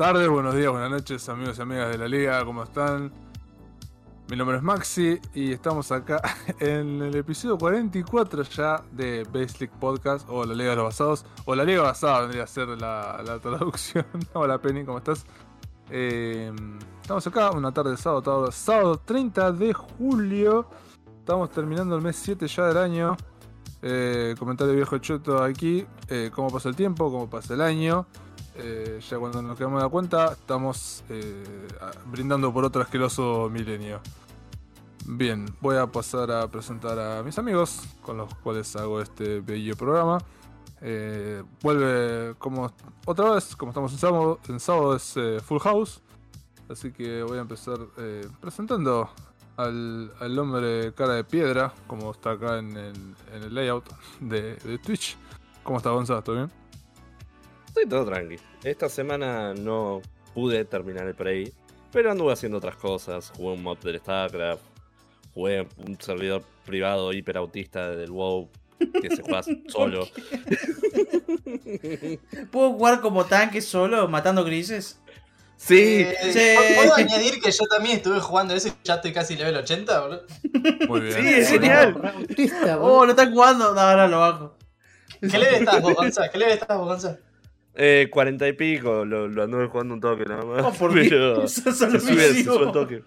buenas tardes, buenos días, buenas noches, amigos y amigas de la liga, ¿cómo están? Mi nombre es Maxi y estamos acá en el episodio 44 ya de Basic Podcast o la Liga de los Basados, o la Liga Basada vendría a ser la, traducción. Hola Penny, ¿cómo estás? Eh, estamos acá, una tarde de sábado, sábado 30 de julio. Estamos terminando el mes 7 ya del año. Eh, comentario viejo choto aquí, eh, cómo pasa el tiempo, cómo pasa el año. Eh, ya cuando nos quedamos de cuenta, estamos eh, brindando por otro asqueroso milenio. Bien, voy a pasar a presentar a mis amigos con los cuales hago este bello programa. Eh, vuelve como otra vez, como estamos en sábado, es Full House. Así que voy a empezar presentando al, hombre cara de piedra, como está acá en el, en el layout de, de, Twitch. ¿Cómo está Gonzalo? ¿Todo bien? Estoy todo tranqui. Esta semana no pude terminar el Prey, pero anduve haciendo otras cosas. Jugué un mod del StarCraft, jugué un servidor privado hiperautista del WoW que se juega solo. ¿Puedo jugar como tanque solo, matando grises? Sí. Eh, ¿Puedo añadir que yo también estuve jugando ese y ya estoy casi level 80, boludo? Muy bien. Sí, es genial. oh, no están jugando. No, ahora lo bajo. ¿Qué level estás vos, Gonza? ¿Qué level estás vos, Gonza? Eh, 40 y pico, lo, lo anduve jugando un toque nada más. Oh, por Pero se sube, se sube el toque.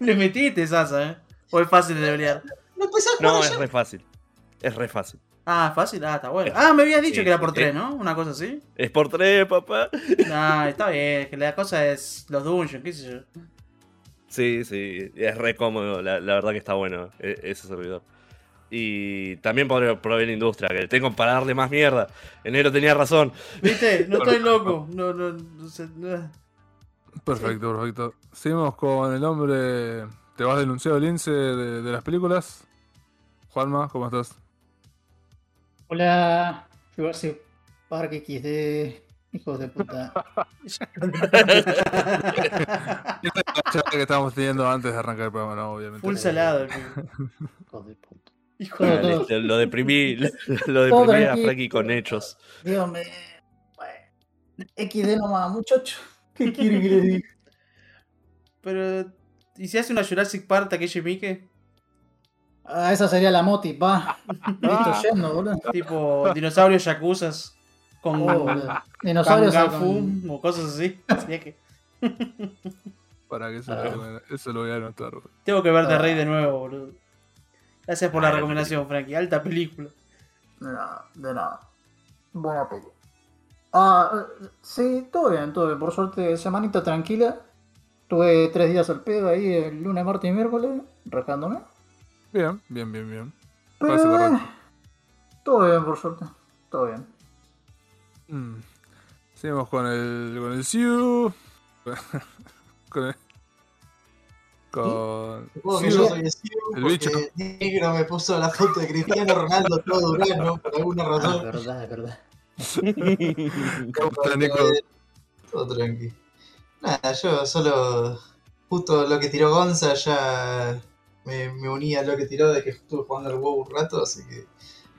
Le metiste, Sasa, ¿eh? ¿O es fácil de levelear? No, es re fácil. Es re fácil. Ah, fácil, ah, está bueno. Ah, me habías dicho sí, que era por 3, ¿no? Una cosa así. Es por 3, papá. No, está bien, que la cosa es los dungeons, qué sé yo. Sí, sí, es re cómodo, la, la verdad que está bueno e, ese servidor. Y también por, por la industria, que tengo para darle más mierda. Enero tenía razón. ¿Viste? No estoy loco. No, no, no sé. No. Perfecto, perfecto. Seguimos con el hombre. ¿Te vas denunciado el lince de, de las películas? Juanma, ¿cómo estás? Hola, Jurassic Park XD, hijos de puta. Esta es la charla que estábamos teniendo antes de arrancar el programa, no, obviamente. Full salado. Hijos de puta. Hijo de Dale, todo. lo deprimí, lo deprimí a Frankie con hechos. Dígame, bueno, XD nomás, muchacho. ¿Qué quiere que le diga? Pero. ¿Y si hace una Jurassic Park Takeshi Miike? Ah, esa sería la moti, va. Listo, yendo, boludo. Tipo dinosaurios yakuzas con Oh, boludo. Dinosaurios con- o cosas así. Sería que- Para que eso, Ah. eso lo voy a anotar. bro. Tengo que ver The Ah. Rey de nuevo, boludo. Gracias por la Ah, la recomendación, Frankie. Alta película. De nada, de nada. Buena peli. Ah, sí, todo bien, todo bien. Por suerte, semanita tranquila. Tuve tres días al pedo ahí, el lunes, martes y miércoles, rascándome. Bien, bien, bien, bien. Pero eh, todo bien, por suerte. Todo bien. Mm. Seguimos con el. con el Siu. con el. Con. Supongo que Siu. yo soy el bicho. Negro me puso la foto de Cristiano Ronaldo todo Durano por alguna Ah, razón. verdad, verdad. ¿Cómo está, Nico? Todo tranqui. Nada, yo solo. Justo lo que tiró Gonza ya me, me uní a lo que tiró de que estuve jugando al WoW un rato, así que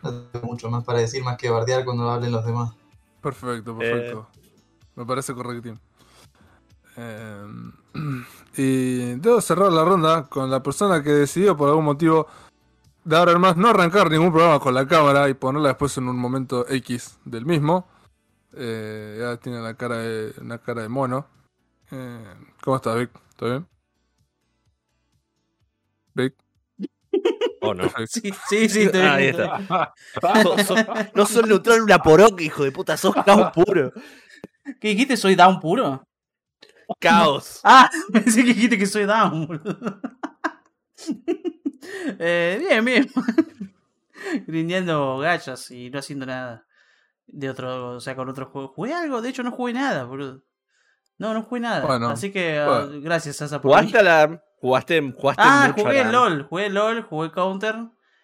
no tengo mucho más para decir más que bardear cuando hablen los demás. Perfecto, perfecto. Me parece correcto. Eh, y debo cerrar la ronda con la persona que decidió por algún motivo de ahora en más no arrancar ningún programa con la cámara y ponerla después en un momento X del mismo. Eh, ya tiene la cara de, una cara de mono. Eh, ¿Cómo estás, Vic? ¿Todo bien? Vic. Oh, no. Sí, sí, sí. Ah, ahí está. Sos- sos- no sos neutral una poroca, hijo de puta, sos caos puro. ¿Qué dijiste? ¿Soy down puro? Caos. Ah, pensé que dijiste que soy down, boludo. eh, bien, bien. Grindeando gachas y no haciendo nada de otro, o sea, con otro juego. ¿Jugué algo? De hecho, no jugué nada, boludo. No, no jugué nada. Bueno, Así que ah, bueno. gracias, Sasa, por ¿Jugaste a la. Jugaste, jugaste Ah, mucho jugué la- LOL, jugué LOL, jugué Counter.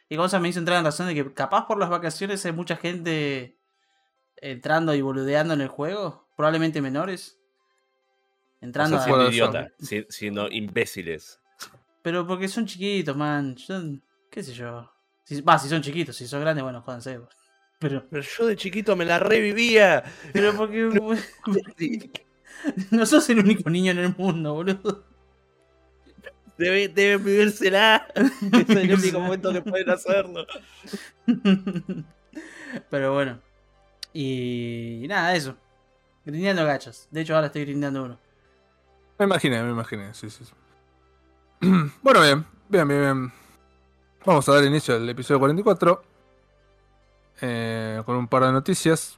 Y Gonza me hizo entrar en razón de que capaz por las vacaciones hay mucha gente entrando y boludeando en el juego. Probablemente menores. O Entrando sea, a- siendo idiota, si- siendo imbéciles. Pero porque son chiquitos, man. Yo, qué sé yo. Si, va, si son chiquitos, si son grandes, bueno, jódanse. Pero, Pero yo de chiquito me la revivía. pero porque. No sos el único niño en el mundo, boludo. Debe, debe pedírsela. es el único momento que pueden hacerlo. Pero bueno. Y nada, eso. Grindeando gachos. De hecho, ahora estoy grindeando uno. Me imaginé, me imaginé, sí, sí. bueno, bien, bien, bien, bien. Vamos a dar inicio al episodio 44. eh, con un par de noticias.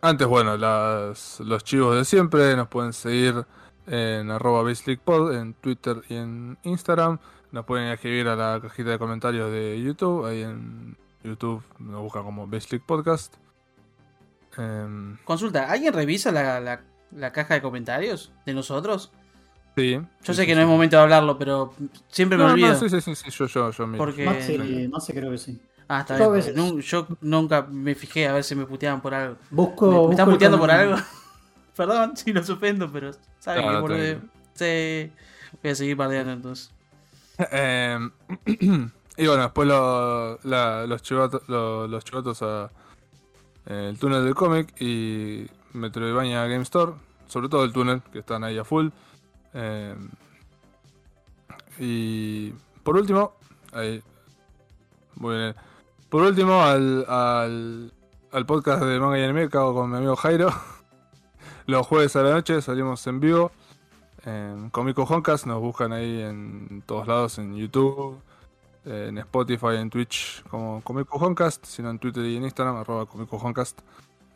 Antes, bueno, las, los chivos de siempre. Nos pueden seguir en arroba en Twitter y en Instagram. Nos pueden escribir a la cajita de comentarios de YouTube. Ahí en YouTube nos buscan como Baseleague Podcast. Em, Consulta, ¿alguien revisa la- la caja de comentarios de nosotros? Sí. Yo sí, sé sí, que no es momento de hablarlo, pero siempre me No, no, olvido. sí, sí, sí, sí, yo, yo, yo. Porque- Maxi, Maxi creo que sí. Ah, está Yo a bien. Yo nunca me fijé a ver si me puteaban por algo. Busco. ¿Me, están puteando por algo? Perdón si los ofendo, pero saben No, que no, boludo. tranquilo. Sí. Voy a seguir bardeando entonces. Eh, y bueno, después lo- la- los, chivatos, lo- los chivatos a eh, el túnel del cómic y Metroidvania Game Store, sobre todo el túnel, que están ahí a full. Eh, y por último. Por último, al, al, podcast de Manga y Anime que hago con mi amigo Jairo. Los jueves a la noche salimos en vivo. En Comico Honkas nos buscan ahí en todos lados, en YouTube, en Spotify, en Twitch como Comico Honcast, sino en Twitter y en Instagram, arroba Comico Honcast.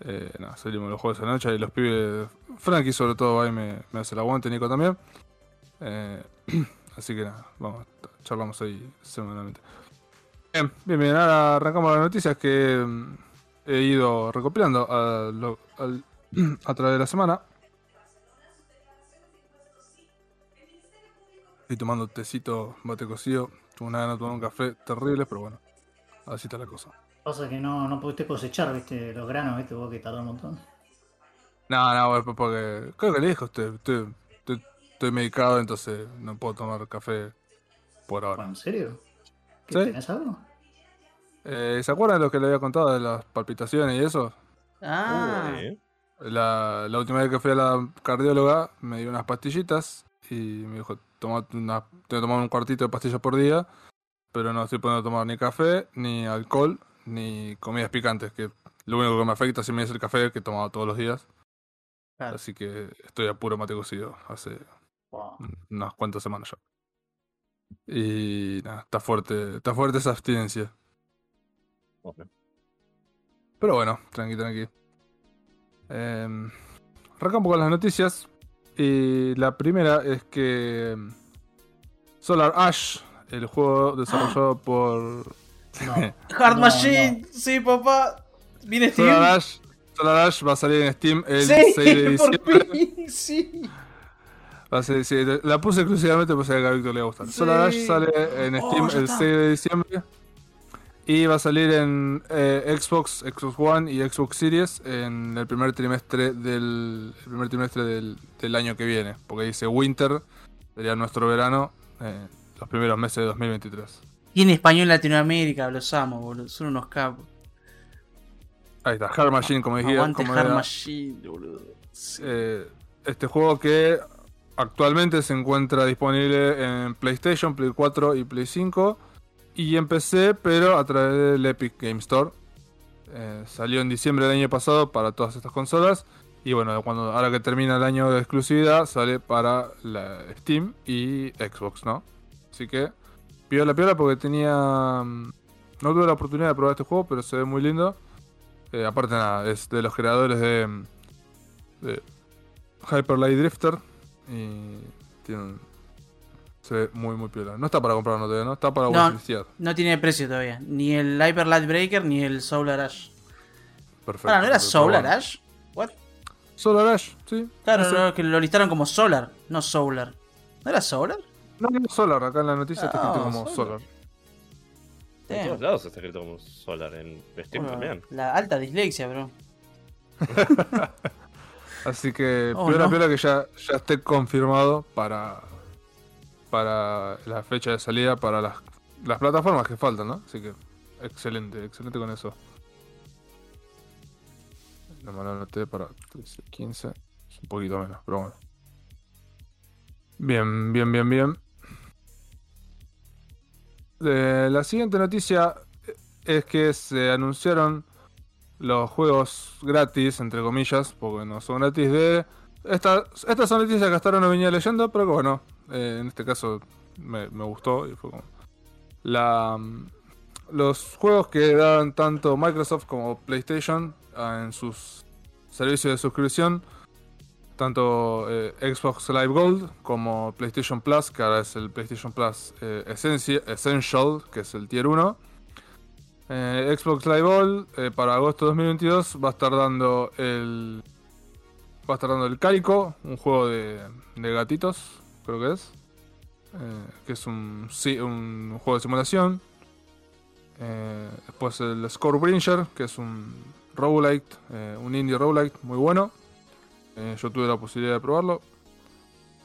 Eh, nada, salimos los jueves a la noche y los pibes, Frankie sobre todo ahí me, me hace el aguante, Nico también. Eh, así que nada, vamos, charlamos ahí semanalmente. Bien, bien, bien, ahora arrancamos las noticias que mm, he ido recopilando a, lo- a través de la semana. Estoy tomando tecito, mate cocido. Tengo una gana de tomar un café terrible, pero bueno, así está la cosa. Pasa que no, no pudiste cosechar, viste, los granos, viste, vos que tardó un montón. No, no, pues porque creo que le dijo usted, estoy, estoy, estoy medicado, entonces no puedo tomar café por ahora. ¿en serio? ¿Qué, Sí. ¿Tenés algo? Eh, ¿Se acuerdan de lo que le había contado de las palpitaciones y eso? Ah, Uy, La, la última vez que fui a la cardióloga me dio unas pastillitas y me dijo, tomate una, tengo que tomar un cuartito de pastillas por día, pero no estoy pudiendo tomar ni café, ni alcohol, ni comidas picantes, que lo único que me afecta si me es el café que he tomado todos los días. claro. Así que estoy a puro mate cocido hace Wow. unas cuantas semanas ya. Y nada, está fuerte, está fuerte esa abstinencia. Pero bueno, tranqui, tranqui. Eh, arrancamos con las noticias. Y la primera es que em, Solar Ash, el juego desarrollado por No. Hard No, Machine, sí, papá. ¿Viene Steam? Solar Ash, Solar Ash va a salir en Steam el sí, 6 de por diciembre. fin, sí. Va a ser- sí, la puse exclusivamente porque sabía que a Víctor le iba a gustar. Sí. Solar Ash sale en Oh, Steam el está. 6 de diciembre. Y va a salir en eh, Xbox, Xbox One y Xbox Series en el primer trimestre del el primer trimestre del, del año que viene. Porque dice Winter, sería nuestro verano, eh, los primeros meses de 2023. Y en español Latinoamérica, los amo, boludo. Son unos capos. Ahí está, Hard Machine, como dije. Aguante como Hard era, Machine, boludo. Sí. eh, este juego que actualmente se encuentra disponible en PlayStation, Play 4 y Play 5 y en PC, pero a través del Epic Game Store. Eh, salió en diciembre del año pasado para todas estas consolas y bueno, cuando ahora que termina el año de exclusividad sale para la Steam y Xbox, ¿no? Así que piola piola porque tenía mm, no tuve la oportunidad de probar este juego, pero se ve muy lindo. Eh, aparte nada, es de los creadores de, mm, de Hyper Light Drifter y tiene se ve muy muy piola. No está para comprarlo todavía, ¿no? Está para No. No tiene precio todavía. Ni el Hyper Light Breaker ni el Solar Ash. Perfecto. Ah, ¿no era Solar bueno. Ash? What? Solar Ash, sí. Claro, No sé. no, que lo listaron como Solar, no Solar. ¿No era Solar? No, no, Solar, acá en la noticia está Ah, escrito como Solar. Solar. En todos lados está escrito como Solar, en Steam Bueno, también. La alta dislexia, bro. Así que Oh, piola no. piola que ya, ya esté confirmado para, para la fecha de salida para las, las plataformas que faltan, ¿no? Así que excelente, excelente con eso. No me lo anoté para 13, 15. Es un poquito menos, pero bueno. Bien, bien, bien, bien. Eh, la siguiente noticia es que se anunciaron los juegos gratis, entre comillas, porque no son gratis, de... Esta, estas son noticias que hasta ahora no venía leyendo, pero que bueno, eh, en este caso me, gustó y fue como... Mm, los juegos que dan tanto Microsoft como PlayStation ah, en sus servicios de suscripción, tanto eh, Xbox Live Gold como PlayStation Plus, que ahora es el PlayStation Plus eh, Essential, que es el Tier 1. Eh, Xbox Live Gold para agosto de 2022 va a estar dando el va a estar dando el Calico, un juego de, de gatitos, creo que es, que es un, juego de simulación. Después el Scorebringer, que es un roguelite, un indie roguelite muy bueno. Eh, yo tuve la posibilidad de probarlo.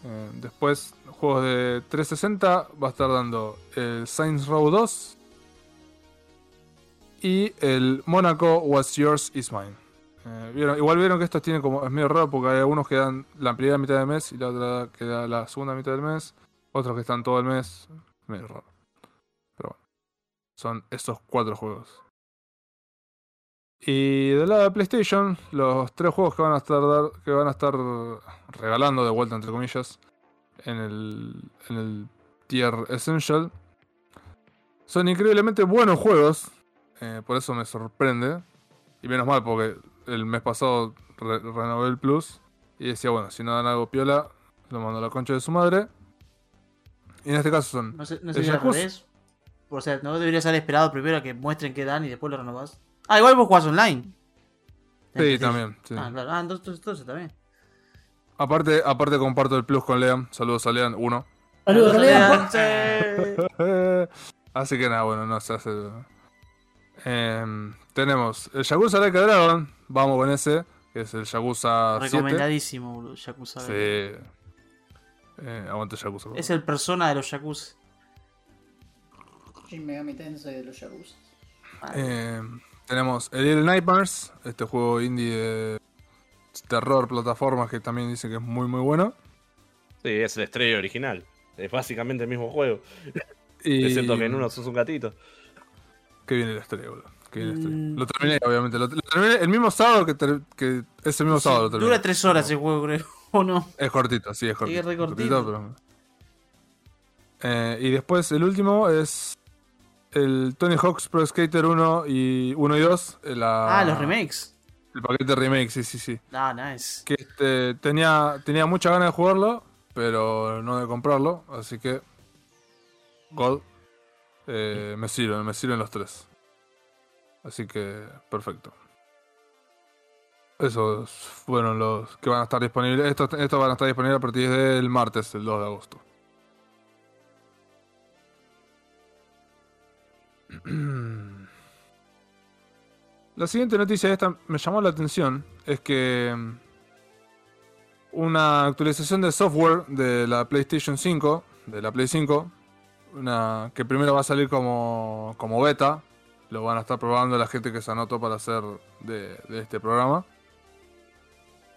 Eh, después, juegos de 360, va a estar dando el Saints Row 2 y el Monaco What's Yours Is Mine. Eh, igual vieron que estos tienen como. Es medio raro porque hay algunos que dan la primera mitad del mes y la otra que da la segunda mitad del mes. Otros que están todo el mes. Medio raro. Pero bueno. Son esos cuatro juegos. Y del lado de PlayStation, los tres juegos que van a estar dar- que van a estar regalando de vuelta entre comillas en el, en el tier Essential son increíblemente buenos juegos. eh, por eso me sorprende. Y menos mal porque el mes pasado re- renové el Plus y decía, bueno, si no dan algo piola, lo mando a la concha de su madre. Y en este caso son No sé, no si al revés. O sea, no deberías haber esperado primero a que muestren qué dan y después lo renovás. Ah, igual vos jugás online. Sí, también. sí. Ah, claro. Ah, entonces, entonces también. Aparte, aparte comparto el plus con Lean. Saludos a Lean, uno. Saludos, Lea. Sí. Así que nada, bueno, no se hace. Em, tenemos el Yakuza Like a Dragon. Vamos con ese, que es el Yakuza 7. Recomendadísimo, boludo, Yakuza. Sí. Eh, aguante Yakuza. Es el persona de los Yakuza. Shin Megami Tensei de los Yakuza. Em, tenemos el Little Nightmares, este juego indie de terror, plataformas que también dicen que es muy muy bueno. Sí, es el estrella original. Es básicamente el mismo juego. Y... Excepto que en uno sos un gatito. Que viene la estrella, boludo. Que. Mm. Lo terminé, obviamente. Lo, lo terminé el mismo sábado que, ter- que ese mismo sábado lo terminé. Dura tres horas el juego, creo. ¿O no? Es cortito, sí, es cortito. es cortito. pero- Eh, y después el último es el Tony Hawk's Pro Skater 1 y 1 y 2. eh, la- Ah, los remakes. El paquete remake, sí, sí, sí. Ah, nice. Que este, tenía, tenía mucha ganas de jugarlo, pero no de comprarlo. Así que. God. eh, me sirven, me sirven los tres. Así que, perfecto. Esos fueron los que van a estar disponibles. Estos, estos van a estar disponibles a partir del martes, el 2 de agosto. La siguiente noticia esta me llamó la atención. Es que mm, una actualización de software de la PlayStation 5, de la Play 5, una que primero va a salir como, como beta, lo van a estar probando la gente que se anotó para hacer de, este programa.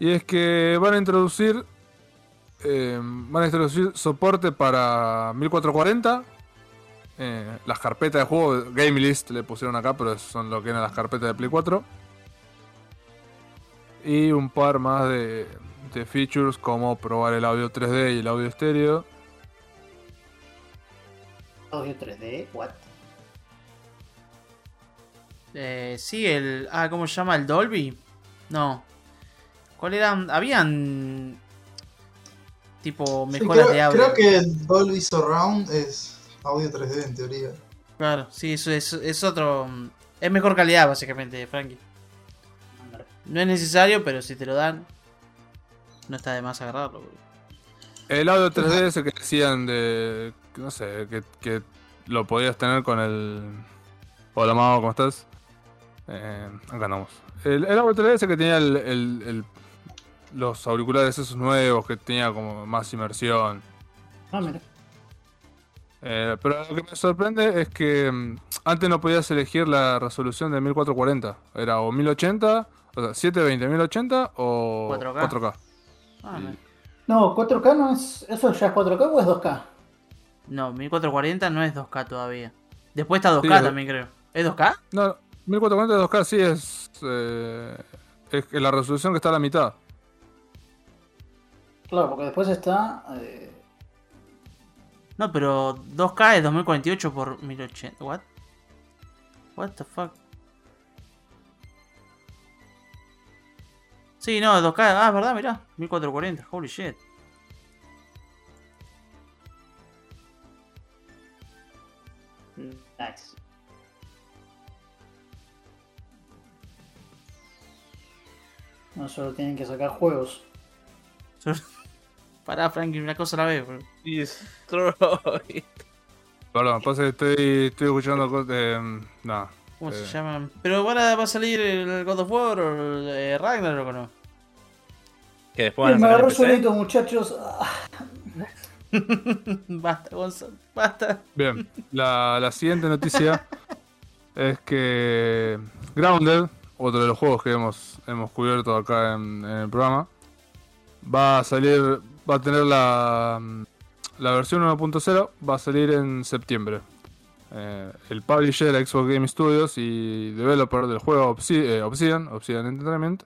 Y es que van a introducir eh, van a introducir soporte para 1440. Eh, las carpetas de juego, Game List le pusieron acá, pero son lo que eran las carpetas de Play 4. Y un par más de, de features como probar el audio 3D y el audio estéreo. Audio 3D, what? Eh, sí, el. Ah, ¿cómo se llama? ¿El Dolby? No. ¿Cuál eran? Habían. Tipo, Sí, mejoras creo, de audio. creo que el Dolby Surround es audio 3D en teoría. Claro, sí, eso es, es otro. mm, Es mejor calidad, básicamente, Frankie. No es necesario, pero si te lo dan, no está de más agarrarlo. boludo. El audio 3D ese que decían de. No sé, que, que lo podías tener con el. Hola, Mao, ¿cómo estás? Eh, acá andamos. El, el audio 3D ese que tenía el, el- el- los auriculares esos nuevos, que tenía como más inmersión. Ah, mira. Eh, pero lo que me sorprende es que mm, antes no podías elegir la resolución de 1440. Era o 1080, o sea, 720, 1080 o 4K. 4K. Ah, No, 4K no es. ¿Eso ya es 4K o es 2K? No, 1440 no es 2K todavía. Después está 2K Sí, es- también, creo. ¿Es 2K? No, 1440 2K sí es, eh, es que la resolución que está a la mitad. Claro, porque después está. eh, No, pero 2K es 2048 por 1080. What? What the fuck? Sí, no, 2K. Ah, es verdad, mirá. 1440. Holy shit. Nice. No solo tienen que sacar juegos. Pará, Frankie, una cosa a la vez. bro. Destroy. Perdón, pasa que estoy, estoy escuchando cosas de. Nada. ¿Cómo Eh. se llaman? Pero ahora va a salir el God of War o el eh, Ragnarok o no. Que después van me agarró solito, muchachos. Basta, Gonzalo, basta. Bien, la, la siguiente noticia es que Grounded, otro de los juegos que hemos, hemos cubierto acá en, en el programa, va a salir, va a tener la, la versión 1.0, va a salir en septiembre. Eh, el publisher Xbox Game Studios y developer del juego eh, Obsidian, Obsidian Entertainment,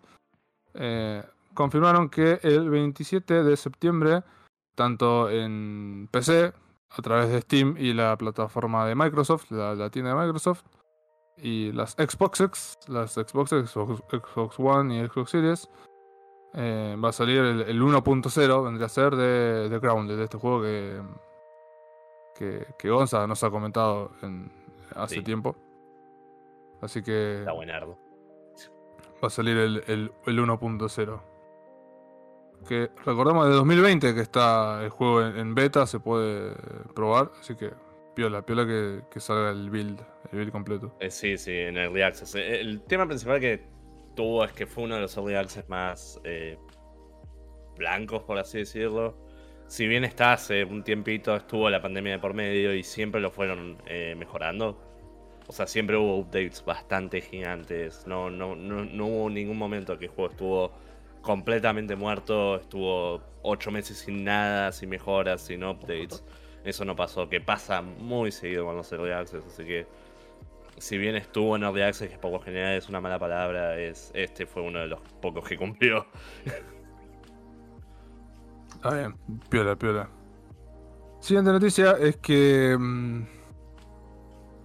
eh, confirmaron que el 27 de septiembre, tanto en PC, a través de Steam y la plataforma de Microsoft, la, tienda de Microsoft, y las Xboxes, las Xbox, Xbox One y Xbox Series, eh, va a salir el, el 1.0, vendría a ser de, de Grounded, de este juego que, que, que Gonza nos ha comentado en, hace Sí. tiempo. Así que Está buenardo. va a salir el, el, el 1.0. Que recordamos de 2020 que está el juego en, en beta, se puede probar, así que piola, piola que, que salga el build, el build completo. Eh, sí, sí, en Early Access. Eh, El tema principal que tuvo es que fue uno de los Early Access más eh, blancos, por así decirlo. Si bien está hace un tiempito, estuvo la pandemia de por medio y siempre lo fueron eh, mejorando. O sea, siempre hubo updates bastante gigantes. No, no, no, no hubo ningún momento que el juego estuvo completamente muerto. Estuvo ocho meses sin nada, sin mejoras, sin updates. Eso no pasó, que pasa muy seguido con los Early Access. Así que si bien estuvo en Early Access, que por lo general es una mala palabra, es, este fue uno de los pocos que cumplió. Está bien, piola, piola. Siguiente noticia es que mm,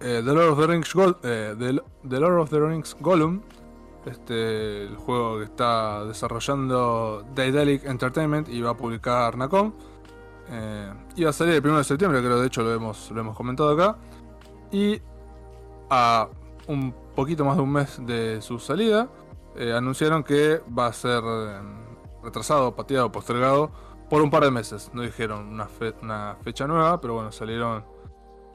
eh, The Lord of the Rings Gol- eh, The Lord of the Rings Gollum, este el juego que está desarrollando Daedalic Entertainment y va a publicar Nacom. Eh, iba a salir el 1 de septiembre, creo, de hecho lo hemos, lo hemos comentado acá. Y a un poquito más de un mes de su salida, eh, anunciaron que va a ser eh, retrasado, pateado, postergado por un par de meses. No dijeron una, fe- una fecha nueva, pero bueno, salieron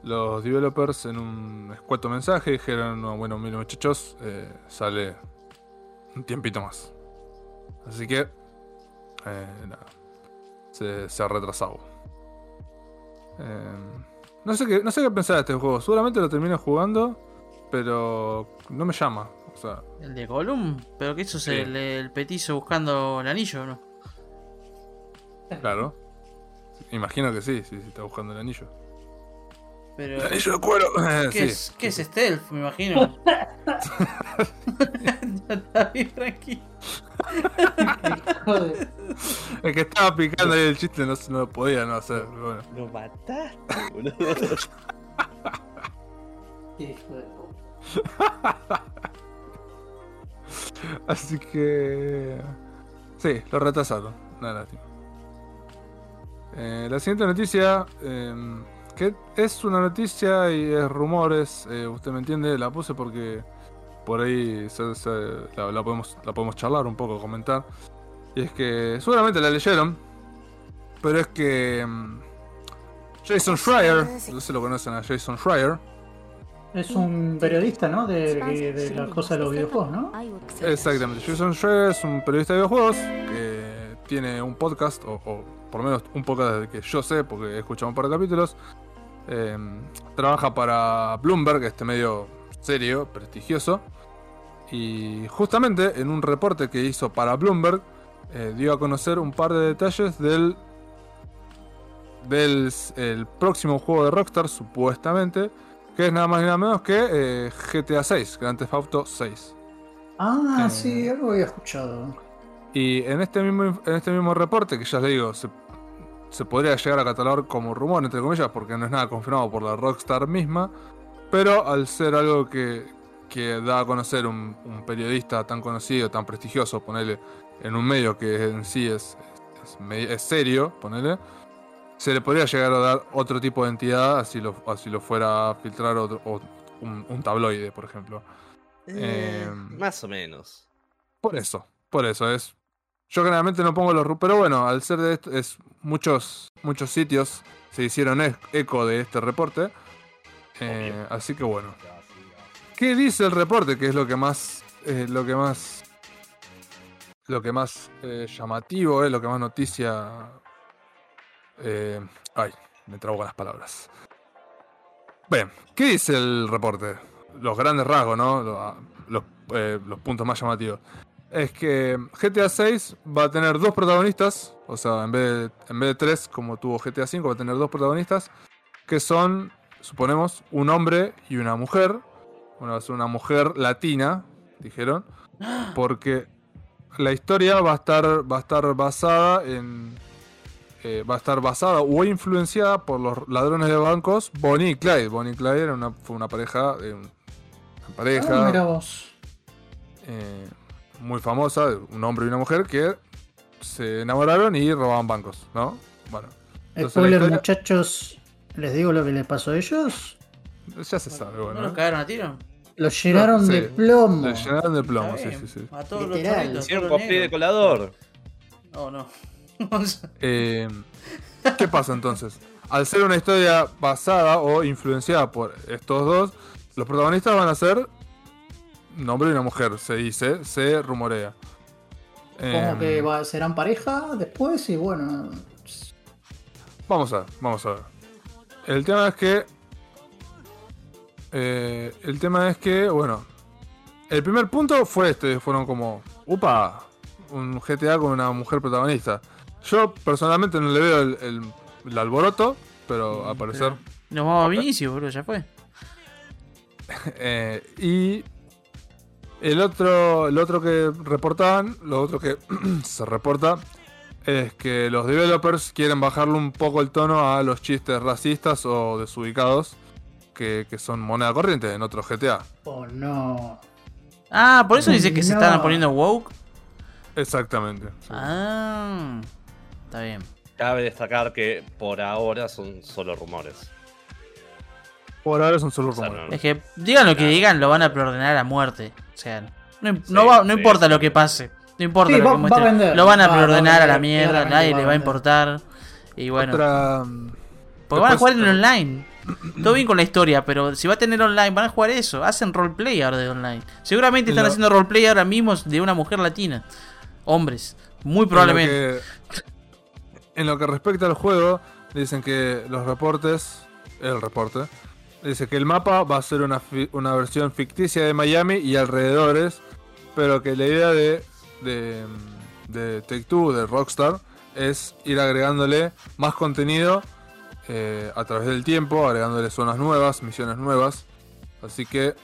los developers en un escueto mensaje. Dijeron, no, bueno, miren muchachos, eh, sale un tiempito más. Así que, nada, se, se ha retrasado. Eh, no, sé qué, no sé qué pensar de este juego. Seguramente lo termine jugando, pero no me llama. O sea, ¿El de Gollum? ¿Pero qué eso es Sí. el, el petizo buscando el anillo o no? claro. Imagino que sí, sí, sí, está buscando el anillo. Pero, ¡El anillo de cuero! ¿qué, Sí. es, ¿Qué es stealth? Me imagino. Está bien, tranquilo. Joder. El que estaba picando ahí el chiste no, no lo podía no hacer. pero Bueno. Lo mataste, boludo. Hijo de puta. Así que. Sí, lo retrasaron. Una lástima. Eh, la siguiente noticia. eh, que es una noticia y es rumores. eh, usted me entiende, la puse porque por ahí la, podemos, la podemos charlar un poco, comentar. Y es que seguramente la leyeron. Pero es que. mm, Jason Schreier, no se lo conocen a Jason Schreier. Es un periodista, ¿no? De, de, de la cosa de los videojuegos, ¿no? Exactamente. Jason Schreier es un periodista de videojuegos que tiene un podcast, o, o por lo menos un podcast desde que yo sé, porque he escuchado un par de capítulos. Eh, trabaja para Bloomberg, este medio serio, prestigioso. Y justamente en un reporte que hizo para Bloomberg, eh, dio a conocer un par de detalles del del el próximo juego de Rockstar, supuestamente, que es nada más y nada menos que eh, GTA 6, Grand Theft Auto 6. Ah, Eh. sí, algo había escuchado. Y en este mismo, en este mismo reporte, que ya les digo, se, se podría llegar a catalogar como rumor, entre comillas, porque no es nada confirmado por la Rockstar misma, pero al ser algo que, que da a conocer un, un periodista tan conocido, tan prestigioso, ponele, en un medio que en sí es, es, es serio, ponele, se le podría llegar a dar otro tipo de entidad, así lo, así lo fuera a filtrar otro, o un, un tabloide, por ejemplo. Eh, Em, más o menos. Por eso, por eso es. Yo generalmente no pongo los pero bueno, al ser de esto, es muchos muchos sitios se hicieron e- eco de este reporte. Eh, así que bueno. ¿Qué dice el reporte? Que es lo que más eh, lo que más lo que más llamativo es, lo que más noticia eh, ay, me trabo con las palabras. Bien, ¿qué dice el reporte? Los grandes rasgos, ¿no? Los, eh, los puntos más llamativos. Es que GTA 6 va a tener dos protagonistas, o sea, en vez de, en vez de tres, como tuvo GTA 5, va a tener dos protagonistas, que son, suponemos, un hombre y una mujer. Bueno, va a ser una mujer latina, dijeron, porque la historia va a estar, va a estar basada en. Eh, va a estar basada o influenciada por los ladrones de bancos Bonnie y Clyde. Bonnie y Clyde era una, fue una pareja, eh, una pareja mira vos. eh, muy famosa, un hombre y una mujer que se enamoraron y robaban bancos, ¿no? Bueno, Spoiler, historia- muchachos. ¿Les digo lo que les pasó a ellos? ya se sabe, ¿No bueno. los ¿eh? cagaron a tiro? Los llenaron sí. de plomo. Le llenaron de plomo, sí, sí, sí. A todos Literal. los chorritos, Hicieron los de colador. Oh, no. Eh, ¿Qué pasa entonces? Al ser una historia basada o influenciada por estos dos, los protagonistas van a ser un hombre y una mujer, se dice, se rumorea. Como Em, que va- serán pareja después y bueno. Vamos a ver, vamos a ver. El tema es que. eh, el tema es que, bueno. El primer punto fue este: fueron como. ¡Upa! Un GTA con una mujer protagonista. Yo personalmente no le veo el, el- el alboroto, pero al parecer. Nos vamos a Vinicius, bro, ya fue. Eh, y. El otro, el otro que reportaban, lo otro que se reporta es que los developers quieren bajarle un poco el tono a los chistes racistas o desubicados que, que son moneda corriente en otros GTA. Oh no. Ah, por eso dice que se están poniendo woke. Exactamente. sí. Ah, está bien. Cabe destacar que por ahora son solo rumores. Por ahora son solo O sea, rumores. no- Es que digan lo que digan, lo van a preordenar a muerte. O sea, no, im- Sí, no, va- no sí, importa sí. lo que pase. No importa Sí, lo va- que va vender. Lo van a Va- va a preordenar a la mierda, nadie le va a importar. Y bueno, Otra, porque van a jugar en online. Todo bien con la historia, pero si va a tener online, van a jugar eso. Hacen roleplay ahora de online. Seguramente están haciendo roleplay ahora mismo de una mujer latina. Hombres. Muy probablemente. En lo, que, respecta al juego, dicen que los reportes, el reporte, dice que el mapa va a ser una, una versión ficticia de Miami y alrededores, pero que la idea de, de, de Take Two, de Rockstar, es ir agregándole más contenido eh, a través del tiempo, agregándole zonas nuevas, misiones nuevas. Así que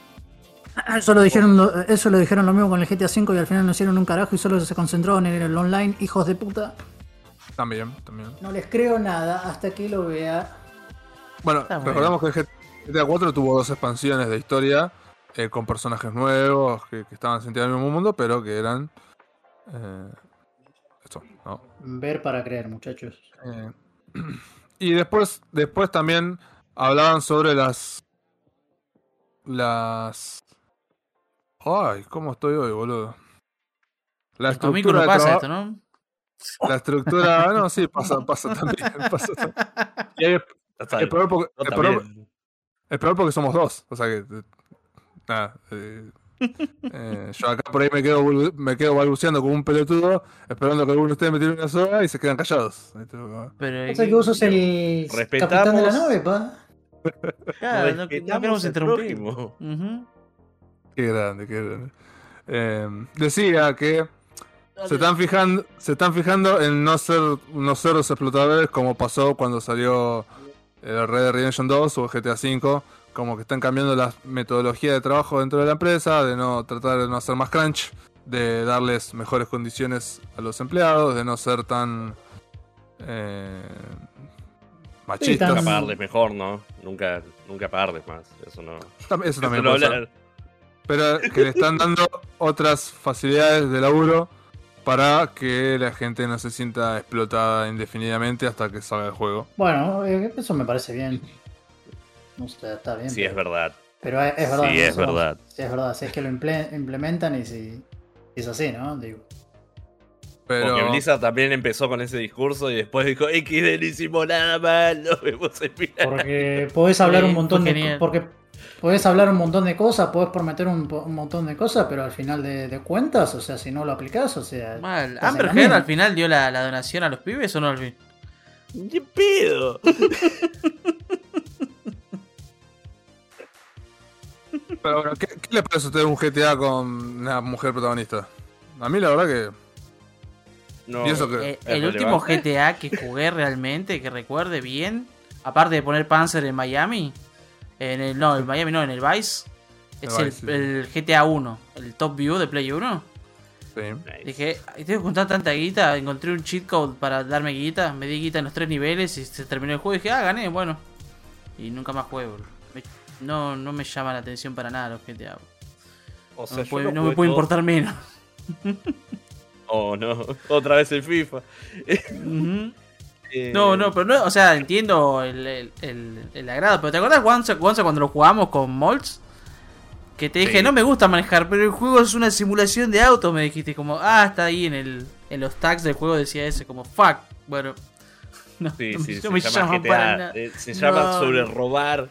Eso lo dijeron eso lo dijeron lo mismo con el GTA V y al final no hicieron un carajo y solo se concentraron en el online, hijos de puta. También, también. No les creo nada hasta que lo vea. Bueno, Está recordamos que GTA 4 tuvo dos expansiones de historia eh, con personajes nuevos que, que estaban sentidos en el mismo mundo, pero que eran. Eh, esto, ¿no? Ver para creer, muchachos. Eh, y después, después también hablaban sobre las. Las. Ay, ¿cómo estoy hoy, boludo? La Conmigo estructura no de pasa traba- esto, ¿no? La estructura. No, sí, pasa, pasa también. pasa también. Y bien. peor porque, peor- peor somos dos. O sea que. eh, Nada. eh, eh, yo acá por ahí me quedo, me quedo balbuceando como un pelotudo, esperando que alguno de ustedes me tire una soga y se quedan callados. Pero, O sea que vos sos el Respetamos- capitán de la nave, pa. claro, no, queremos interrumpir. prójimo. Ujú. Qué grande, qué grande. Eh, decía que Se están fijando, se están fijando en no ser unos cerdos explotadores como pasó cuando salió el Red Dead Redemption 2 o GTA V, como que están cambiando la metodología de trabajo dentro de la empresa, de no tratar de no hacer más crunch, de darles mejores condiciones a los empleados, de no ser tan eh, machistas. tan- Nunca pagarles mejor, ¿no? Nunca, nunca pagarles más. Eso no. Eso eso también. Pero que le están dando otras facilidades de laburo para que la gente no se sienta explotada indefinidamente hasta que salga el juego. Bueno, eh, eso me parece bien. No sé, está bien. Sí, pero, es verdad. pero es, es verdad. Sí, ¿no? es verdad. Sí, es verdad. Si es que lo imple- implementan y si si es así, ¿no? Digo. Pero Porque Blizzard también empezó con ese discurso y después dijo, XD no hicimos nada mal, nos vemos en final. Porque podés hablar Sí, un montón de genial. porque podés hablar un montón de cosas, podés prometer un, montón de cosas, pero al final de, de cuentas, o sea, si no lo aplicás, o sea, Mal. Amber Heard al final dio la, la donación a los pibes o no al fin. ¿Qué pedo? Pero bueno, ¿qué, qué le parece a usted un GTA con una mujer protagonista? A mí la verdad que No, pienso que... Eh, ¿Es el último? GTA que jugué realmente, que recuerde bien, aparte de poner Panzer en Miami, en el, no, en Miami no, en el Vice, El es el, Vice, sí. el GTA 1, el Top View de Play 1. sí. Dije, "Ay, tengo que juntar tanta guita, encontré un cheat code para darme guita, me di guita en los tres niveles y se terminó el juego y dije, ah, gané, bueno. Y nunca más juego. Me- no, no me llama la atención para nada los GTA. O No sea, me yo puede, no me puede importar menos. Oh, no. Otra vez el FIFA. Ujú. Eh, No, no, pero no, o sea, entiendo el, el, el- el agrado. Pero ¿te acuerdas, Juanza, Juanza, cuando lo jugamos con Molts? Que te dije, Sí. no me gusta manejar, pero el juego es una simulación de auto. Me dijiste, como, ah, está ahí en, el, en los tags del juego, decía ese, como, fuck. Bueno, no, Sí, no, sí, no se me llama GTA. para nada. eh, se llama No, sobre no. robar.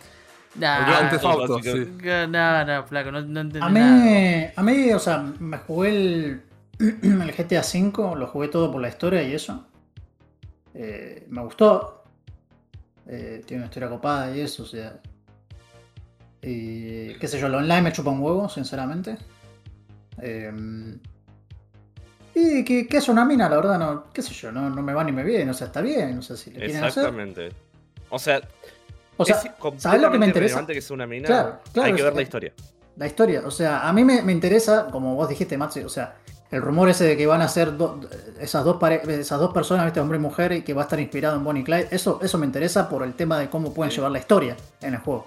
Nah, no, Auto, básicamente. sí. no, no, flaco, no, no entendí A nada. mí, a mí, o sea, me jugué el, el GTA V, lo jugué todo por la historia y eso. Eh, me gustó. Eh, tiene una historia copada y eso, o sea. Y qué sé yo, lo online me chupa un huevo, sinceramente. Eh, y que, que es una mina, la verdad, no, qué sé yo, no, no me va ni me viene, o sea, está bien, o sea, si le quieren hacer. Exactamente. O sea, O sea, es ¿sabes lo que me interesa? que sea una mina. Claro, claro, Hay que ver la historia. La historia, o sea, a mí me, me interesa, como vos dijiste, Maxi, o sea, el rumor ese de que van a ser do- esas, dos pare- esas dos personas, ¿viste? hombre y mujer, y que va a estar inspirado en Bonnie y Clyde, eso, eso me interesa por el tema de cómo pueden Sí. llevar la historia en el juego.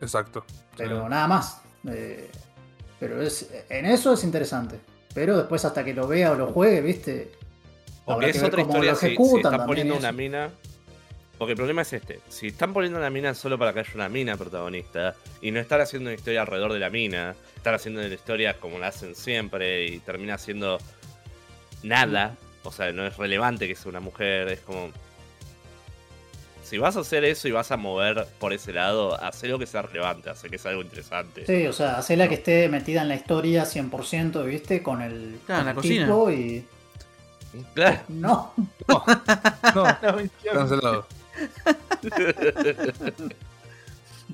Exacto. Pero Sí. nada más. Eh, pero es, en eso es interesante. Pero después hasta que lo vea o lo juegue, ¿viste? Porque es que ver otra historia lo si, si están poniendo una eso. mina. Porque el problema es este: si están poniendo una mina solo para que haya una mina protagonista y no están haciendo una historia alrededor de la mina, están haciendo una historia como la hacen siempre y termina siendo nada, o sea, no es relevante que sea una mujer, es como. Si vas a hacer eso y vas a mover por ese lado, haz lo que sea relevante, hace que sea algo interesante. Sí, o sea, hacela que esté metida en la historia 100%, ¿viste? Con el, Claro, en la con el cocina. tipo y... Claro. No, No, cancelado.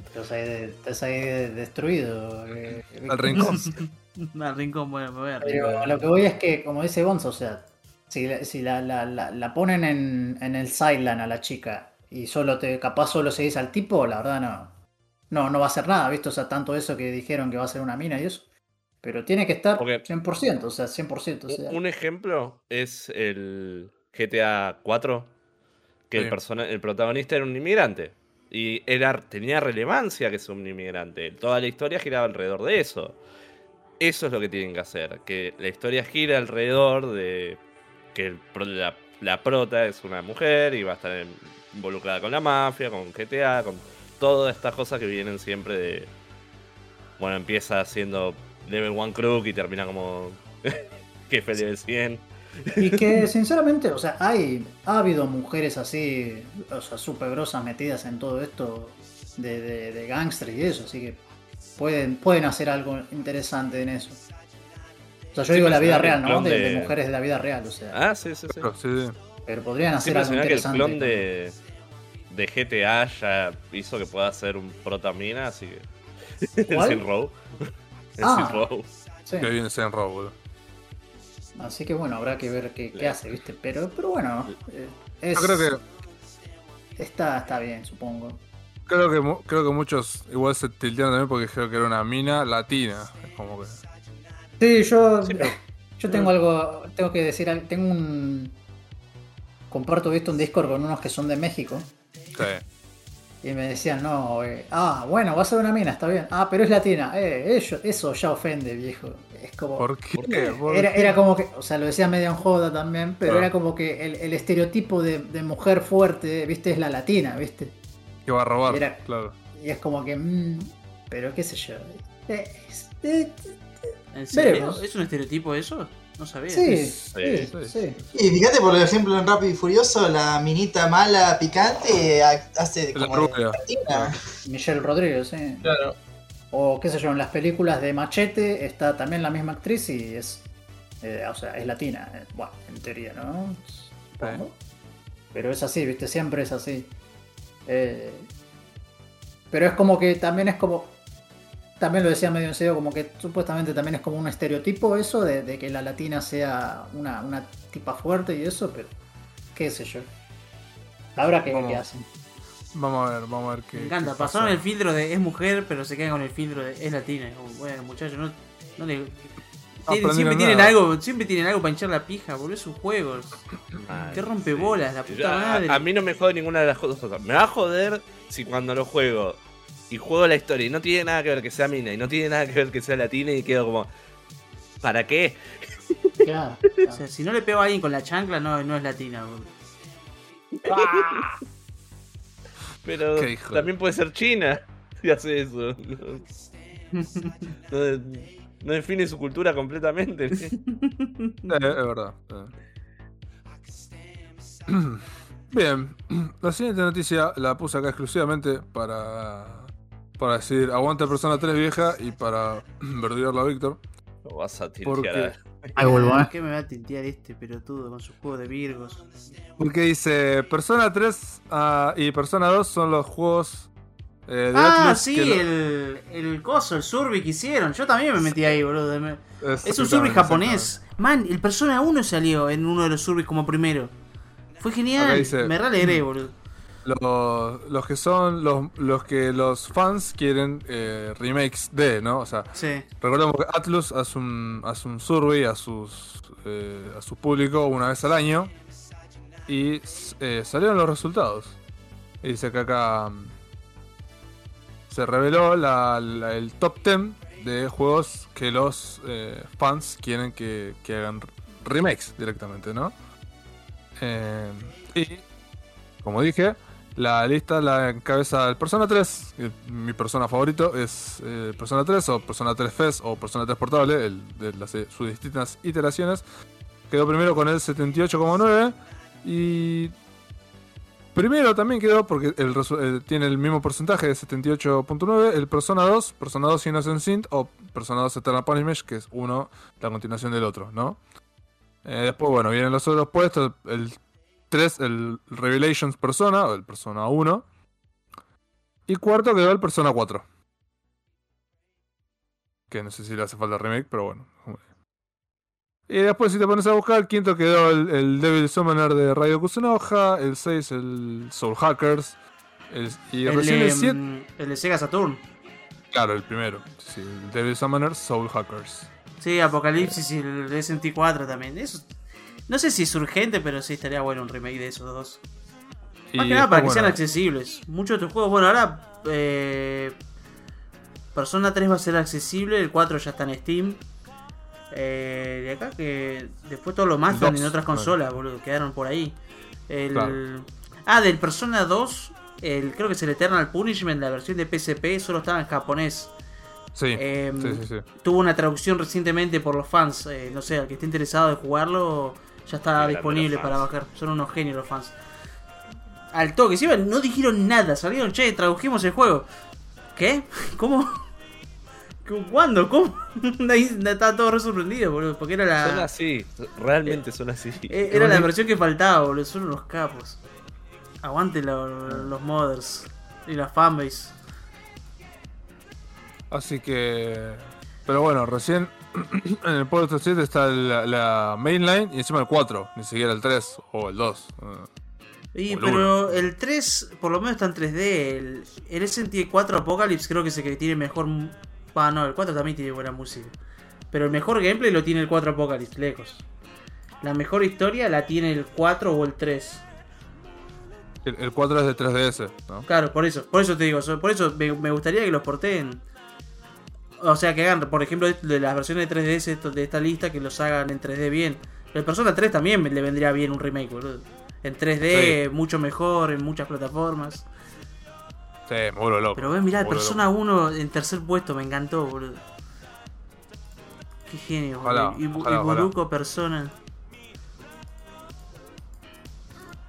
Estás ahí, estás ahí de- destruido. eh, Al rincón. Al rincón, bueno, a ver. Pero a lo que voy es que, como dice Gonzo, o sea, si, la- si la, la- la- la ponen en, en el sideline a la chica y solo te capaz solo seguís al tipo, la verdad no, no, no va a hacer nada, ¿viste? O sea, tanto eso que dijeron que va a ser una mina y eso. Pero tiene que estar Porque- 100%, o sea, 100%. O sea, Un ejemplo es el GTA 4, que Sí. el, persona- el protagonista era un inmigrante. Y era, tenía relevancia que sea un inmigrante. Toda la historia giraba alrededor de eso. Eso es lo que tienen que hacer. Que la historia gira alrededor de que el la, la prota es una mujer y va a estar involucrada con la mafia, con GTA, con todas estas cosas que vienen siempre de... Bueno, empieza siendo level 1 crook y termina como jefe level 100. Y que sinceramente, o sea, hay, ha habido mujeres así, o sea, súper grosas metidas en todo esto de, de, de gangsters y eso, así que pueden, pueden hacer algo interesante en eso. O sea, yo Sí, digo la vida mencionar real, ¿no? De, de- de mujeres de la vida real, o sea. Ah, sí, sí, sí. Claro, sí, sí. Pero podrían Sí, hacer algo mencionar que el interesante. clon de, de GTA ya hizo que pueda ser un protamina, así que. ¿Cuál? Sin Row. Ah. Sin Row. Sí. Que viene Saint Row, boludo. Así que bueno, habrá que ver qué, qué hace, ¿viste? Pero, pero bueno, eh, es- Yo creo que está, está bien, supongo. Creo que, creo que muchos igual se tiltearon también porque dijeron que era una mina latina. Es como que. Sí, yo, Sí, pero- yo tengo algo, tengo que decir, tengo un... Comparto, ¿viste? Un Discord con unos que son de México. Sí. Y me decían, no, eh, ah, bueno, va a ser una mina, está bien. Ah, pero es latina. Eh, eso, eso ya ofende, viejo. Es como... ¿Por qué? ¿Por qué? ¿Por Era, como que, o sea, lo decía medio en joda también, pero Ah. era como que el, el estereotipo de, de mujer fuerte, viste, es la latina, viste. Que va a robar, Era- claro. Y es como que, mm, pero qué sé yo. Eh, es- eh, ¿En serio? Veremos. ¿Es un estereotipo eso? No sabía. sí, Sí, sí, sí. Y fíjate, por ejemplo, en Rápido y Furioso, la minita mala picante ha- hace La como de. Michelle Rodríguez, sí. Claro. O qué sé yo, en las películas de Machete está también la misma actriz y es, eh, o sea, es latina. eh, Bueno, en teoría, ¿no? Pero es así, viste, siempre es así. Eh, pero es como que también es como, también lo decía medio en serio, como que supuestamente también es como un estereotipo eso de, de que la latina sea una, una tipa fuerte y eso, pero qué sé yo. Habrá que Vamos. qué hacen. Vamos a ver, vamos a ver qué. Me encanta. qué Pasaron pasa. el filtro de es mujer, pero se quedan con el filtro de es latina. Bueno, muchachos, no, no le. Tienen- siempre tienen algo, siempre tienen algo para hinchar la pija, boludo. Es un juego. Mal, Qué rompebolas, la puta Yo- madre. A, mí no me jode ninguna de las dos cosas. Me va a joder si cuando lo juego y juego la historia y no tiene nada que ver que sea mina y no tiene nada que ver que sea latina y quedo como. ¿Para qué? Claro, O claro. sea, si no le pego a alguien con la chancla, no, no es latina, boludo. Pero también puede ser china si hace eso. No, no- no define su cultura completamente. Eh, es verdad. eh. Bien, la siguiente noticia la puse acá exclusivamente para, para decir aguanta persona 3 vieja y para verdirla a Víctor. Lo vas a Porque- Ahí vuelvo, ¿eh? ¿Qué me va a tintear este pelotudo con su juego de Virgos? Porque dice Persona 3 ah, y Persona 2 son los juegos eh, de Ah, Atlus sí, que lo- el, el coso, el survey que hicieron. Yo también me metí ahí, boludo. Es un survey japonés. Man, el Persona 1 salió en uno de los surveys como primero. Fue genial. dice- Me re alegré, boludo. Los, los que son los, los que los fans quieren eh, remakes de, ¿no? O sea, Sí. recordemos que Atlus hace un, hace un survey a sus eh, a su público una vez al año y eh, salieron los resultados. Y dice que acá mm, se reveló la- la- el top 10 de juegos que los eh, fans quieren que, que hagan remakes directamente, ¿no? Y como dije, la lista la encabeza el Persona 3. que mi persona favorito es eh, Persona 3 o Persona 3 FES o Persona 3 Portable, de eh, sus distintas iteraciones. Quedó primero con el 78,9 y primero también quedó porque eh, tiene el mismo porcentaje de 78.9 el Persona 2, Persona 2 Innocent Sin o Persona 2 Eternal Punishment, que es uno la continuación del otro, ¿no? Eh, después, bueno, vienen los otros puestos, 3, el Revelations Persona, o el Persona 1. Y cuarto quedó el Persona 4. Que no sé si le hace falta remake, pero bueno. Y después, si te pones a buscar, el quinto quedó el, el Devil Summoner de Radio Kusunoha. El 6, el Soul Hackers. el- y El, recién el 7. mm, el de Sega Saturn. Claro, el primero. Sí, el Devil Summoner, Soul Hackers. Sí, Apocalipsis y el de 64 también. Eso, no sé si es urgente, pero sí estaría bueno un remake de esos dos. Más que nada para que sean accesibles. Muchos de estos juegos, bueno, ahora eh, Persona 3 va a ser accesible, el 4 ya está en Steam. Eh, de acá que después El están dos, en otras consolas, boludo, quedaron por ahí. El, Claro. Ah, del Persona 2, el, creo que es el Eternal Punishment, la versión de PSP, solo estaba en japonés. Sí, Em, sí, sí, sí. Tuvo una traducción recientemente por los fans. eh, no sé, al que esté interesado de jugarlo, ya está Qué disponible para bajar. Son unos genios los fans. Al toque, encima no dijeron nada. Salieron, che, tradujimos el juego. ¿Qué? ¿Cómo? ¿Cuándo? ¿Cómo? Ahí Estaba todo re sorprendido, boludo. Porque era Son la. así, realmente son así. eh, Era la versión que faltaba, boludo. Son unos capos. Aguante lo- los modders y la fanbase. Así que. Pero bueno, recién en el Port 7 está la, la mainline y encima el 4, ni siquiera el 3 o el 2. eh. Y, O el pero el 3 por lo menos está en 3D. El, el SNT 4 Apocalypse creo que es el que tiene mejor. Ah, no, el 4 también tiene buena música. Pero el mejor gameplay lo tiene el 4 Apocalypse, lejos. La mejor historia la tiene el 4 o el 3. El, el 4 es de 3DS, ¿no? Claro, por eso, por eso te digo, por eso me, me gustaría que los porten. O sea, que hagan, por ejemplo, de las versiones de 3DS esto- de esta lista, que los hagan en 3D bien. El Persona 3 también le vendría bien un remake, boludo. En 3D, mucho mejor, en muchas plataformas. Sí, vuelvo loco. Pero ven, mirá, el me vuelvo Persona 1 en tercer puesto, me encantó, boludo. Qué genio, Ojalá, boludo. Y, ojalá, y ojalá. Buruko Persona.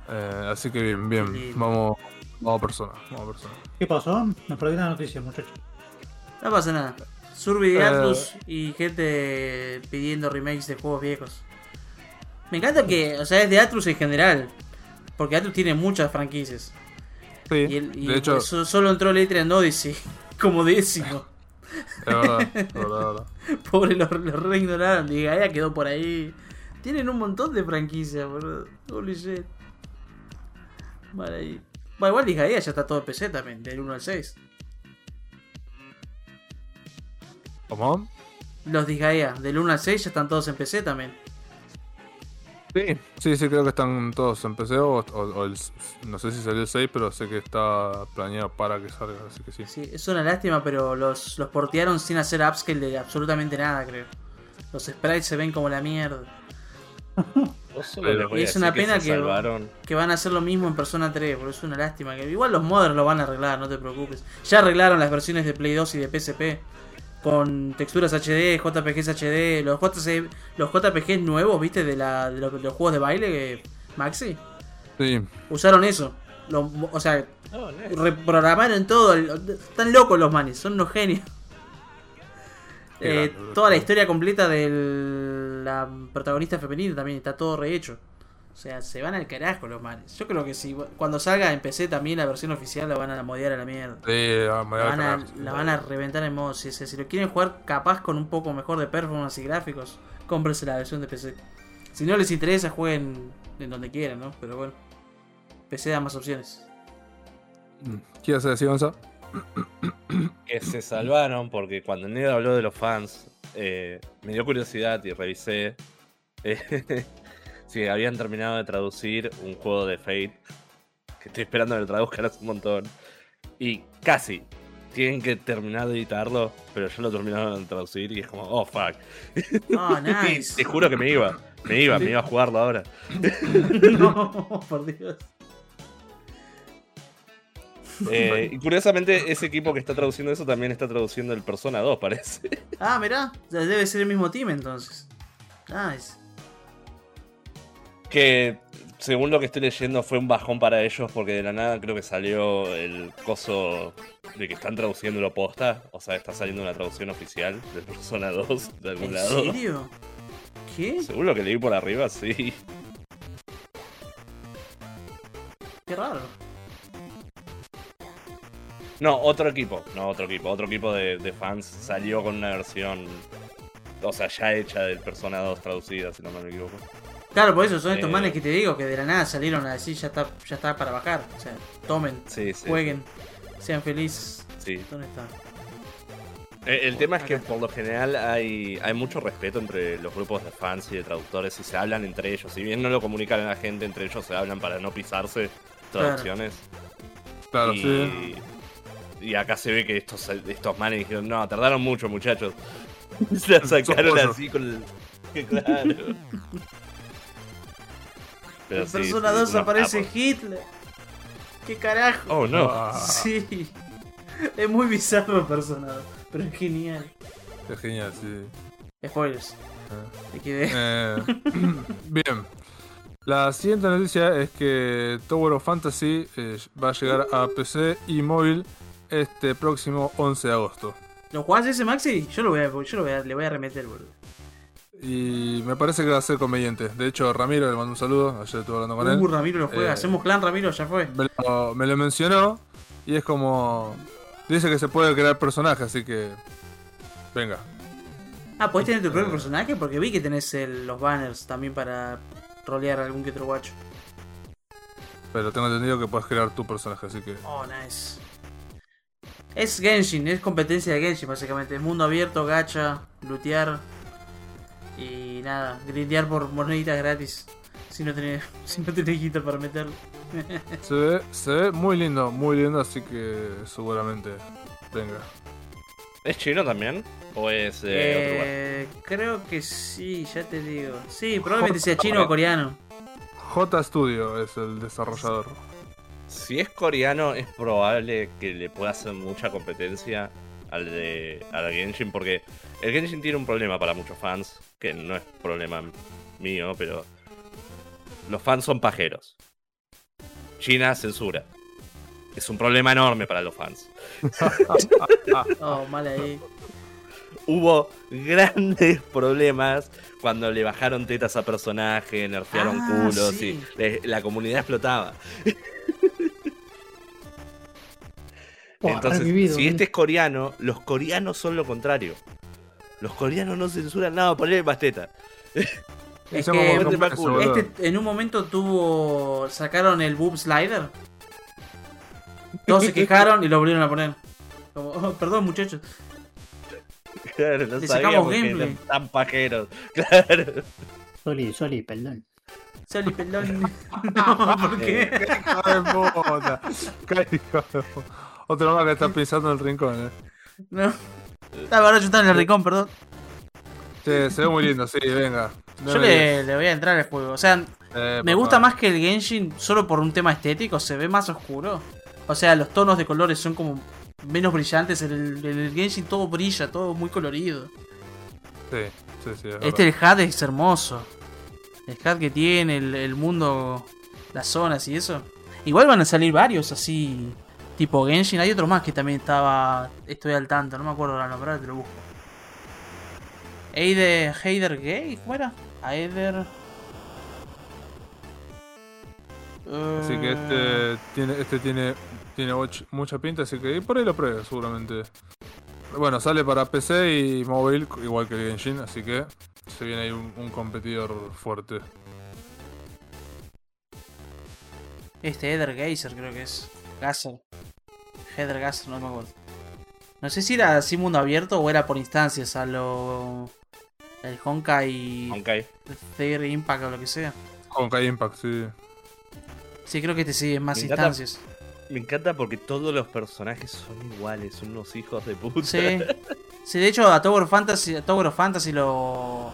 Eh, así que bien, bien. Vamos, vamos a persona. Vamos a persona. ¿Qué pasó? Me perdí la noticia, muchachos. No pasa nada. Survey de. Atlus y gente pidiendo remakes de juegos viejos. Me encanta que, o sea, es de Atlus en general. Porque Atlus tiene muchas franquicias. Sí, Y, el- y de hecho, so- solo entró Letrian Odyssey como décimo. es verdad, es verdad, es verdad. Pobre, lo, lo reignoraron. Y Gaia quedó por ahí. Tienen un montón de franquicias, boludo. Holy shit. Vale, ahí. Bueno, igual Disgaea ya está todo en PC también, del 1 al 6. ¿Cómo? Los Disgaea, del 1 al 6 ya están todos en PC también. Sí, sí, sí, creo que están todos en PC o, o- o el, no sé si salió el 6, pero sé que está planeado para que salga, así que sí. Sí, es una lástima, pero los, los portearon sin hacer upscale de absolutamente nada, creo. Los sprites se ven como la mierda. A es una que pena que- salvaron. Que van a hacer lo mismo en Persona 3, pero es una lástima. que Igual los modders lo van a arreglar, no te preocupes. Ya arreglaron las versiones de Play 2 y de PSP. Con texturas HD, JPGs HD, los, JC, los JPGs nuevos, viste, de, la, de, los, de los juegos de baile, que- Maxi. Sí, Usaron eso. Lo- o sea, no. reprogramaron todo. Están locos los manes, son unos genios. Eh, toda la historia completa de la protagonista femenina también está todo rehecho. O sea, se van al carajo los manes. Yo creo que si cuando salga en PC también la versión oficial la van a modear a la mierda. sí, La van a, carajo, sí. la van a reventar en modo. Si, si lo quieren jugar capaz con un poco mejor de performance y gráficos, cómprense la versión de PC. Si no les interesa, jueguen en donde quieran, ¿no? Pero bueno, PC da más opciones. ¿Qué ibas a decir, Gonza? que se salvaron porque cuando Ned habló de los fans, eh, me dio curiosidad y revisé eh, si habían terminado de traducir un juego de Fate, que estoy esperando que lo traduzcan hace un montón, y casi. Tienen que terminar de editarlo, pero ya lo terminaron de traducir y es como, oh fuck. Oh, nice. Te juro que me iba, me iba, me iba a jugarlo ahora. no, por Dios. Eh, y curiosamente, ese equipo que está traduciendo eso también está traduciendo el Persona 2, parece. Ah, mirá, debe ser el mismo team entonces. Nice. Que según lo que estoy leyendo fue un bajón para ellos porque de la nada creo que salió el coso de que están traduciéndolo posta. O sea, está saliendo una traducción oficial de Persona 2 de algún ¿En lado. serio? ¿Qué? Según lo que leí por arriba, sí. Qué raro. No, otro equipo. No, otro equipo. Otro equipo de, de fans salió con una versión. O sea, ya hecha del Persona 2 traducida, si no me equivoco. Claro, por eso son estos Eh. manes que te digo que de la nada salieron a decir ya está, ya está para bajar. O sea, tomen, Sí, sí. jueguen, sean felices. Sí. ¿Dónde está? Eh, El tema es que por lo general hay, hay mucho respeto entre los grupos de fans y de traductores y se hablan entre ellos. Si bien no lo comunican a la gente, entre ellos se hablan para no pisarse traducciones. Claro, y, sí. y acá se ve que estos, estos manes dijeron, no, tardaron mucho muchachos. se la sacaron así con el... Claro. Pero en sí, Persona sí, 2 unos aparece. Hitler. ¿Qué carajo? Oh no. Ah, Sí. Es muy bizarro Persona 2, pero es genial. Es genial, sí. Spoilers. Eh. Te quedé. Eh, bien. La siguiente noticia es que Tower of Fantasy eh, va a llegar a PC y móvil este próximo 11 de agosto. ¿Lo jugás ese Maxi? Yo lo voy a, yo lo voy a, le voy a remeter, boludo. Y me parece que va a ser conveniente. De hecho, Ramiro le mandó un saludo. Ayer estuve hablando con Uh, él. Ramiro lo juega. Eh. Hacemos clan, Ramiro, ya fue. Me lo, me lo mencionó. Y es como. Dice que se puede crear personaje, así que. Venga. Ah, ¿podés tener tu propio personaje? Porque vi que tenés el- los banners también para rolear algún que otro guacho. Pero tengo entendido que puedes crear tu personaje, así que. Oh, nice. Es Genshin, es competencia de Genshin básicamente. Mundo abierto, gacha, lootear y nada, grindear por moneditas gratis. Si no tenés, si no tenés guita para meterlo. Se ve, se ve muy lindo, muy lindo, así que seguramente venga. ¿Es chino también? ¿O es de otro lugar? Eh, creo que sí, ya te digo. Sí, probablemente sea chino o coreano. J Studio es el desarrollador. Si es coreano, es probable que le pueda hacer mucha competencia al de al Genshin, porque el Genshin tiene un problema para muchos fans, que no es problema mío, pero los fans son pajeros. China censura. Es un problema enorme para los fans. Oh, mal ahí. Hubo grandes problemas cuando le bajaron tetas a personajes, nerfearon Ah, culos sí. y le- la comunidad explotaba. Buah, Entonces, revivido, si este es coreano, los coreanos son lo contrario. Los coreanos no censuran nada, ponle más teta. Es que este- este en un momento tuvo. sacaron el boob slider. Todos se quejaron y lo volvieron a poner. Como, "Oh, perdón muchachos. Claro, no Le sacamos gameplay. tan pajeros. Claro. Soli, Soli, perdón. Sally pelón. no, ¿por qué? Hijo de puta. Qué hijo de puta. Otro más que está pisando en el rincón, eh. No. Ah, ahora yo estaba en el rincón, perdón. Che, se ve muy lindo, sí, venga. Yo le, le voy a entrar al juego. O sea. Eh, me gusta más que el Genshin solo por un tema estético. Se ve más oscuro. O sea, los tonos de colores son como menos brillantes. En el, en el Genshin todo brilla, todo muy colorido. Sí, sí, sí. es Este, el verdad. HUD es hermoso. El HUD que tiene, el, el mundo, las zonas y eso. Igual van a salir varios así, tipo Genshin. Hay otro más que también estaba. Estoy al tanto, no me acuerdo la nombre, te lo busco. Eider, Heider Gay, ¿cómo era? Aider. Así que este tiene, este tiene, tiene mucha pinta, así que por ahí lo pruebe seguramente. Bueno, sale para PC y móvil, igual que el Genshin, así que se viene ahí un, un competidor fuerte. Este Eder Geyser creo que es. Gasser. Heather Gasser, no me acuerdo. No sé si era así mundo abierto o era por instancias a lo. El Honkai Honkai. Third Impact o lo que sea. Honkai Impact, sí. Sí, creo que este sí es más Me encanta. instancias. Me encanta porque todos los personajes son iguales, son unos hijos de puta. Sí. Sí, de hecho a Tower of Fantasy, a Tower of Fantasy lo.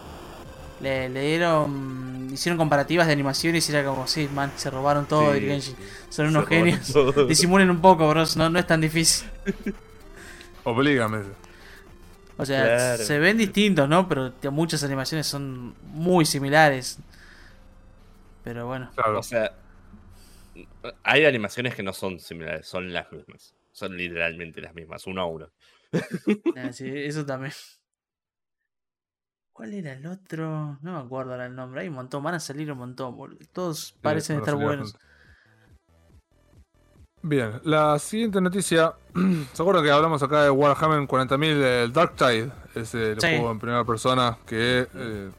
Le, le dieron. Hicieron comparativas de animaciones y era como, sí, man, se robaron todo Sí. del Genshin. Son unos genios. todo. Disimulen un poco, bros, no, no es tan difícil. Oblígame. O sea, Claro. se ven distintos, ¿no? Pero muchas animaciones son muy similares. Pero bueno. Claro. O sea, hay animaciones que no son similares, son las mismas. Son literalmente las mismas, uno a uno. Ah, sí, eso también. ¿Cuál era el otro? No me acuerdo ahora el nombre. Hay un montón, van a salir un montón. boludo. Todos parecen estar buenos. Bien, la siguiente noticia. ¿Se acuerdan que hablamos acá de Warhammer 40.000 el Dark Tide? Es el Sí. juego en primera persona que eh,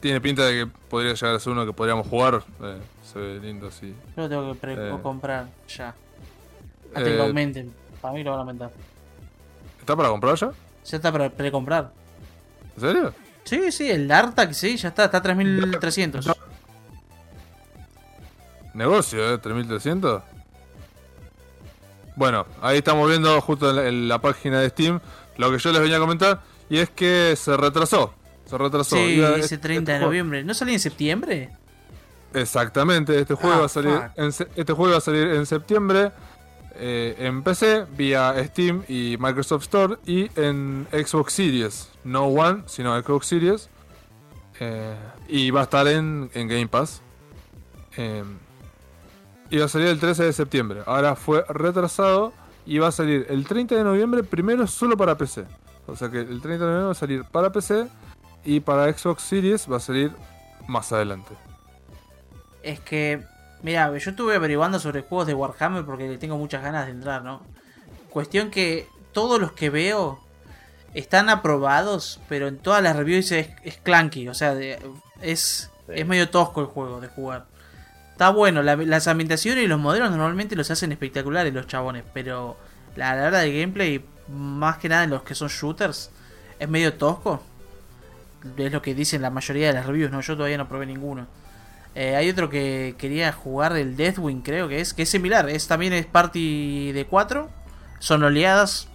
tiene pinta de que podría llegar a ser uno que podríamos jugar. Eh, se ve lindo así. Yo lo tengo que pre- Eh. comprar ya. Hasta que lo Eh, aumenten. Para mí lo van a aumentar. ¿Está para comprar ya? Ya está para precomprar. ¿En serio? Sí, sí, el Artac sí, ya está, está a 3300. Negocio, ¿eh? 3.300. Bueno, ahí estamos viendo justo en la, en la página de Steam lo que yo les venía a comentar. Y es que se retrasó. Se retrasó. Sí, Iba- este 30 de juego- noviembre. ¿No salía en septiembre? Exactamente, este juego Ah, va a salir fuck. en, este juego va a salir en septiembre eh, en PC vía Steam y Microsoft Store y en Xbox Series, no One, sino Xbox Series. Eh, y va a estar en, Game Pass. Eh, va a salir el 13 de septiembre. Ahora fue retrasado y va a salir el 30 de noviembre primero solo para PC. O sea que el 30 de noviembre va a salir para PC y para Xbox Series va a salir más adelante. Es que, mira, yo estuve averiguando sobre juegos de Warhammer porque le tengo muchas ganas de entrar, ¿no? Cuestión que todos los que veo están aprobados, pero en todas las reviews es, es clunky, o sea, de- es, Sí. es medio tosco el juego de jugar. Está bueno, la- las ambientaciones y los modelos normalmente los hacen espectaculares los chabones, pero la, la hora del gameplay, más que nada en los que son shooters, es medio tosco. Es lo que dicen la mayoría de las reviews, ¿no? Yo todavía no probé ninguno. Eh, hay otro que quería jugar el Deathwing, creo que es, que es similar. Es también es party de 4. Son oleadas.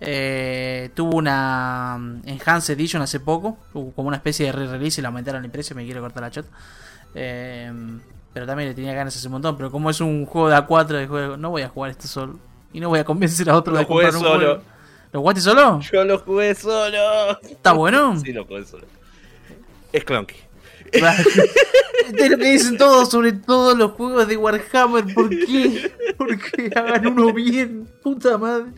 Eh, tuvo una mm, Enhanced Edition hace poco. Como una especie de re-release y la aumentaron el precio. Me quiero cortar la chat. Eh, pero también le tenía ganas hace un montón. Pero como es un juego de A4 de juego, no voy a jugar esto solo. Y no voy a convencer a otro Lo de jugué comprar un solo. juego. ¿Lo jugaste solo? Yo lo jugué solo. ¿Está bueno? Sí, lo jugué solo. Es clunky. De lo que dicen todos sobre todos los juegos de Warhammer. ¿Por qué? ¿Por qué hagan uno bien? Puta madre.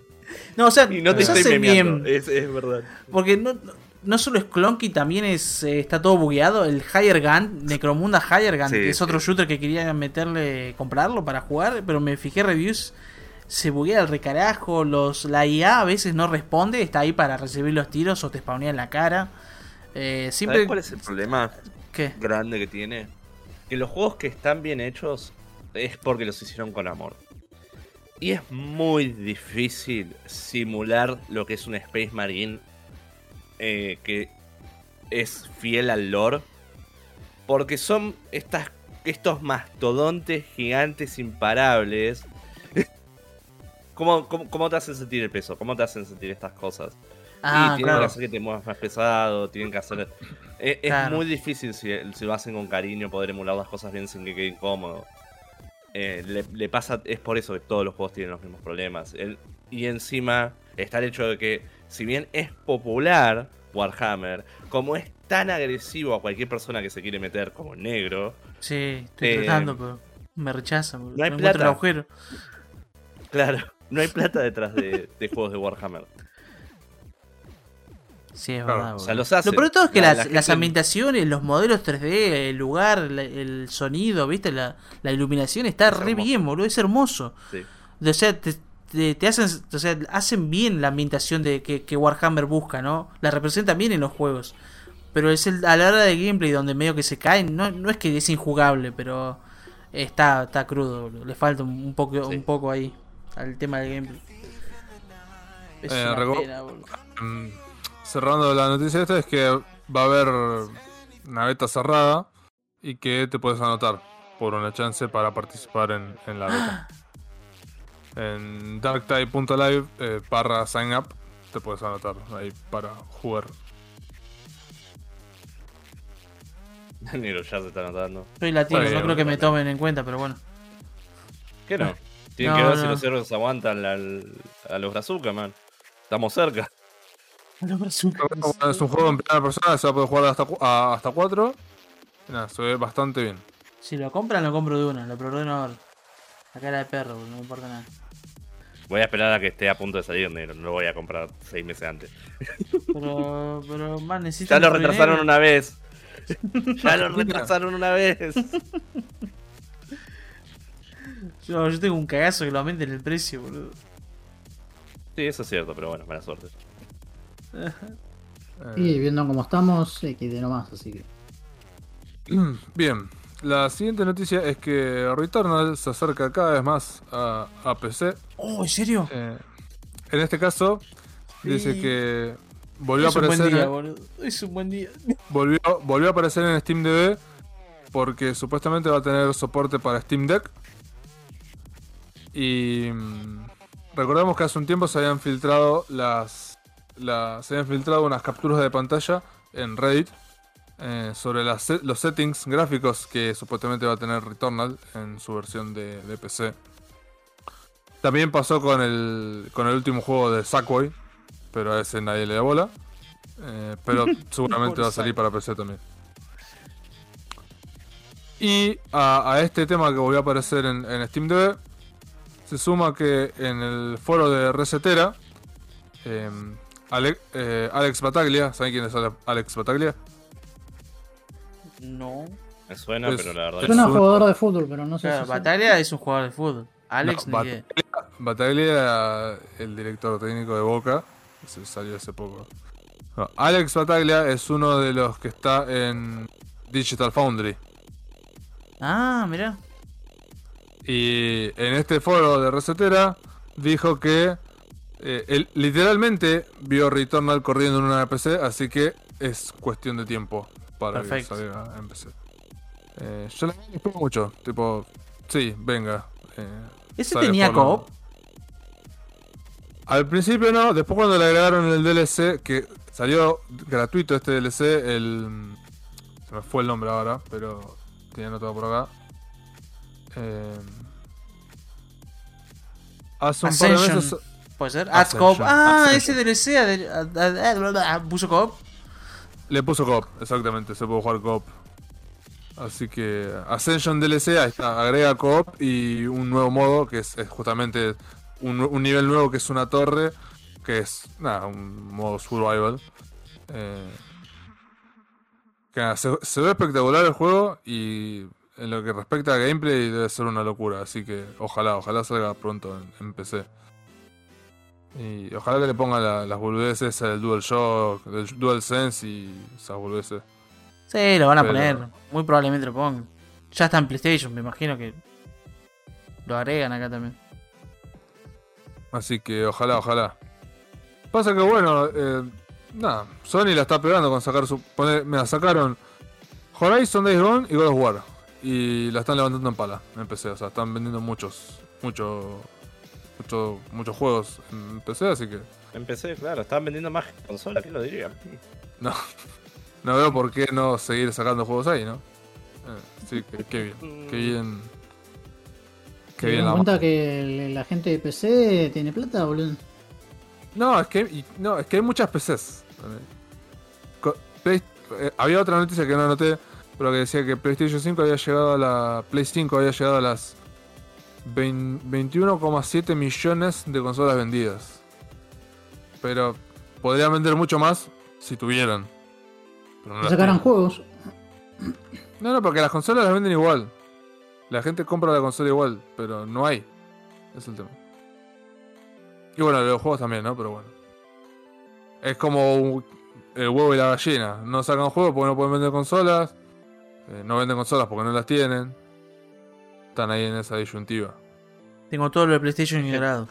No, o sea, Y no te estoy bien. Es, es verdad. Porque no, solo es clunky, también es eh, está todo bugueado. El Higher Gun, Necromunda Higher Gun, Sí, que es sí. otro shooter que quería meterle, comprarlo para jugar, pero me fijé reviews. Se buguea el recarajo, los, la IA a veces no responde, está ahí para recibir los tiros o te spawnea en la cara. Eh, siempre... ¿Sabes cuál es el problema ¿Qué? grande que tiene? Que los juegos que están bien hechos es porque los hicieron con amor. Y es muy difícil simular lo que es un Space Marine eh, que es fiel al lore. Porque son estas, estos mastodontes gigantes imparables. ¿Cómo, cómo, cómo te hacen sentir el peso? ¿Cómo te hacen sentir estas cosas? Ah, y tienen claro. que hacer que te muevas más pesado, tienen que hacer... Es, es muy difícil si, si lo hacen con cariño poder emular las cosas bien sin que quede incómodo. Eh, le, le pasa, es por eso que todos los juegos tienen los mismos problemas. El- y encima está el hecho de que, si bien es popular Warhammer, como es tan agresivo a cualquier persona que se quiere meter como negro, Sí, estoy Eh, tratando, pero me rechazan. no hay encuentro el plata. agujero. claro, no hay plata detrás de, de juegos de Warhammer. Sí, es Claro, verdad. o sea, los. Lo peor todo es que La- las, la las ambientaciones, los modelos 3D, el lugar, la- el sonido, ¿viste? La, la iluminación está Es re hermoso. bien, boludo. Es hermoso. Sí. O sea, te, te- te hacen, o sea, hacen bien la ambientación de que, que Warhammer busca, ¿no? La representan bien en los juegos. Pero es el, a la hora de gameplay donde medio que se caen, no, no es que es injugable, pero está, está crudo, boludo. Le falta un, poco, Sí. un poco ahí al tema del gameplay. Es Eh, una reco- pena, boludo. Cerrando la noticia esta es que va a haber una beta cerrada y que te puedes anotar por una chance para participar en, en la beta. En darktide.live eh, barra sign up te puedes anotar ahí para jugar. Negro ya se está notando. Soy latino, Está no creo que me tomen en cuenta, pero bueno. ¿Qué no? Tienen No, que ver si no. los héroes aguantan al- a los brazucas, man. Estamos cerca. Es un juego en primera persona, se va a poder jugar hasta, a- hasta 4. Nada, se ve bastante bien. Si lo compran, lo compro de una, lo preordeno ahora. La cara de perro, boludo, no me importa nada. Voy a esperar a que esté a punto de salir, negro. No lo voy a comprar seis meses antes. Pero, pero, man, Ya necesitan. lo retrasaron dinero. una vez. Ya lo retrasaron una vez. Yo, yo tengo un cagazo que lo aumenten el precio, boludo. Sí, eso es cierto, pero bueno, mala suerte. Y viendo cómo estamos, de nomás, así que. Bien, la siguiente noticia es que Returnal se acerca cada vez más a, a PC. Oh, ¿en serio? Eh, en este caso, dice que volvió a es un buen aparecer. día, en- boludo. Es un buen día. volvió, volvió a aparecer en SteamDB porque supuestamente va a tener soporte para Steam Deck. Y mm, recordemos que hace un tiempo se habían filtrado las, se habían filtrado unas capturas de pantalla en Reddit eh, sobre las los settings gráficos que supuestamente va a tener Returnal en su versión de, de PC. También pasó con el con el último juego de Sackboy, pero a ese nadie le da bola. Eh, pero seguramente va a salir para PC también. Y a, a este tema que volvió a aparecer en, en SteamDB, se suma que en el foro de Resetera, eh, Ale- eh, Alex Bataglia, ¿saben quién es Ale- Alex Bataglia? No. Me suena, Es- pero la verdad es que Suena un- jugador de fútbol, pero no sé Claro, si. Batalla es un jugador de fútbol. Alex, No. Bataglia, Bataglia el director técnico de Boca que se salió hace poco. No, Alex Bataglia es uno de los que está en Digital Foundry. Ah, mirá. Y en este foro de Resetera dijo que eh, él literalmente vio Returnal corriendo en una PC, así que es cuestión de tiempo para Perfecto. que salga en PC. Eh, yo la espero mucho, tipo, sí, venga. eh, ¿Ese tenía co-op? Al principio no, después cuando le agregaron el DLC, que salió gratuito este DLC, el... Se me fue el nombre ahora, pero tenía anotado por acá. Eh, hace un par de Ascension. meses... ¿Puede ser? Ads co-op. Ah, Ascension. ese DLC. ¿Puso co-op? Le puso coop, exactamente, se puede jugar coop. Así que Ascension DLC, ahí está, agrega coop y un nuevo modo que es, es justamente un, un nivel nuevo que es una torre, que es nada, un modo survival. Eh, que nada, se, se ve espectacular el juego y en lo que respecta a gameplay debe ser una locura, así que ojalá, ojalá salga pronto en, en PC. Y ojalá que le pongan la- las boludeces del DualShock, del DualSense y esas boludeces. Sí, lo van a Pero- poner. Muy probablemente lo pongan. Ya está en PlayStation, me imagino que lo agregan acá también. Así que ojalá, ojalá. Pasa que bueno, eh, nada, Sony la está pegando con sacar su... Poner, mira, sacaron Horizon Days Gone y God of War. Y la están levantando en pala en PC. O sea, están vendiendo muchos, muchos, muchos, muchos juegos en PC, así que Empecé, claro, estaban vendiendo más consolas, ¿quién lo diría? no, no veo por qué no seguir sacando juegos ahí, ¿no? Eh, sí, que, qué bien, qué bien. Qué ¿Te bien la cuenta que la gente de PC tiene plata, boludo? No, es que, y- no, es que hay muchas PCs. Play- eh, había otra noticia que no anoté, pero que decía que PlayStation 5 había llegado a la. Play 5 había llegado a las 21,7 millones de consolas vendidas. Pero podrían vender mucho más si tuvieran. Pero no sacaran juegos. No, no, porque las consolas las venden igual. La gente compra la consola igual, pero no hay. Es el tema. Y bueno, los juegos también, ¿no? Pero bueno. Es como un- el huevo y la gallina. No sacan juegos porque no pueden vender consolas. eh, no venden consolas porque no las tienen. Están ahí en esa disyuntiva. Tengo todo lo de PlayStation ignorado.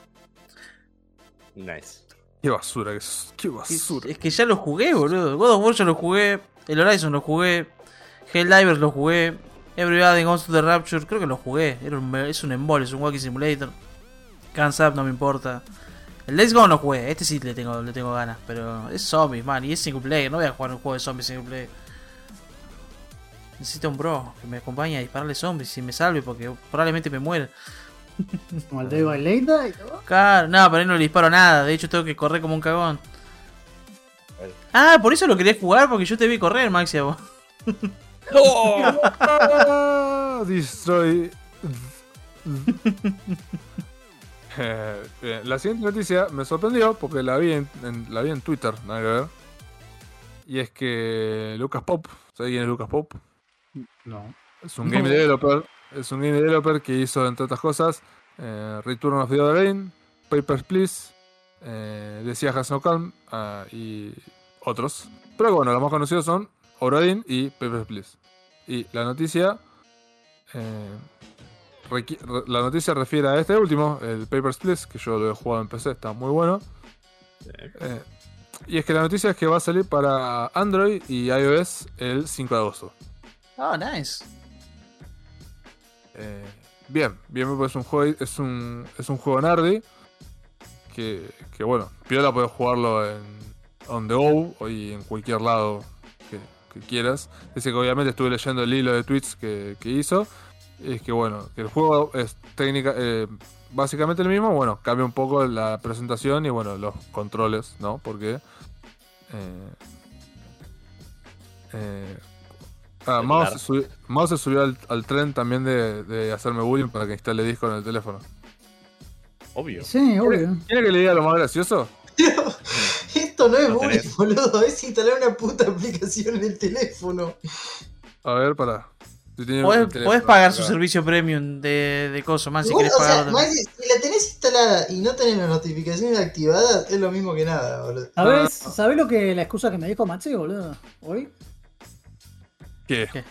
Nice. Qué basura que es. Qué Es, basura. es que ya lo jugué, boludo. God of War ya lo jugué. El Horizon lo jugué. Helldivers lo jugué. Everybody Goes to the Rapture, creo que lo jugué. Era un, es un embole, es un walking simulator. Guns Up no me importa. El Let's Go no jugué, este sí le tengo, le tengo ganas, pero es zombies, man, y es single player, no voy a jugar un juego de zombies single player. Necesito un bro que me acompañe a dispararle zombies y me salve porque probablemente me muera. Como el Daylight y todo. Claro, no, pero ahí no le disparo nada, de hecho tengo que correr como un cagón. Ah, por eso lo quería jugar, porque yo te vi correr, Maxi, a vos. Ah, Destroy. Eh, la siguiente noticia me sorprendió porque la vi en, en- la vi en Twitter, nada que ver. Y es que Lucas Pop, ¿sabes quién es Lucas Pop? No. Es un game developer, es un game developer que hizo entre otras cosas eh, Return of the Other Lane, Papers, Please, eh, Decía Has No Calm ah, y otros. Pero bueno, los más conocidos son Orodin y Papers, Please. Y la noticia eh, la noticia refiere a este último, el Papers, Please, que yo lo he jugado en PC, está muy bueno. Eh, y es que la noticia es que va a salir para Android y iOS el 5 de agosto. Oh, nice. Eh, bien, bien, pues es un juego, es un, es un juego nerdy que, que bueno, Piola puedes jugarlo en on the go y en cualquier lado que, que quieras. Dice que obviamente estuve leyendo el hilo de tweets que, que hizo. Y es que bueno, que el juego es técnica, eh, básicamente el mismo, bueno, cambia un poco la presentación y bueno, los controles, ¿no? Porque eh, eh, ah, Dark. se subió, Mouse se subió al, al tren también de, de hacerme bullying para que instale disco en el teléfono. Obvio. Sí, obvio. ¿Quiere que le diga lo más gracioso? Esto no es No bullying, tenés. boludo. Es instalar una puta aplicación en el teléfono. A ver, para. Podés, podés pagar su servicio premium de, de coso, man, si querés o sea, si la tenés instalada y no tenés las notificaciones activadas, es lo mismo que nada, boludo. ¿Sabes, ¿Sabés lo que la excusa que me dijo Maxi, boludo? Hoy. ¿Qué? ¿Qué?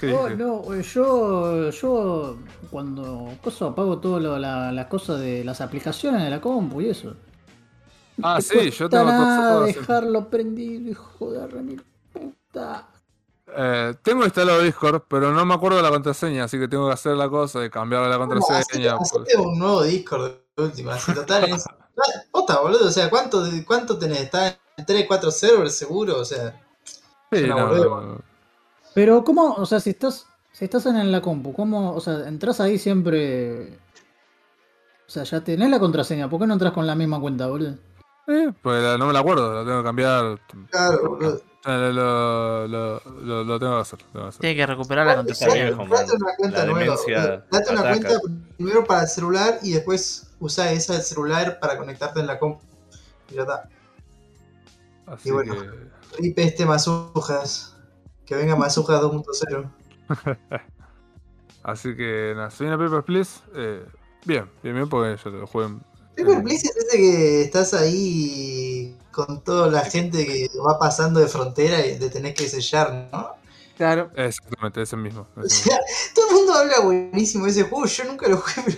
¿Qué Oh, no, eh, yo, yo cuando cosa apago todas las cosas de las aplicaciones de la compu y eso. Ah, No sí, yo tengo nada dejarlo prendido, hijo de remil puta. Eh, tengo instalado Discord, pero no me acuerdo de la contraseña, así que tengo que hacer la cosa de cambiarle la contraseña. hacete- pues. hacete un nuevo Discord de última, así total es. Boludo, o sea, ¿cuánto, cuánto tenés? ¿Está en 3, 4 servers seguro? O sea, Sí, no, boludez. no. Pero cómo, o sea, si estás, si estás en la compu, ¿cómo, o sea, entras ahí siempre? O sea, ya tenés la contraseña, ¿por qué no entras con la misma cuenta, boludo? Eh, pues no me la acuerdo, la tengo que cambiar. claro, boludo. Lo, lo, lo- lo tengo que hacer. Tiene que recuperar la contraseña. Date una cuenta la nueva. Date una ataca. cuenta primero para el celular y después usá esa del celular para conectarte en la compu. Y ya está. Así Y bueno. que. Rip este Mazujas. Que venga Mazujas 2.0. Así que nada, si viene Paper Please, eh, bien, bien, bien, porque yo lo juego en. Paper Please es ese que estás ahí con toda la gente que va pasando de frontera y te tenés que sellar, ¿no? Claro. Exactamente, ese mismo. O sea, todo el mundo habla buenísimo de ese juego, yo nunca lo jugué,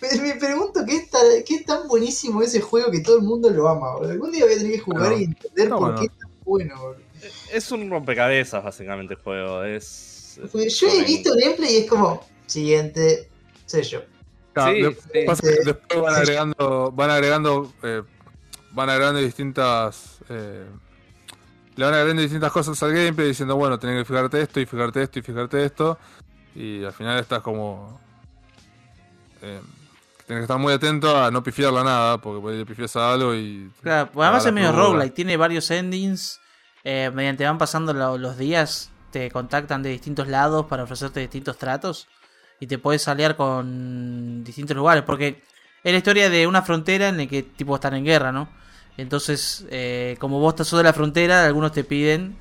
pero me, me pregunto qué es, tan, qué es tan buenísimo ese juego que todo el mundo lo ama, boludo. Algún día voy a tener que jugar y entender por bueno. qué es tan bueno, boludo. Es un rompecabezas, básicamente, el juego. Es. Yo he visto gameplay y es como, siguiente, sello. Claro, Sí, después van agregando, van agregando, eh, van agregando distintas, eh, le van agregando distintas cosas al gameplay diciendo, bueno, tenés que fijarte esto y fijarte esto y fijarte esto, y al final estás como, eh, tenés que estar muy atento a no pifiarla nada, porque por ahí le pifias a algo y... Claro, pues además es medio roguelike, tiene varios endings. Eh, mediante van pasando lo- los días, te contactan de distintos lados para ofrecerte distintos tratos. Y te puedes aliar con distintos lugares. Porque es la historia de una frontera en la que tipo están en guerra, ¿no? Entonces, eh, como vos estás sobre la frontera, algunos te piden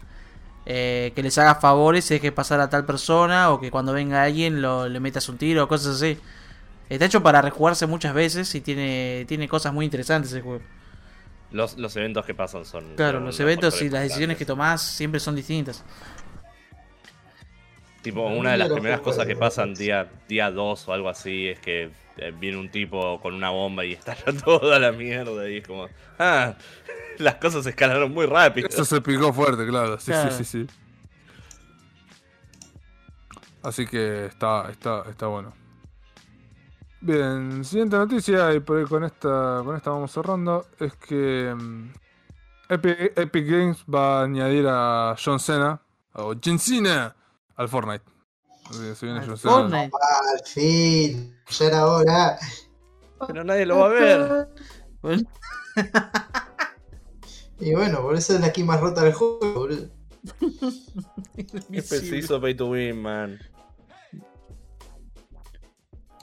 eh, que les hagas favores si dejes pasar a tal persona. O que cuando venga alguien lo, le metas un tiro o cosas así. Está hecho para rejugarse muchas veces y tiene, tiene cosas muy interesantes el juego. Los, los eventos que pasan son. Claro, son los eventos y las decisiones que tomás siempre son distintas. Tipo, una de las primeras cosas que pasan día día 2 o algo así es que eh, viene un tipo con una bomba y estalla toda la mierda y es como, ah, las cosas escalaron muy rápido. Eso se picó fuerte, claro, sí, Claro. sí, sí, sí. Así que está, está, está bueno. Bien, siguiente noticia, y por ahí con esta, con esta vamos cerrando, es que mm, Epic, Epic Games va a añadir a John Cena, o John Cena, al Fortnite. Se viene John Cena. Fortnite. Al fin, ya era hora. Pero nadie lo va a ver. Bueno, Y bueno, por eso es la aquí más rota del juego, boludo. Qué preciso pay to win, man.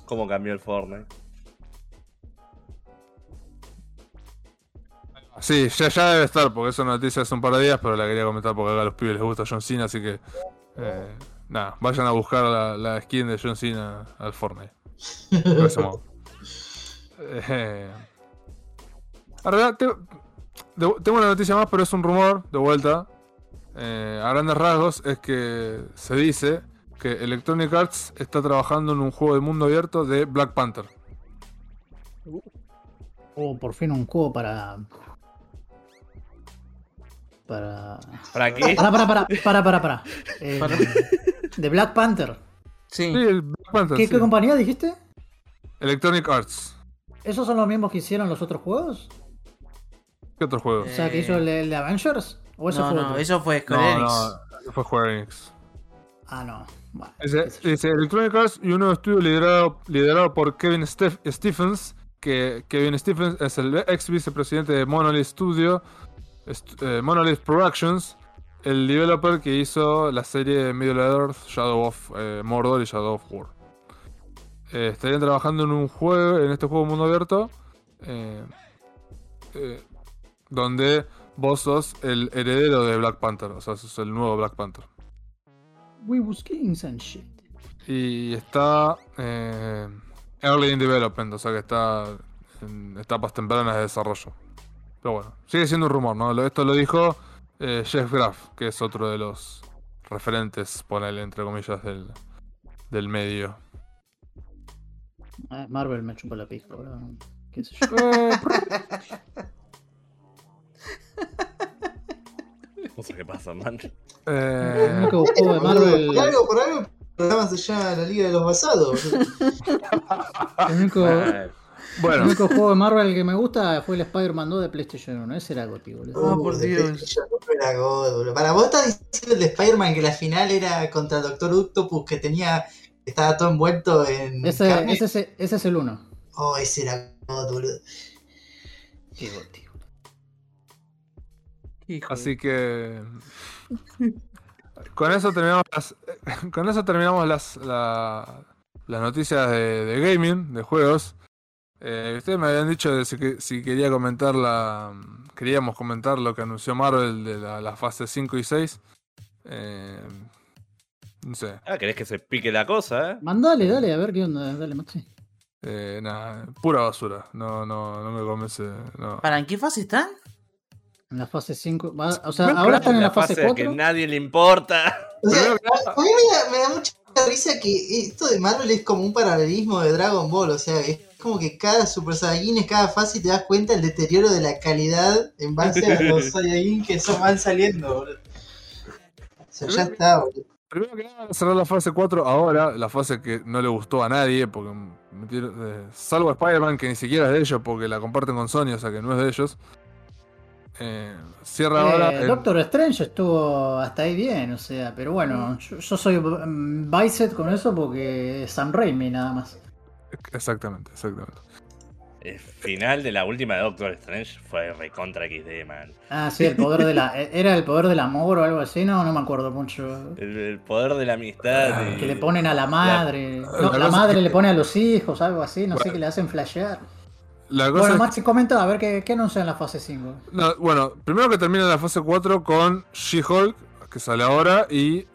¿Cómo cambió el Fortnite? Sí, ya, ya debe estar, porque esa noticia hace un par de días, pero la quería comentar porque acá a los pibes les gusta John Cena, así que. eh, nada, vayan a buscar la, la skin de John Cena al Fortnite. De ese modo. Eh, ahora, te- de- tengo una noticia más, pero es un rumor, de vuelta. Eh, a grandes rasgos, es que se dice que Electronic Arts está trabajando en un juego de mundo abierto de Black Panther. Oh, por fin un juego para. Para. ¿Para qué? Para, para, para, para, para, para. Eh, Para. De Black Panther. Sí. Sí, el Black Panther. ¿Qué, sí. qué compañía dijiste? Electronic Arts. ¿Esos son los mismos que hicieron los otros juegos? ¿Qué otro juego? O sea, que hizo el, el de Avengers. ¿O eso No, fue no, otro? eso fue Square Enix. no, fue Square Enix. Ah, no. Bueno, Dice, Electronic Arts y un nuevo estudio liderado, liderado por Kevin Steph- Stephens, que Kevin Stephens es el ex vicepresidente de Monolith Studio, eh, Monolith Productions, el developer que hizo la serie Middle Earth, Shadow of eh, Mordor y Shadow of War. Eh, estarían trabajando en un juego, en este juego mundo abierto, donde vos sos el heredero de Black Panther, o sea, sos el nuevo Black Panther. We was kings and shit. Y está eh, Early in Development, o sea que está en etapas tempranas de desarrollo. Pero bueno, sigue siendo un rumor, ¿no? Esto lo dijo eh, Jeff Graff, que es otro de los referentes, ponele entre comillas, del, del medio. Ah, Marvel me chupa la pija. ¿Qué sé yo? Eh, No sé qué pasa, man. El eh, único juego de Marvel. Por algo, por algo, el programa se llama La Liga de los Basados. El único, Mal. el bueno, único juego de Marvel que me gusta fue el Spider-Man 2 de PlayStation 1. Ese era Goti, boludo. Ah, por Uh, de Dios. Era God. Para vos estás diciendo el de Spider-Man que la final era contra Doctor Octopus que tenía. estaba todo envuelto en. Ese, ese, es- ese es el 1. Oh, ese era God, boludo. Qué Goti. Así que. Con eso terminamos las, con eso terminamos las, la- las noticias de, de gaming, de juegos. Eh, ustedes me habían dicho de si, que- si quería comentar la. Queríamos comentar lo que anunció Marvel de la, la fase 5 y 6. Eh, no sé. Ah, querés que se pique la cosa, ¿eh? Mandale, dale, a ver qué onda. Dale, Maxi. Eh, nada, pura basura. No, no, no me convence. No. ¿Para en qué fase están? En la fase 5. va- O sea, ahora están en la La fase fase a que 4. nadie le importa. O sea, a mí me da, me da mucha risa que esto de Marvel es como un paralelismo de Dragon Ball. O sea, es como que cada Super Saiyajin, en cada fase te das cuenta el deterioro de la calidad en base a los Saiyajin que son, van saliendo, boludo. O sea, ya está, boludo. Primero que nada, cerrar la fase 4 ahora, la fase que no le gustó a nadie, porque metieron- eh, salvo a Spider-Man, que ni siquiera es de ellos, porque la comparten con Sony, o sea que no es de ellos. Eh, cierra ahora. Eh, en- Doctor Strange estuvo hasta ahí bien, o sea, pero bueno, yo, yo soy mm, Bicep con eso porque es Sam Raimi nada más. Exactamente, exactamente. El final de la última de Doctor Strange fue recontra XD, man. Ah, sí, el poder de la. eh, ¿Era el poder del amor o algo así? No, no me acuerdo mucho. El, el poder de la amistad. y- Que le ponen a la madre. La- No, la madre es que- le pone a los hijos, algo así, no sé qué le hacen flashear. La cosa Bueno, Maxi, comenta a ver qué, qué anuncia en la fase 5. no, bueno, primero que termina la fase 4 con She-Hulk, que sale ahora, y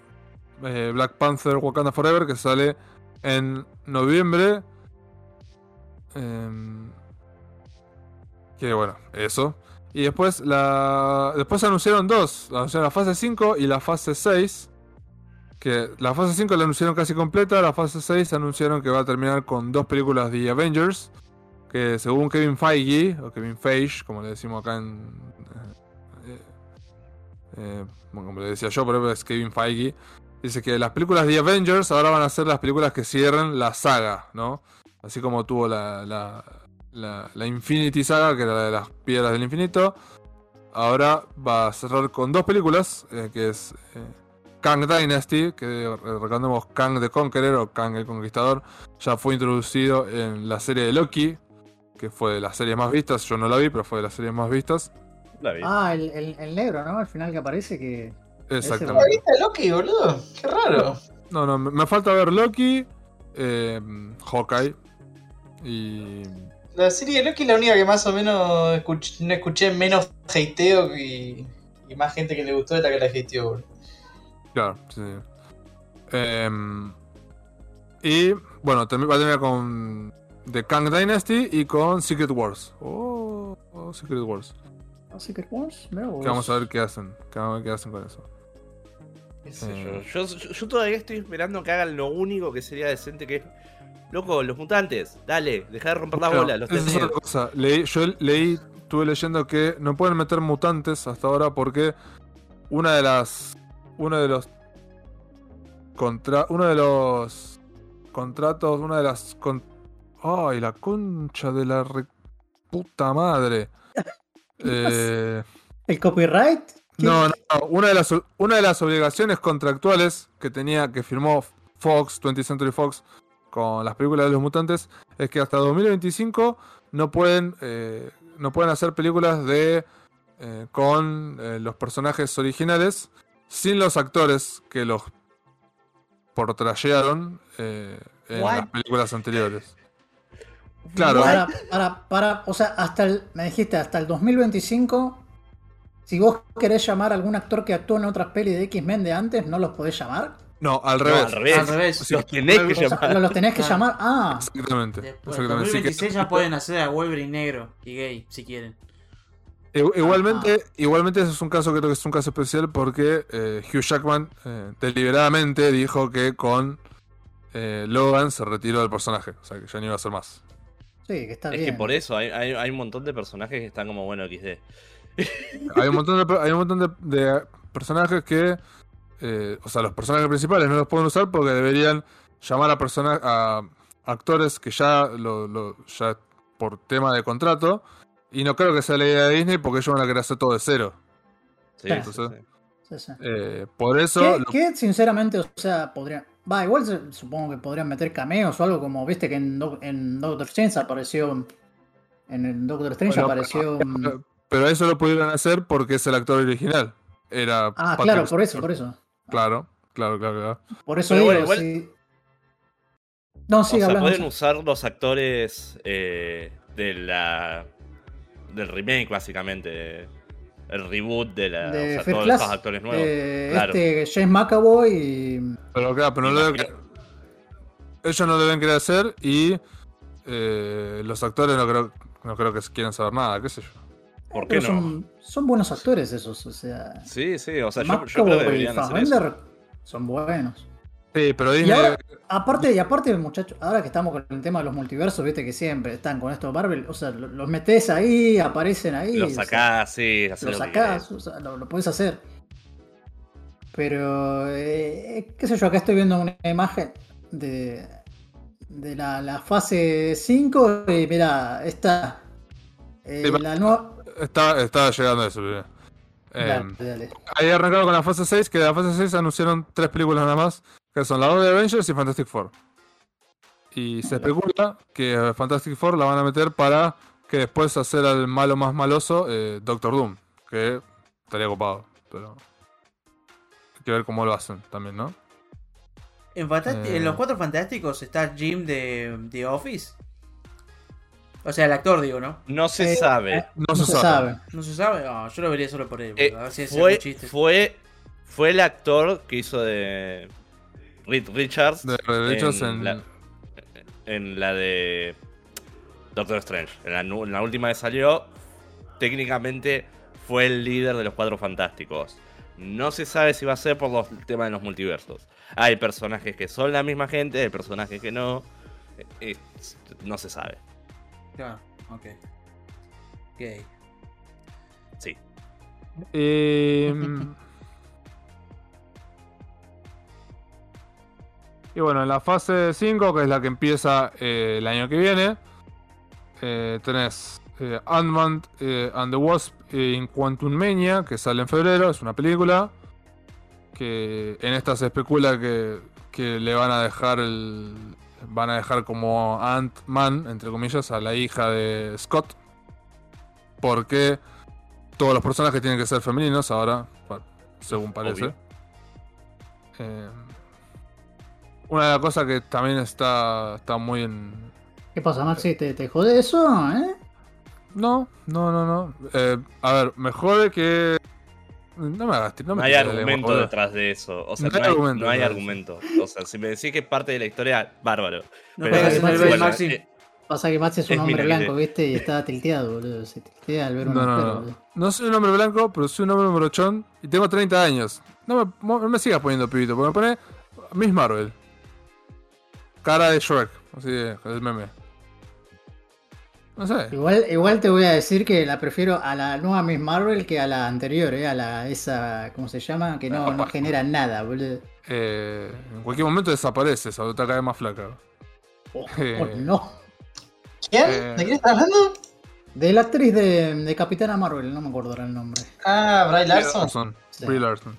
eh, Black Panther Wakanda Forever, que sale en noviembre. Em, que bueno, eso. Y después la. Después anunciaron dos. Anunciaron la fase 5 y la fase 6. Que la fase 5 la anunciaron casi completa. La fase 6 anunciaron que va a terminar con dos películas de Avengers. Que según Kevin Feige, o Kevin Feige, como le decimos acá en. eh, eh, bueno, como le decía yo, pero es Kevin Feige. Dice que las películas de Avengers ahora van a ser las películas que cierren la saga, ¿no? Así como tuvo la, la, la, Infinity Saga, que era la de las piedras del infinito. Ahora va a cerrar con dos películas, eh, que es eh, Kang Dynasty, que eh, recordemos Kang the Conqueror o Kang el Conquistador, ya fue introducido en la serie de Loki, que fue de las series más vistas. Yo no la vi, pero fue de las series más vistas. La vi. Ah, el, el- el negro, ¿no? Al final que aparece que. Exactamente. ¿Viste Loki, boludo? Qué raro. No, no, me me falta ver Loki, eh, Hawkeye y. La serie de Loki es la única que más o menos escuch- no escuché menos hateo y, y más gente que le gustó de la que la hateó, boludo. Claro, sí. Em, y bueno, va a terminar con The Kang Dynasty y con Secret Wars. Oh, oh, Secret Wars. Ah, Secret Wars, mirá vos. Que vamos a ver qué hacen. Que vamos a ver qué hacen con eso. qué sé eh. yo. Yo, yo- yo todavía estoy esperando que hagan lo único que sería decente que es. Loco, los mutantes, dale, deja de romper las Bueno, bolas, los esa es otra cosa. Leí, yo leí, estuve leyendo que no pueden meter mutantes hasta ahora porque una de las. Uno de los. Contra, uno de los contratos, una de las. con- ay, la concha de la re- puta madre. Eh, ¿El copyright? No, no, no. Una de, las, una de las obligaciones contractuales que tenía, que firmó Fox, 20th Century Fox, con las películas de los mutantes, es que hasta 2025 no pueden, eh, no pueden hacer películas de eh, con los personajes originales sin los actores que los portrayearon eh, en What? las películas anteriores. Claro, Para, para, para, o sea, hasta el, me dijiste, hasta el 2025, si vos querés llamar a algún actor que actuó en otras pelis de X-Men de antes, ¿no los podés llamar? No, al No, revés. al revés. Al revés. Sí, Los tenés que O sea, llamar. los tenés que Ah. llamar. Ah, Exactamente. Después, en exactamente. Sí, que- 2026 ya pueden hacer a Wolverine negro y gay, si quieren. I- Igualmente, igualmente ese es un caso, creo que es un caso especial porque eh, Hugh Jackman eh, deliberadamente dijo que con eh, Logan se retiró del personaje, o sea que ya no iba a ser más. Sí, que está Es bien. que por eso hay, hay, hay un montón de personajes que están como, bueno, XD. Hay un montón de, hay un montón de, de personajes que, eh, o sea, los personajes principales no los pueden usar porque deberían llamar a personas, a actores que ya, lo, lo- ya por tema de contrato, y no creo que sea la idea de Disney porque ellos van a querer hacer todo de cero. Sí, sí, sí. Sí, sí. Eh, por eso, ¿Qué, lo- qué, sinceramente, o sea, podría. Va, igual se- supongo que podrían meter cameos o algo como, viste que en, Doc- en Doctor Strange apareció. En el Doctor Strange Bueno, apareció. Pero- Pero eso lo pudieron hacer porque es el actor original. Era Ah, Patrick claro, por eso, por eso. Claro, claro, claro. claro. Por eso Pero digo, bueno, igual- sí. No, sí, o sea, pueden usar los actores eh, de la del remake, básicamente. El reboot de la. de o sea, todos Class, estos actores nuevos. eh, claro. Este James McAvoy y. Pero claro, pero no lo deben- ellos no lo deben querer hacer y eh, los actores no creo, no creo que quieran saber nada, qué sé yo. ¿Por qué no? son, son buenos actores esos, o sea. Sí, sí, o sea, yo, yo creo que McAvoy y deberían hacer eso. Son buenos. Sí, pero Disney. ahora- Aparte, y aparte, muchachos, ahora que estamos con el tema de los multiversos, viste que siempre están con esto de Marvel, o sea, lo- los metes ahí, aparecen ahí. Lo o sea, sacás, sí, haces lo lo que sacás, o sea, lo, lo puedes hacer. Pero, eh, qué sé yo, acá estoy viendo una imagen de, de la, la fase 5 y mira, esta. eh, Sí, la nueva. Está, estaba llegando a eso. eh. Eh, Dale, dale. ahí arrancaron con la fase 6, que de la fase 6 anunciaron tres películas nada más, que son la 2 de Avengers y Fantastic Four. Y se especula que Fantastic Four la van a meter para que después hacer al malo más maloso eh, Doctor Doom, que estaría copado, pero hay que ver cómo lo hacen también, ¿no? En, Fantasti- Eh. en los cuatro fantásticos está Jim de The Office. O sea, el actor, digo, ¿no? No se Eh, sabe. eh, No se sabe. ¿No se sabe? No, yo lo vería solo por él. Eh, a ver si fue, fue, fue el actor que hizo de Richards De Richards en, en- la, en la de Doctor Strange. En la, nu- en la última que salió, técnicamente fue el líder de los Cuatro Fantásticos. No se sabe si va a ser por los el tema de los multiversos. Hay personajes que son la misma gente, hay personajes que no. No se sabe. Claro, ok. Ok. Sí. Eh, y bueno, en la fase 5, que es la que empieza eh, el año que viene, eh, tenés eh, Ant-Man and the Wasp in Quantum Mania, que sale en febrero, es una película. Que en esta se especula que, que le van a dejar el. Van a dejar como Ant-Man, entre comillas, a la hija de Scott. Porque todos los personajes tienen que ser femeninos ahora, según parece. Eh, una de las cosas que también está, está muy en... ¿Qué pasa, Maxi? ¿Te, te jode eso? ¿Eh? No, no, no, no. Eh, a ver, me jode que... No me hagas... No, No me hay argumento detrás de eso. O sea, No no hay hay, argumento no hay detrás de argumento. O sea, si me decís que es parte de la historia, bárbaro. No Pero, pegas en el bueno, Maxi. eh, Pasa que Maxi es un Es hombre blanco. ¿viste? Y está tilteado, boludo. Se tiltea al ver un No, no, soy un hombre blanco, pero soy un hombre morochón y tengo 30 años. No me, no me sigas poniendo pibito, porque me pone Miss Marvel. Cara de Shrek, así de, el meme. No sé. Igual, igual te voy a decir que la prefiero a la nueva Miss Marvel que a la anterior, ¿eh? A la esa, ¿cómo se llama? Que no, no genera nada, boludo. Eh, en cualquier momento desaparece esa otra cara más flaca. Oh, Eh. oh, no. ¿Quién? Eh. ¿De quién estás hablando? De la actriz de, de Capitana Marvel, no me acuerdo ahora el nombre. Ah, Bry Larson. Larson. Sí. Brie Larson.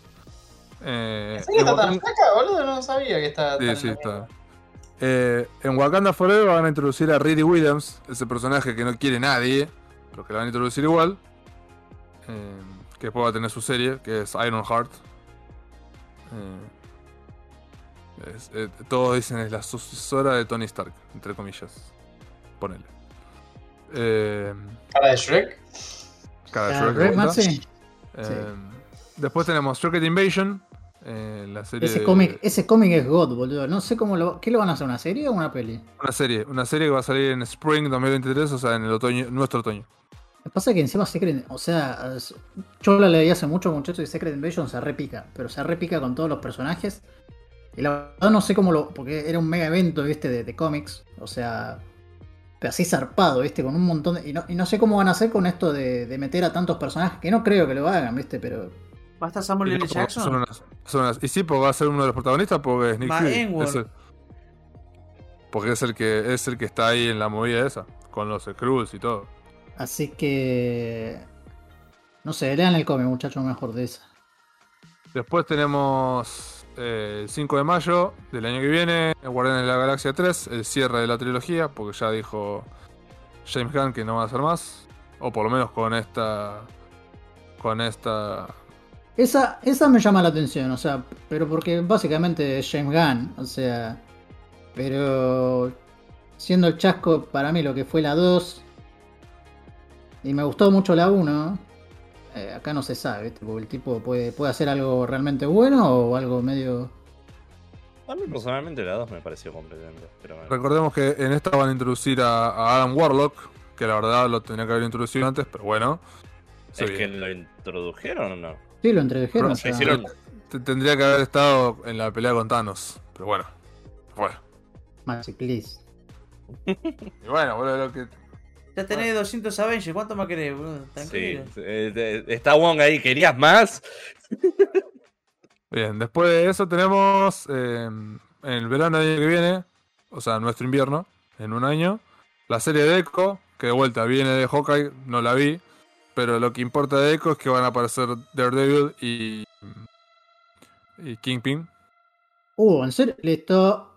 Eh, ¿En serio está tan flaca, boludo? No sabía que estaba Sí, tan sí, está. Eh, en Wakanda Forever van a introducir a Riri Williams, ese personaje que no quiere nadie, pero que la van a introducir igual. Eh, que después va a tener su serie, que es Iron Heart. Eh, es- eh, todos dicen es la sucesora de Tony Stark, entre comillas. Ponele. Eh, Cara de Shrek. cara de Shrek. Eh, Después tenemos Rocket Invasion, Eh, la serie Ese de- cómic, ese cómic es God, boludo. No sé cómo lo. ¿Qué lo van a hacer? ¿Una serie o una peli? Una serie, una serie que va a salir en Spring 2023, o sea, en el otoño, nuestro otoño. Me pasa que encima Secret. O sea, yo la leí hace mucho, muchachos, y Secret Invasion se repica. Pero se repica con todos los personajes. Y la verdad no sé cómo lo. Porque era un mega evento, viste, de, de cómics. O sea. Pero así zarpado, viste, con un montón de. Y no, y no sé cómo van a hacer con esto de, de meter a tantos personajes. Que no creo que lo hagan, viste, pero. ¿Va a estar Samuel Y, L. son Jackson? unas- son unas- y sí, porque va a ser uno de los protagonistas porque es Nick Va Fury. Enward. Es el- porque es el que es el que está ahí en la movida esa, con los Skrulls y todo. Así que. No sé, lean el cómic, muchachos, mejor de esa. Después tenemos eh, el 5 de mayo del año que viene, Guardianes de la Galaxia 3, el cierre de la trilogía, porque ya dijo James Gunn que no va a hacer más. O por lo menos con esta. Con esta. Esa, esa me llama la atención, o sea, pero porque básicamente es James Gunn, o sea, pero siendo el chasco para mí lo que fue la 2 y me gustó mucho la 1, eh, acá no se sabe, ¿viste? porque el tipo puede, puede hacer algo realmente bueno o algo medio... A mí personalmente la 2 me pareció completamente. Pero. Recordemos que en esta van a introducir a, a Adam Warlock, que la verdad lo tenía que haber introducido antes, pero bueno. ¿Es que viene. lo introdujeron o no? Sí, lo introdujeron. Pero o sea, hicieron- T- Tendría que haber estado en la pelea con Thanos, pero bueno. Bueno. Magic, please. Y bueno, boludo, lo que. Ya tenés 200 Avengers, ¿cuánto más querés, boludo? Tranquilo. eh, está Wong ahí, ¿querías más? Bien, después de eso tenemos eh, en el verano del año que viene, o sea, nuestro invierno, en un año, la serie de Echo, que de vuelta viene de Hawkeye, no la vi, pero lo que importa de Echo es que van a aparecer Daredevil y, y Kingpin. Uh, ¿en serio? Listo.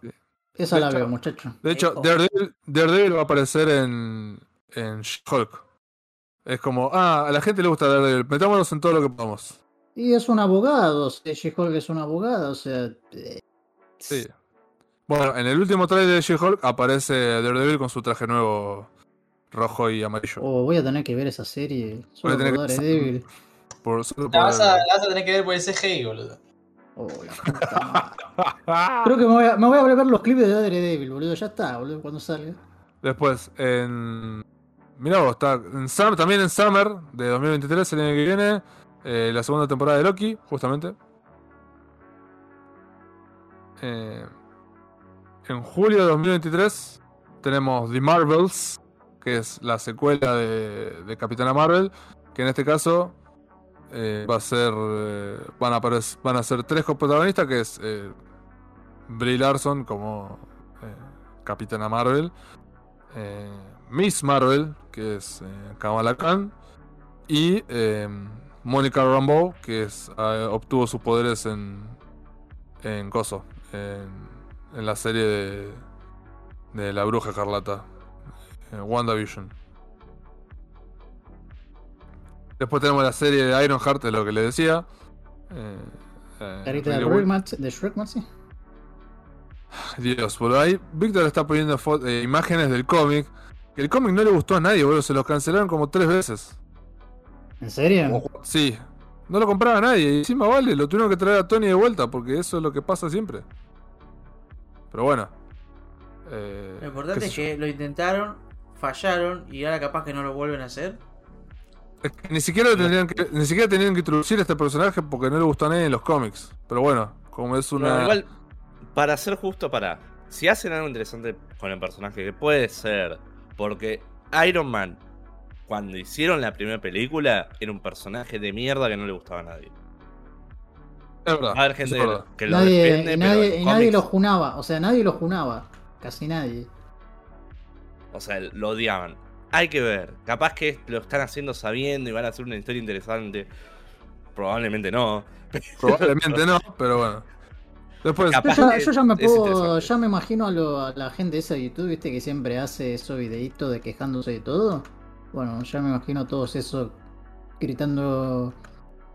Esa De la hecho- veo, muchacho. De hecho, Echo. Daredevil, Daredevil va a aparecer en, en Hulk. Es como, ah, a la gente le gusta Daredevil, metámonos en todo lo que podamos. Y es un abogado, o sea, She-Hulk es un abogado, o sea... eh, Sí. Bueno, en el último trailer de She-Hulk aparece Daredevil con su traje nuevo rojo y amarillo. Oh, voy a tener que ver esa serie. Voy Solo a tener por que- Daredevil. Por, solo La vas, a, la vas a tener que ver por el CGI, boludo. Oh, la puta. Creo que me voy, a, me voy a ver los clips de Daredevil, boludo. Ya está, boludo, cuando salga. Después, en. Mirá vos, está en Summer, también en Summer de 2023, el año que viene, eh, la segunda temporada de Loki, justamente. Eh, en julio de 2023 tenemos The Marvels, que es la secuela de, de Capitana Marvel, que en este caso eh, va a ser. eh, van, a van a ser tres coprotagonistas, que es eh, Brie Larson como eh, Capitana Marvel, Miss Marvel, que es Kamala Khan, y Monica Rambeau, que obtuvo sus poderes en, en Coso, en, la serie de, de La Bruja Escarlata, WandaVision. Después tenemos la serie de Ironheart, es lo que le decía. Eh, eh, Carita de de Shrek, Maxi. Dios, boludo. Ahí Víctor está poniendo eh, imágenes del cómic. Que el cómic no le gustó a nadie, boludo. Se los cancelaron como tres veces. ¿En serio? Sí. No lo compraba nadie. Y encima vale, lo tuvieron que traer a Tony de vuelta. Porque eso es lo que pasa siempre. Pero bueno. Eh, Lo importante es yo. que lo intentaron, fallaron y ahora capaz que no lo vuelven a hacer. Es que ni siquiera tendrían que, ni siquiera tenían que introducir a este personaje porque no le gustó a nadie en los cómics. Pero bueno, como es una. Bueno, igual, para ser justo, para. Si hacen algo interesante con el personaje, que puede ser. Porque Iron Man, cuando hicieron la primera película, era un personaje de mierda que no le gustaba a nadie. es verdad. Va a haber gente es verdad. que lo Nadie, defiende, y pero nadie, y nadie lo junaba, o sea, nadie lo junaba. Casi nadie. O sea, lo odiaban. Hay que ver. Capaz que lo están haciendo sabiendo y van a hacer una historia interesante. Probablemente no. Probablemente no, pero bueno. Después. Yo Capaz ya, yo ya me puedo, ya me imagino a, lo- a la gente esa de YouTube, viste, que siempre hace esos videitos de quejándose de todo. Bueno, ya me imagino a todos esos gritando,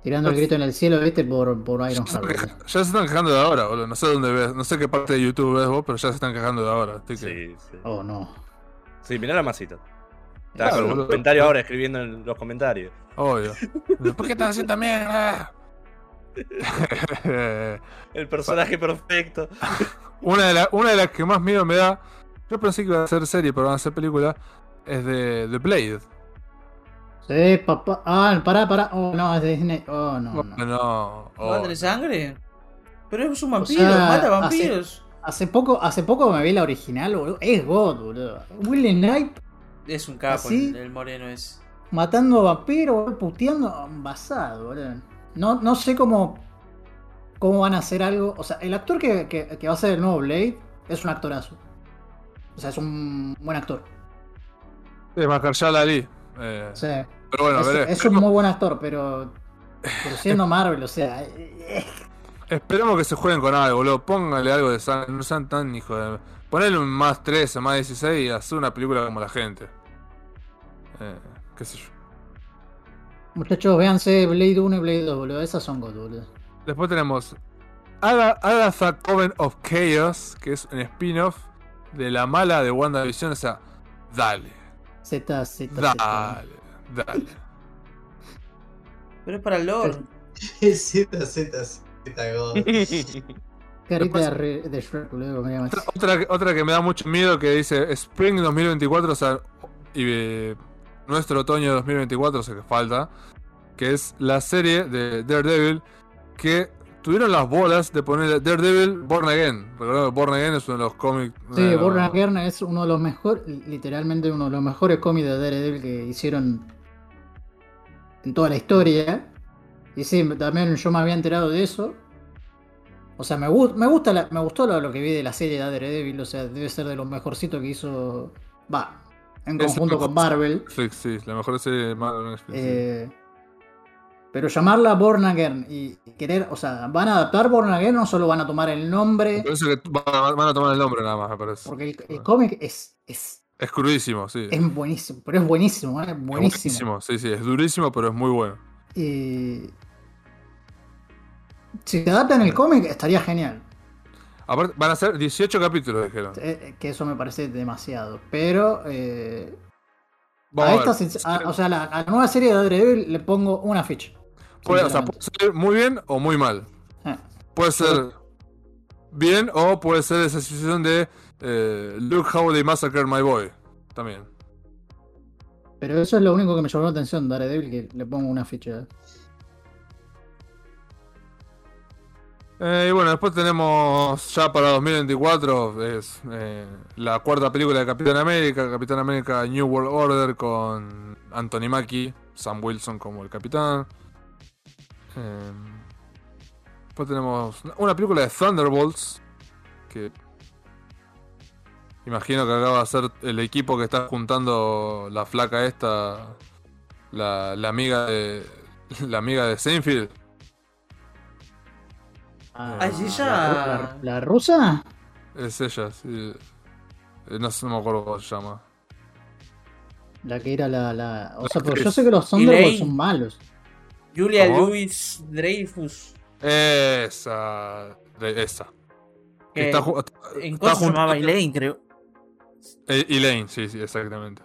tirando el grito en el cielo, viste, por, por Ya Iron queja- ya se están quejando de ahora, boludo. No sé dónde ves, no sé qué parte de YouTube ves vos, pero ya se están quejando de ahora. Así que... Sí, sí. Oh, no. Sí, mirá la masita. Está Claro, con un boludo. comentario ahora escribiendo en los comentarios. Obvio. ¿Por qué estás haciendo también? El personaje perfecto. una, de la- una de las que más miedo me da, yo pensé que iba a ser serie, pero van a ser película, es de The Blade. Sí, papá. Ah, pará, pará. Oh, no, es de Disney. Oh, no, no. No, no. ¿Va a oh. sangre? Pero es un vampiro, sea, mata vampiros. Hace poco, hace poco me vi la original, boludo. Es God, boludo. Willie Knight Es un capo ¿Así? el, moreno es. matando vampiros, boludo, puteando. Basado, boludo. No, no sé cómo. cómo van a hacer algo. O sea, el actor que, que- que va a ser el nuevo Blade es un actorazo. O sea, es un buen actor. Es Mahershala Ali. Eh, sea, pero bueno, a es, ver, es un muy buen actor, pero. Pero siendo Marvel, o sea. Esperemos que se jueguen con algo, boludo. Póngale algo de sangre, no sean tan hijos de. Ponele un más 13, más 16 y hacer una película como la gente. Eh, qué sé yo. Muchachos, véanse Blade 1 y Blade 2, boludo. Esas son God, boludo. Después tenemos Aga- Agatha Coven of Chaos, que es un spin-off de la mala de WandaVision. O sea, dale, Z, Z, Z. dale, dale. Pero es para el lore. Z, Z, Z, God. Carita Después- de, re- de Shrek, boludo. me llama Otra, que- otra que me da mucho miedo que dice Spring 2024, o sea, y, eh, nuestro otoño 2024, o sea que falta, que es la serie de Daredevil que tuvieron las bolas de poner Daredevil Born Again. Recordemos que Born Again es uno de los cómics. Sí, eh, Born Again es uno de los mejores, literalmente uno de los mejores cómics de Daredevil que hicieron en toda la historia. Y sí, también yo me había enterado de eso. O sea, me, gu- me gusta la- me gustó lo, lo que vi de la serie de Daredevil, o sea, debe ser de los mejorcitos que hizo. Va, en conjunto lo con Marvel. Netflix, sí, la mejor serie de Marvel Netflix, sí. Eh, pero llamarla Born Again y querer, o sea, van a adaptar Born Again, no solo van a tomar el nombre, eso que van, van a tomar el nombre nada más, me parece. porque el, el cómic es, es, Es crudísimo, sí. es buenísimo, pero es buenísimo, ¿eh? Es buenísimo. sí, sí, es durísimo, pero es muy bueno. Y si te adaptan el cómic, estaría genial. Aparte, van a ser 18 capítulos, dijeron. Eh, que eso me parece demasiado. Pero eh, a esta, a- o sea, la, a la nueva serie de Daredevil le pongo una ficha. Puede, o sea, puede salir muy bien o muy mal. Eh, Puede ser bien o puede ser esa situación de eh, Look how they massacred my boy. También. pero eso es lo único que me llamó la atención, Daredevil, que le pongo una ficha. Eh, y bueno, después tenemos ya para 2024 es eh, la cuarta película de Capitán América, Capitán América New World Order con Anthony Mackie, Sam Wilson como el capitán. Eh, después tenemos una película de Thunderbolts que imagino que acá va a ser el equipo que está juntando la flaca esta, la, la amiga de la amiga de Seinfeld. Ah, ¿es ella? ¿La, la- la rusa? Es ella, sí. Eh, No, sé, no me acuerdo cómo se llama. La que era la. la- O sea, pero yo sé que los Thunderbolts son malos. Julia. Louis Dreyfus. Esa. de- esa. Que está, en está cosa se llamaba Elaine, creo. Eh, Elaine, sí, sí, exactamente.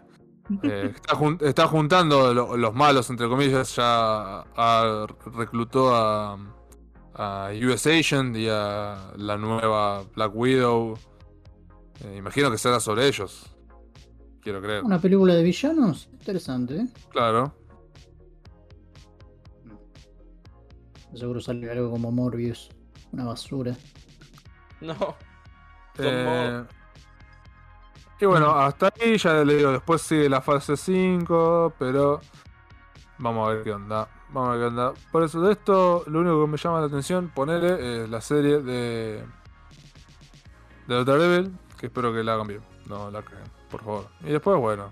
Eh, está, jun- está juntando lo- los malos, entre comillas, ya a- reclutó a, a US Agent y a la nueva Black Widow. Eh, imagino que será sobre ellos. Quiero creer. Una película de villanos. Interesante, ¿eh? Claro. Seguro sale algo como Morbius. Una basura. No. Eh, y bueno, hasta ahí ya le digo, después sigue la fase 5, pero vamos a ver qué onda. Vamos a ver qué onda. Por eso de esto, lo único que me llama la atención, ponerle es la serie de de Daredevil, que espero que la hagan bien. No la caguen, por favor. Y después, bueno.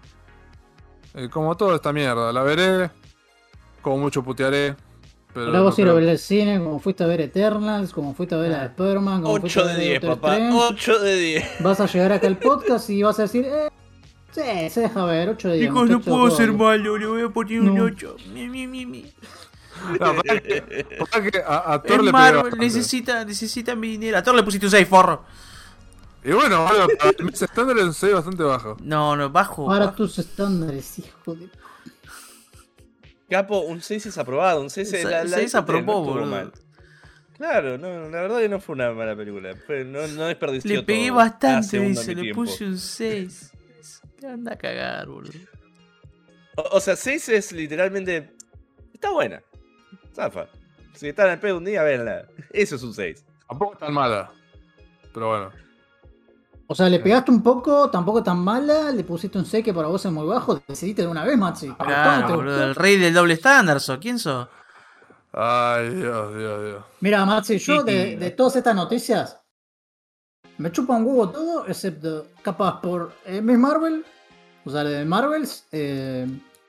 eh, como toda esta mierda, la veré. Como mucho putearé. Pero Ahora vos no ir a creo- ver el cine, como fuiste a ver Eternals, como fuiste a ver a Spider-Man, como fuiste 8 a de ver 10, Doctor papá. Strange. 8 de 10. Vas a llegar acá al podcast y vas a decir, eh, sí, se deja ver, 8 de 10. Chicos, no puedo ser malo, le voy a poner un No. 8. Mi, mi, mi, mi. No, para que, para que a, a Thor Es le Marvel, necesita, necesita mi dinero. A Thor le pusiste un 6, forro. Y bueno, algo, para el mes estándar es un 6 bastante bajo. No, no, bajo. Para bajo. tus estándares, hijo de. Capo, un 6 es aprobado. Un 6 es la, la seis no aprobó, estuvo boludo. mal. Claro, no, la verdad que no fue una mala película. No, no desperdició Le pegué todo. Bastante, dice, le puse un 6. ¿Qué anda a cagar, boludo? O, o sea, 6 es literalmente. Está buena. Zafa. Si están al pedo un día, véanla. Eso es un 6. Tampoco es tan mala. Pero bueno. O sea, le pegaste un poco, tampoco tan mala, le pusiste un 6 que para vos es muy bajo, decidiste de una vez, Maxi. ¿Te gustó? ¿Te Claro, gustó? boludo, el rey del doble estándar, ¿so? ¿Quién sos? Ay, Dios, Dios, Dios. Mira, Maxi, yo de todas estas noticias me chupa un huevo todo, excepto capaz por eh, Miss Marvel, o sea, de Marvels, eh,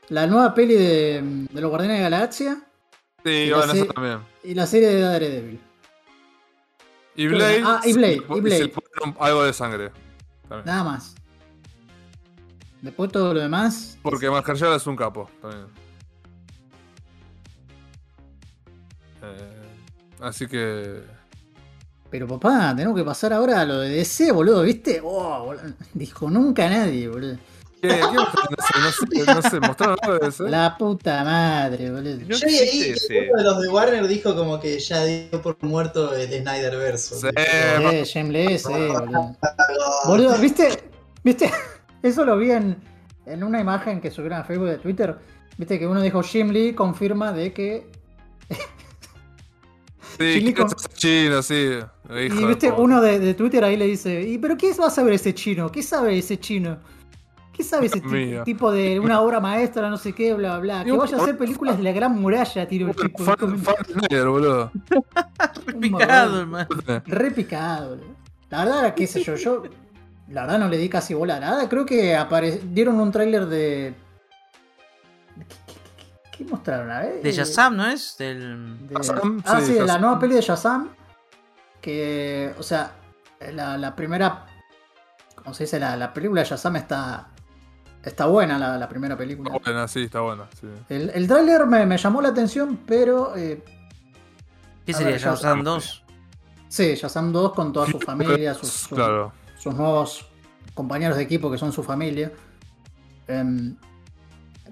la nueva peli de, de los Guardianes de la Galaxia Sí, Y bueno, eso también. y la serie de Daredevil. Y Blade. Ah, y Blade, se y Blade. se le pone un- algo de sangre. También. Nada más. Después todo lo demás. Porque Mascarilla es un capo también. Eh, así que. Pero papá, tenemos que pasar ahora a lo de DC, boludo, ¿viste? Oh, boludo. Dijo nunca nadie, boludo. ¿Qué, qué mostraron? No sé, no sé, no sé, mostraron algo de eso. La puta madre, boludo. No Yo ahí ese. uno de los de Warner dijo como que ya dio por muerto el Snyderverse. Sí, Eh, Shameless, eh, boludo. Boludo, ¿viste? ¿Viste? Eso lo vi en, en una imagen que subieron a Facebook de Twitter. Viste que uno dijo Jim Lee confirma de que. Sí, Chile ¿qué con- es chino, sí. hijo Y viste, uno de, de Twitter ahí le dice, ¿y pero qué va a saber ese chino? ¿Qué sabe ese chino? ¿Qué sabe ese Dios ti- mío. tipo de una obra maestra, no sé qué, bla, bla? Que vaya a hacer películas de la gran muralla, tiro el tipo. Fan, fan boludo. Picado, hermano. Re picado, boludo. La verdad, qué sé yo, yo. La verdad no le di casi bola a nada. Creo que apare- dieron un tráiler de. ¿Qué, mostraron? A ver. De Shazam, ¿no es? Del... Ah, sí, de la nueva peli de Shazam. Que, o sea, la, la primera. ¿Cómo se dice? La, la película de Shazam está. Está buena, la, la primera película. Está buena, sí, está buena. Sí. El, el tráiler me, me llamó la atención, pero. eh, ¿Qué sería? Shazam Shazam. 2. sí, Shazam 2 con toda su familia, sus, sus- Claro. sus nuevos compañeros de equipo que son su familia. Em,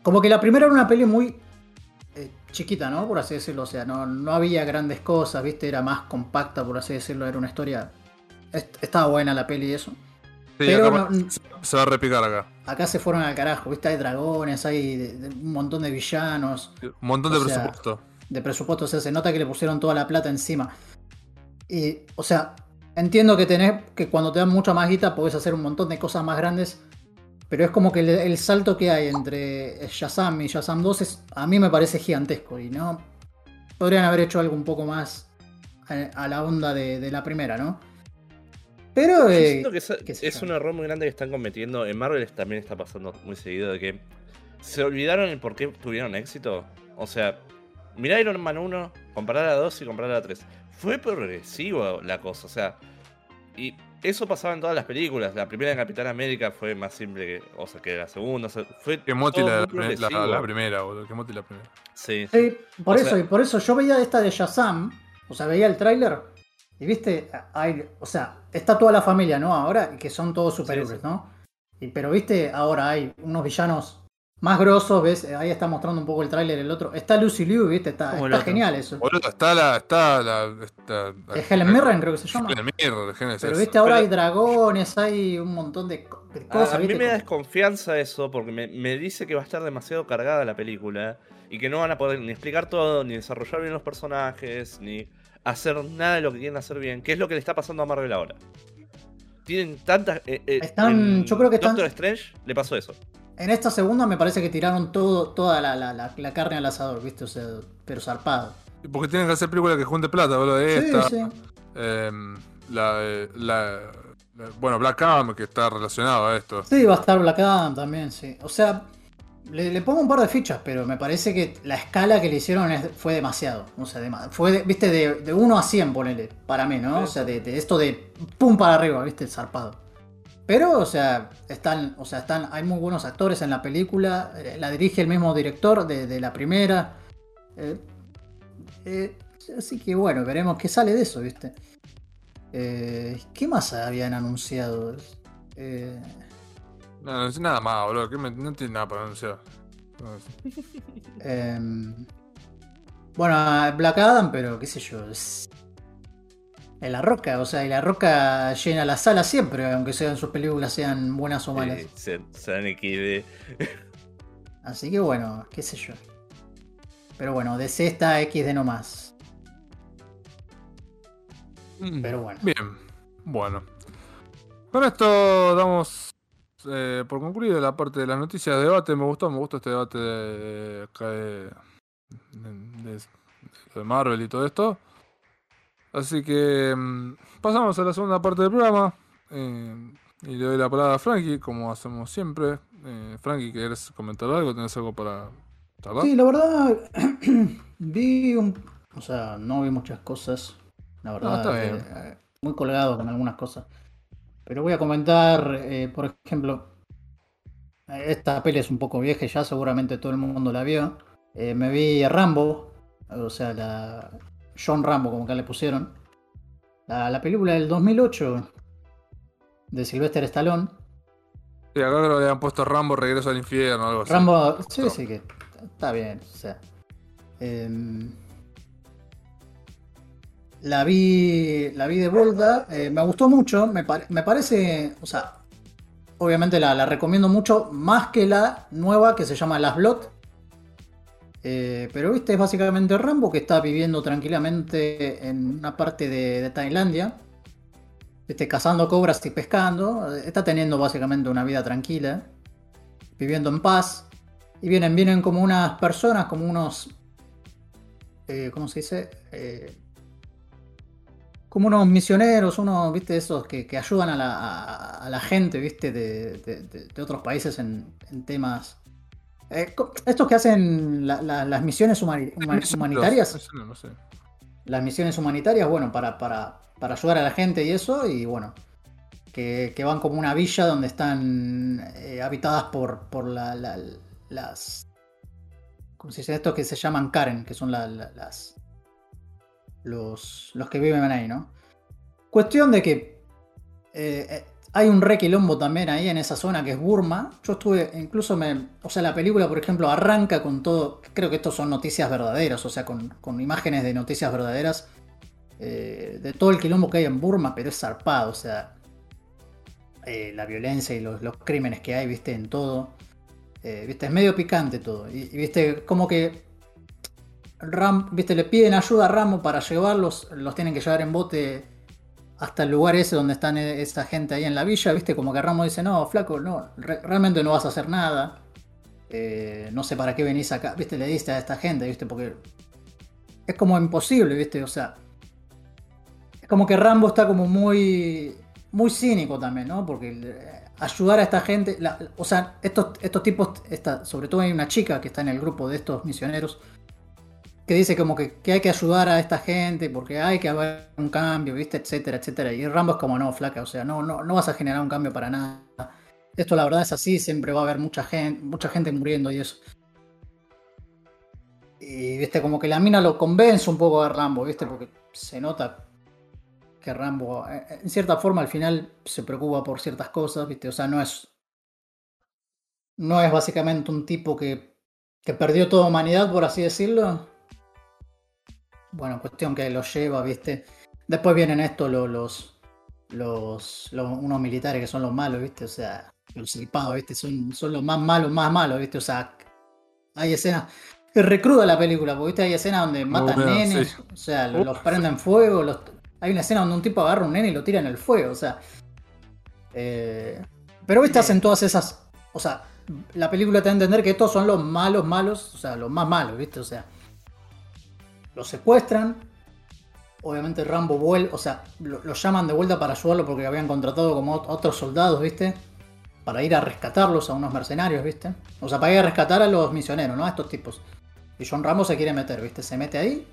como que la primera era una peli muy eh, chiquita, ¿no? Por así decirlo. O sea, no, no había grandes cosas, ¿viste? Era más compacta, por así decirlo. Era una historia. est- Estaba buena la peli y eso. Sí, Pero acá no- se, va a repicar acá. Acá se fueron al carajo, ¿viste? Hay dragones, hay de- de- un montón de villanos. Un montón de O sea, presupuesto. de presupuesto. O sea, se nota que le pusieron toda la plata encima. Y, o sea, entiendo que tenés que cuando te dan mucha más guita podés hacer un montón de cosas más grandes. Pero es como que el, el salto que hay entre Shazam y Shazam 2 es, a mí me parece gigantesco. Y no. Podrían haber hecho algo un poco más a, a la onda de, de la primera, ¿no? Pero. Yo eh, siento que es, un error muy grande que están cometiendo. En Marvel también está pasando muy seguido de que se olvidaron el por qué tuvieron éxito. O sea, mirá Iron Man 1, comparar a 2 y comparar a 3. Fue progresivo la cosa, o sea. Y eso pasaba en todas las películas. La primera de Capitán América fue más simple que, o sea, que la segunda. o sea, fue Que Moti la, la, la- la primera, boludo. Que Moti la primera. Sí. Sí, por O eso, sea- y por eso yo veía esta de Shazam, o sea, veía el tráiler y viste, hay, o sea, está toda la familia, ¿no? Ahora, que son todos superhéroes, Sí, sí. ¿no? Y, pero viste, ahora hay unos villanos más grosos, ves, ahí está mostrando un poco el tráiler el otro. Está Lucy Liu, viste, está, está genial eso. Boludo, está la. Está la. Está, Es Helen Mirren, creo que se llama. Helen Mirren, Pero eso. viste, ahora Pero- hay dragones, hay un montón de, de A, cosas, a mí ¿viste? me da desconfianza eso porque me, me dice que va a estar demasiado cargada la película y que no van a poder ni explicar todo, ni desarrollar bien los personajes, ni hacer nada de lo que quieren hacer bien, que es lo que le está pasando a Marvel ahora. Tienen tantas... eh, eh, Están- en yo creo que están- Doctor Strange le pasó eso. En esta segunda me parece que tiraron todo, toda la, la- la- la carne al asador, viste, o sea, pero zarpado. Porque tienen que hacer películas que junte plata, boludo. Sí, Esta. sí. em, la, eh, la, la- Bueno, Black Adam, que está relacionado a esto. Sí, va a estar Black Adam también, sí. O sea, le, le pongo un par de fichas, pero me parece que la escala que le hicieron fue demasiado. O sea, dema- fue, de- viste, de, de 1 a 100, ponele, para mí, ¿no? O sea, de, de esto de pum para arriba, viste, zarpado. Pero, o sea, están, o sea, están, hay muy buenos actores en la película. eh, La dirige el mismo director de, de la primera. eh, eh, así que bueno, veremos qué sale de eso, ¿viste? Eh, ¿Qué más habían anunciado? Eh, No, no es nada más, boludo. que me- no tiene nada para anunciar. No sé. Em, bueno, Black Adam, pero qué sé yo. es- En La Roca, o sea, y La Roca llena la sala siempre, aunque sean sus películas sean buenas o malas. Sí, se, XD. Así que bueno, qué sé yo. Pero bueno, DC está X de no más. Pero bueno. Bien, bueno. Con esto damos eh, por concluido la parte de las noticias de debate. Me gustó, me gustó este debate de, acá de, de- de Marvel y todo esto. Así que mm, pasamos a la segunda parte del programa. eh, y le doy la palabra a Frankie, como hacemos siempre. Eh, Frankie, ¿querés comentar algo? ¿Tenés algo para charlar? Sí, la verdad, vi un... O sea, no vi muchas cosas. La verdad, No, está bien. eh, muy colgado con algunas cosas. Pero voy a comentar, eh, por ejemplo, eh, esta peli es un poco vieja, ya seguramente todo el mundo la vio. Eh, me vi Rambo, o sea, la John Rambo, como acá le pusieron. La, la película del 2008 de Sylvester Stallone. Sí, acá creo que le han puesto Rambo Regreso al Infierno o algo así. Rambo, sí, sí, que está bien. O sea, em, la vi, la vi de vuelta, eh, me gustó mucho, me, me parece, o sea, obviamente la, la recomiendo mucho, más que la nueva que se llama Las Blood. Eh, pero viste, es básicamente Rambo que está viviendo tranquilamente en una parte de, de Tailandia. Viste, cazando cobras y pescando. Está teniendo básicamente una vida tranquila viviendo en paz. Y vienen, vienen como unas personas, como unos. eh, ¿Cómo se dice? Como unos misioneros, unos, viste, esos que, que ayudan a la, a- a la gente, viste, de, de- de- otros países en, en temas. eh, estos que hacen la- la- las misiones humani- humanitarias misioneros, no sé. las misiones humanitarias, bueno, para, para, para ayudar a la gente y eso, y bueno, que, que van como una villa donde están eh, habitadas por, por la- la- las... ¿Cómo se dice esto? Que se llaman Karen, que son la- la- las... Los, los que viven ahí, ¿no? Cuestión de que eh, eh, hay un re quilombo también ahí en esa zona que es Burma. Yo estuve, incluso. O sea, la película, por ejemplo, arranca con todo. Creo que estos son noticias verdaderas, o sea, con, con imágenes de noticias verdaderas. eh, de todo el quilombo que hay en Burma, pero es zarpado, o sea. la violencia y los, crímenes que hay, viste, en todo. Viste, es medio picante todo. Y, viste, como que. Viste, le piden ayuda a Ramo para llevarlos, los tienen que llevar en bote hasta el lugar ese donde están e- esa gente ahí en la villa, viste, como que Ramos dice, no, flaco, no, re- realmente no vas a hacer nada. Eh, no sé para qué venís acá, viste, le diste a esta gente, viste, porque es como imposible, viste, o sea. Es como que Rambo está como muy. muy cínico también, ¿no? Porque eh, ayudar a esta gente. la- o sea, estos, estos tipos, sobre todo hay una chica que está en el grupo de estos misioneros que dice como que, que hay que ayudar a esta gente porque hay que haber un cambio, ¿viste? Etcétera, etcétera. Y Rambo es como, no, flaca, o sea, no, no, no vas a generar un cambio para nada. Esto la verdad es así, siempre va a haber mucha gente, mucha gente muriendo y eso. Y viste, como que la mina lo convence un poco a Rambo, viste, porque se nota que Rambo, eh, en cierta forma, al final se preocupa por ciertas cosas, viste, o sea, no es. No es básicamente un tipo que, que perdió toda humanidad, por así decirlo. Bueno, cuestión que lo lleva, viste. Después vienen estos lo- los, los, los- unos militares que son los malos, viste, o sea, los silpados, viste, son, son los más malos, más malos, viste, o sea, hay escenas. Es recruda la película, porque viste, hay escenas donde matan buena, nenes, sí. o sea, Uf. los prenden fuego, los, hay una escena donde un tipo agarra un nene y lo tira en el fuego, o sea. eh, pero viste, hacen todas esas. O sea, la película te da a entender que estos son los malos, malos, o sea, los más malos, viste, o sea. Los secuestran. Obviamente Rambo vuelve, o sea, lo, lo llaman de vuelta para ayudarlo porque habían contratado como ot- otros soldados, ¿viste? Para ir a rescatarlos a unos mercenarios, ¿viste? O sea, para ir a rescatar a los misioneros, ¿no? A estos tipos. Y John Rambo se quiere meter, ¿viste? Se mete ahí.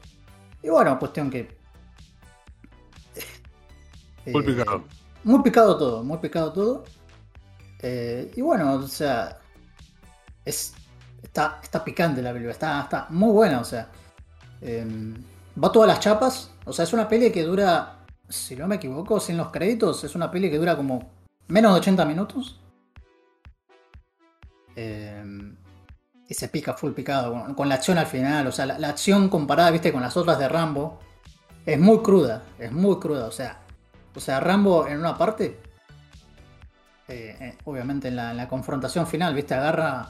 Y bueno, cuestión que. Muy Eh, picado. Muy picado todo, muy picado todo. Eh, y bueno, o sea. Es, está, está picante la película, está, está muy buena, o sea. Em, va todas las chapas. O sea, es una peli que dura, si no me equivoco, sin los créditos, es una peli que dura como menos de 80 minutos. Em, y se pica full picado, con, la acción al final. O sea, la, acción comparada, viste, con las otras de Rambo. es muy cruda, es muy cruda. O sea, o sea Rambo en una parte, eh, eh, obviamente en la, en la confrontación final, ¿viste? Agarra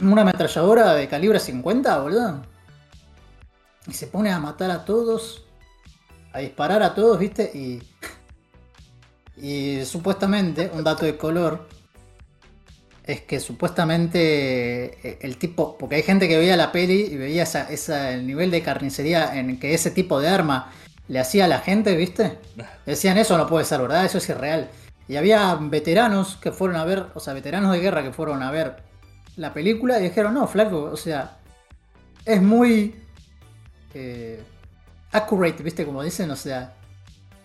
una ametralladora de calibre 50, boludo. Y se pone a matar a todos, a disparar a todos, ¿viste? Y, y supuestamente, un dato de color, es que supuestamente eh, el tipo, porque hay gente que veía la peli y veía esa, esa- el nivel de carnicería en que ese tipo de arma le hacía a la gente, ¿viste? Decían eso no puede ser, ¿verdad? Eso es irreal. Y había veteranos que fueron a ver, o sea, veteranos de guerra que fueron a ver la película y dijeron, no, flaco, o sea, es muy eh, accurate, ¿viste? Como dicen, o sea,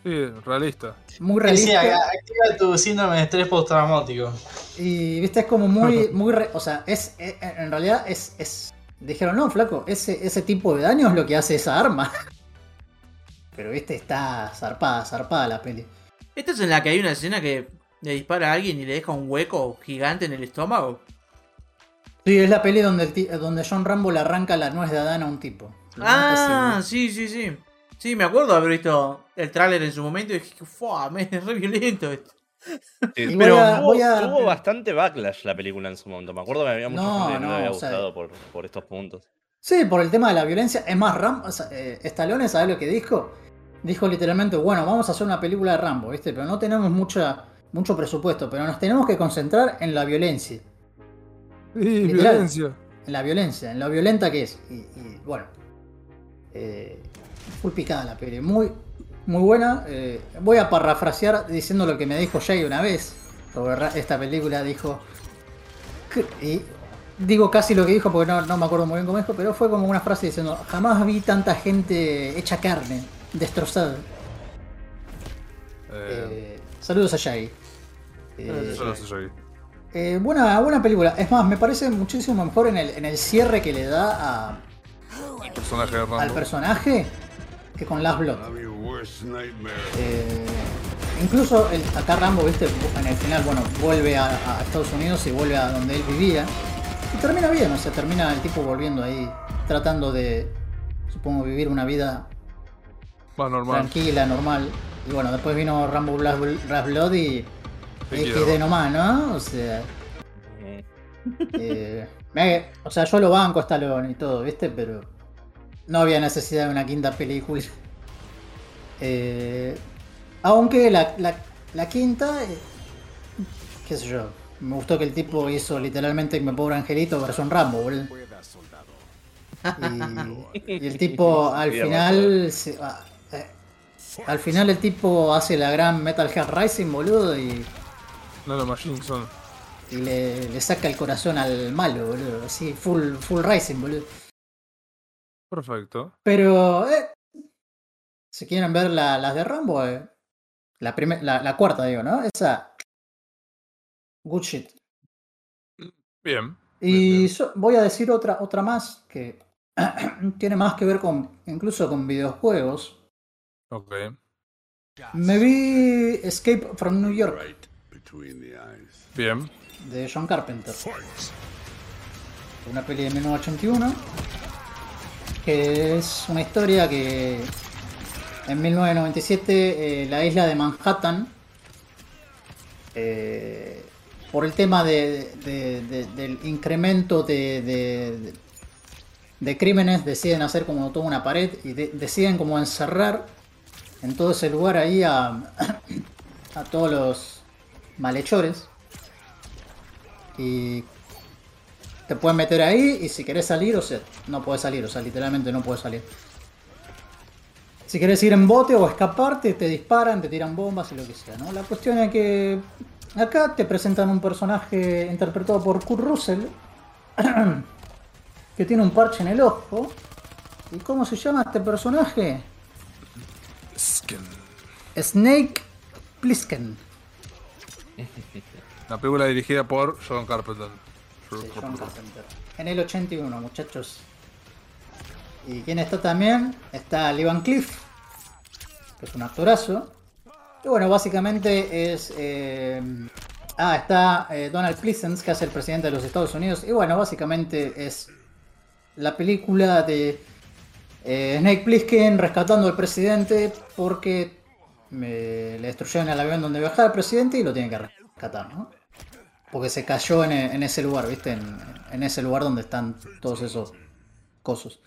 Sí, realista. muy realista. activa tu síndrome de estrés postraumático. Y viste, es como muy, muy, re- o sea, es, eh, en realidad es, es, dijeron, no, flaco, ese, ese tipo de daño es lo que hace esa arma. Pero viste, está zarpada, zarpada la peli. Esta es en la que hay una escena que le dispara a alguien y le deja un hueco gigante en el estómago. Sí, es la peli donde, el donde John Rambo le arranca la nuez de Adán a un tipo. Ah, sí, sí, sí. Sí, me acuerdo de haber visto el tráiler en su momento y dije, ¡fua! me- Es re violento esto. Sí, pero a- tuvo, voy a- tuvo bastante backlash la película en su momento. Me acuerdo que había mucha No, gente que no, había sea- gustado por, por estos puntos. Sí, por el tema de la violencia. Es más, Ram, o sea, eh, Stallone, ¿sabes lo que dijo? Dijo literalmente, bueno, vamos a hacer una película de Rambo, ¿viste? Pero no tenemos mucha, mucho presupuesto, pero nos tenemos que concentrar en la violencia. Sí, Literal. violencia. En la violencia, en lo violenta que es. Y, y, bueno, eh, picada la peli. Muy, muy buena. Eh, voy a parafrasear diciendo lo que me dijo Jay una vez sobre esta película. Dijo. Y digo casi lo que dijo porque no, no me acuerdo muy bien cómo dijo, pero fue como una frase diciendo: Jamás vi tanta gente hecha carne, destrozada. Eh, Eh, saludos a Jay. Yo ahí. eh, buena, buena película. Es más, me parece muchísimo mejor en el, en el cierre que le da a, El personaje de al personaje que con Last Blood. Eh, incluso el, acá Rambo, viste, en el final, bueno, vuelve a, a Estados Unidos y vuelve a donde él vivía. Y termina bien, o sea, termina el tipo volviendo ahí, tratando de, supongo, vivir una vida Más normal. tranquila, normal. Y bueno, después vino Rambo Last Bl- Last Blood y XD nomás, ¿no? O sea, eh, me- o sea, yo lo banco a Stallone y todo, ¿viste? Pero no había necesidad de una quinta película. Eh, aunque la, la- la quinta, eh, qué sé yo, me gustó que el tipo hizo literalmente Mi Pobre Angelito versión Rambo, boludo. Y, y el tipo al final, se- ah, eh, al final el tipo hace la gran Metal Gear Rising, boludo, y No, Machine son. y le, le saca el corazón al malo, boludo. Así, full, full Rising, boludo. Perfecto. Pero, eh, si quieren ver la- las de Rambo, eh, la, primer- la, la cuarta, digo, ¿no? Esa. Good shit. Bien. Y Bien, voy a decir otra, otra más que tiene más que ver con, incluso con videojuegos. Ok. Me vi Escape from New York Right between the eyes. Bien. de John Carpenter. Una peli de 1981 que es una historia que en 1997 eh, la isla de Manhattan eh, por el tema de- de- de- del incremento de, crímenes deciden hacer como toda una pared y de- deciden como encerrar en todo ese lugar ahí a, a todos los malhechores. Y te pueden meter ahí y si querés salir, o sea, no puedes salir, o sea, literalmente no puedes salir. Si querés ir en bote o escaparte, te disparan, te tiran bombas y lo que sea, ¿no? La cuestión es que acá te presentan un personaje interpretado por Kurt Russell que tiene un parche en el ojo. ¿Y cómo se llama este personaje? Skin. Snake Plissken. La película dirigida por John Carpenter. En el 81, muchachos. ¿Y quién está también? Está Lee Van Cliff, que es un actorazo. Y bueno, básicamente es. eh, ah, está eh, Donald Pleasence, que es el presidente de los Estados Unidos. Y bueno, básicamente es la película de Eh, Snake Plissken rescatando al presidente porque me- le destruyeron el avión donde viajaba el presidente y lo tienen que rescatar, ¿no? Porque se cayó en, en ese lugar, ¿viste? En, en ese lugar donde están todos esos cosos.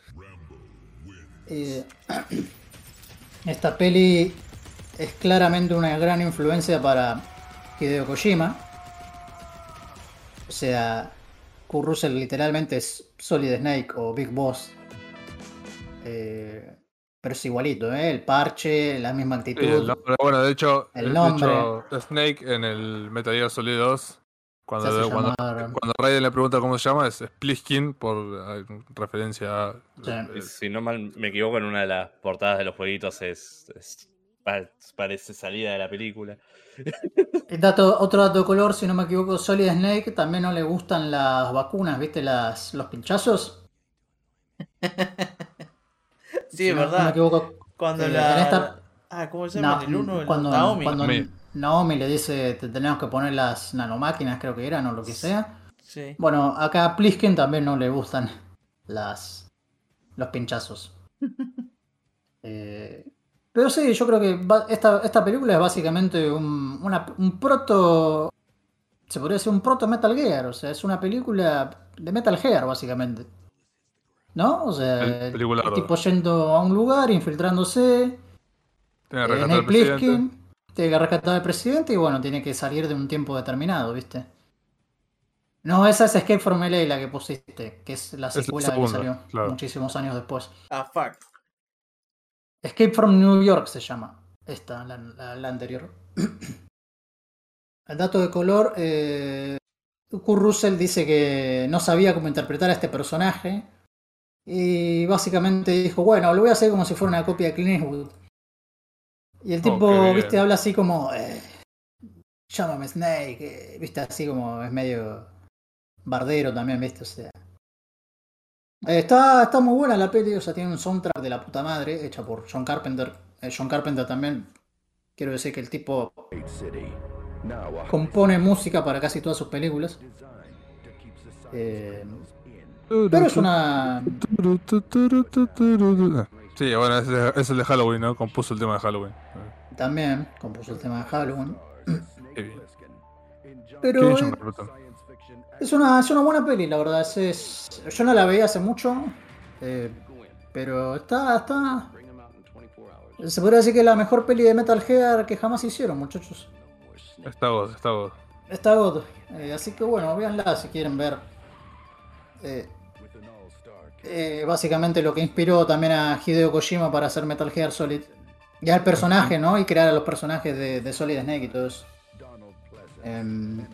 Eh, esta peli es claramente una gran influencia para Hideo Kojima. O sea, Kurt Russell literalmente es Solid Snake o Big Boss. Eh, pero es igualito, ¿eh? El parche, la misma actitud. Sí, el nombre- bueno, de hecho, El de nombre. hecho, Snake en el Metal Gear Solid 2, Se cuando, hace cuando, llamar- cuando Raiden le pregunta cómo se llama, es Spliskin por eh, referencia a. Sí. Y si no mal me equivoco, en una de las portadas de los jueguitos es, es- pa- parece salida de la película. Dato, otro dato de color, si no me equivoco, Solid Snake también no le gustan las vacunas, ¿viste? Las, los pinchazos. Sí, Si es no- No me verdad. equivoco. Cuando eh, la. en esta- Ah, ¿cómo se llama? Na- el uno, el cuando, Naomi. cuando Naomi. Naomi le dice te tenemos que poner las nanomáquinas, creo que eran, o lo que sea. Sí. Bueno, acá a Plisken también no le gustan las los pinchazos. Eh, pero sí, yo creo que va- esta, esta película es básicamente un, una- un proto. Se podría decir un proto Metal Gear, o sea, es una película de Metal Gear, básicamente. ¿No? O sea, El tipo yendo a un lugar, infiltrándose, Tiene que eh, al tiene que rescatar al presidente y bueno, tiene que salir de un tiempo determinado, ¿viste? No, esa es Escape from LA la que pusiste, que es la la secuela que segunda, salió claro. muchísimos años después. Ah, fuck. Escape from New York se llama, esta, la, la- la anterior. El dato de color, eh, Kurt Russell dice que no sabía cómo interpretar a este personaje y básicamente dijo, bueno, lo voy a hacer como si fuera una copia de Clint Eastwood. Y el Oh, tipo, viste, habla así como, eh, llámame Snake, eh, viste, así como es medio bardero también, viste, o sea. Eh, está, está muy buena la peli, o sea, tiene un soundtrack de la puta madre, hecha por John Carpenter. Eh, John Carpenter también, quiero decir que el tipo compone música para casi todas sus películas. Eh, pero es una... Sí, bueno, es, de- es el de Halloween, ¿no? Compuso el tema de Halloween. También compuso el tema de Halloween. Qué bien. Pero Qué bien, es una, es una buena peli, la verdad. Es, es- yo no la veía hace mucho, eh, pero está, está... Se podría decir que es la mejor peli de Metal Gear que jamás hicieron, muchachos. Está God, está God. Está God. Eh, así que bueno, véanla si quieren ver. eh, eh, básicamente lo que inspiró también a Hideo Kojima para hacer Metal Gear Solid. Y al personaje, ¿no? Y crear a los personajes de, de Solid Snake y todo eso. Em,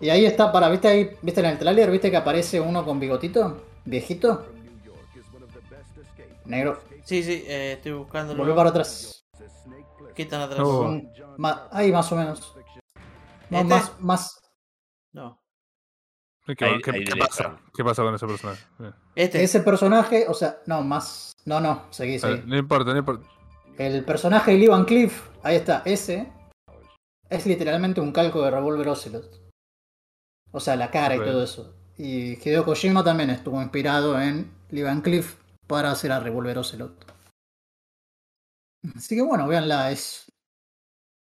y ahí está, para, ¿viste ahí? ¿Viste en el tráiler? ¿Viste que aparece uno con bigotito? ¿Viejito? Negro. Sí, sí, eh, estoy buscando. Volvió para atrás. ¿Qué tan atrás? Ma- ahí más o menos. No, ¿Este? más, más. ¿Qué, Ahí- qué- ahí qué le pasa? están. ¿Qué pasa con ese personaje? Este. Ese personaje, o sea, no, más. No, no, seguí, Eh, seguí. no importa, no importa. El personaje de Lee Van Cliff, ahí está, ese, es literalmente un calco de Revolver Ocelot. O sea, la cara y todo eso. Y Hideo Kojima también estuvo inspirado en Lee Van Cliff para hacer a Revolver Ocelot. Así que bueno, véanla, es.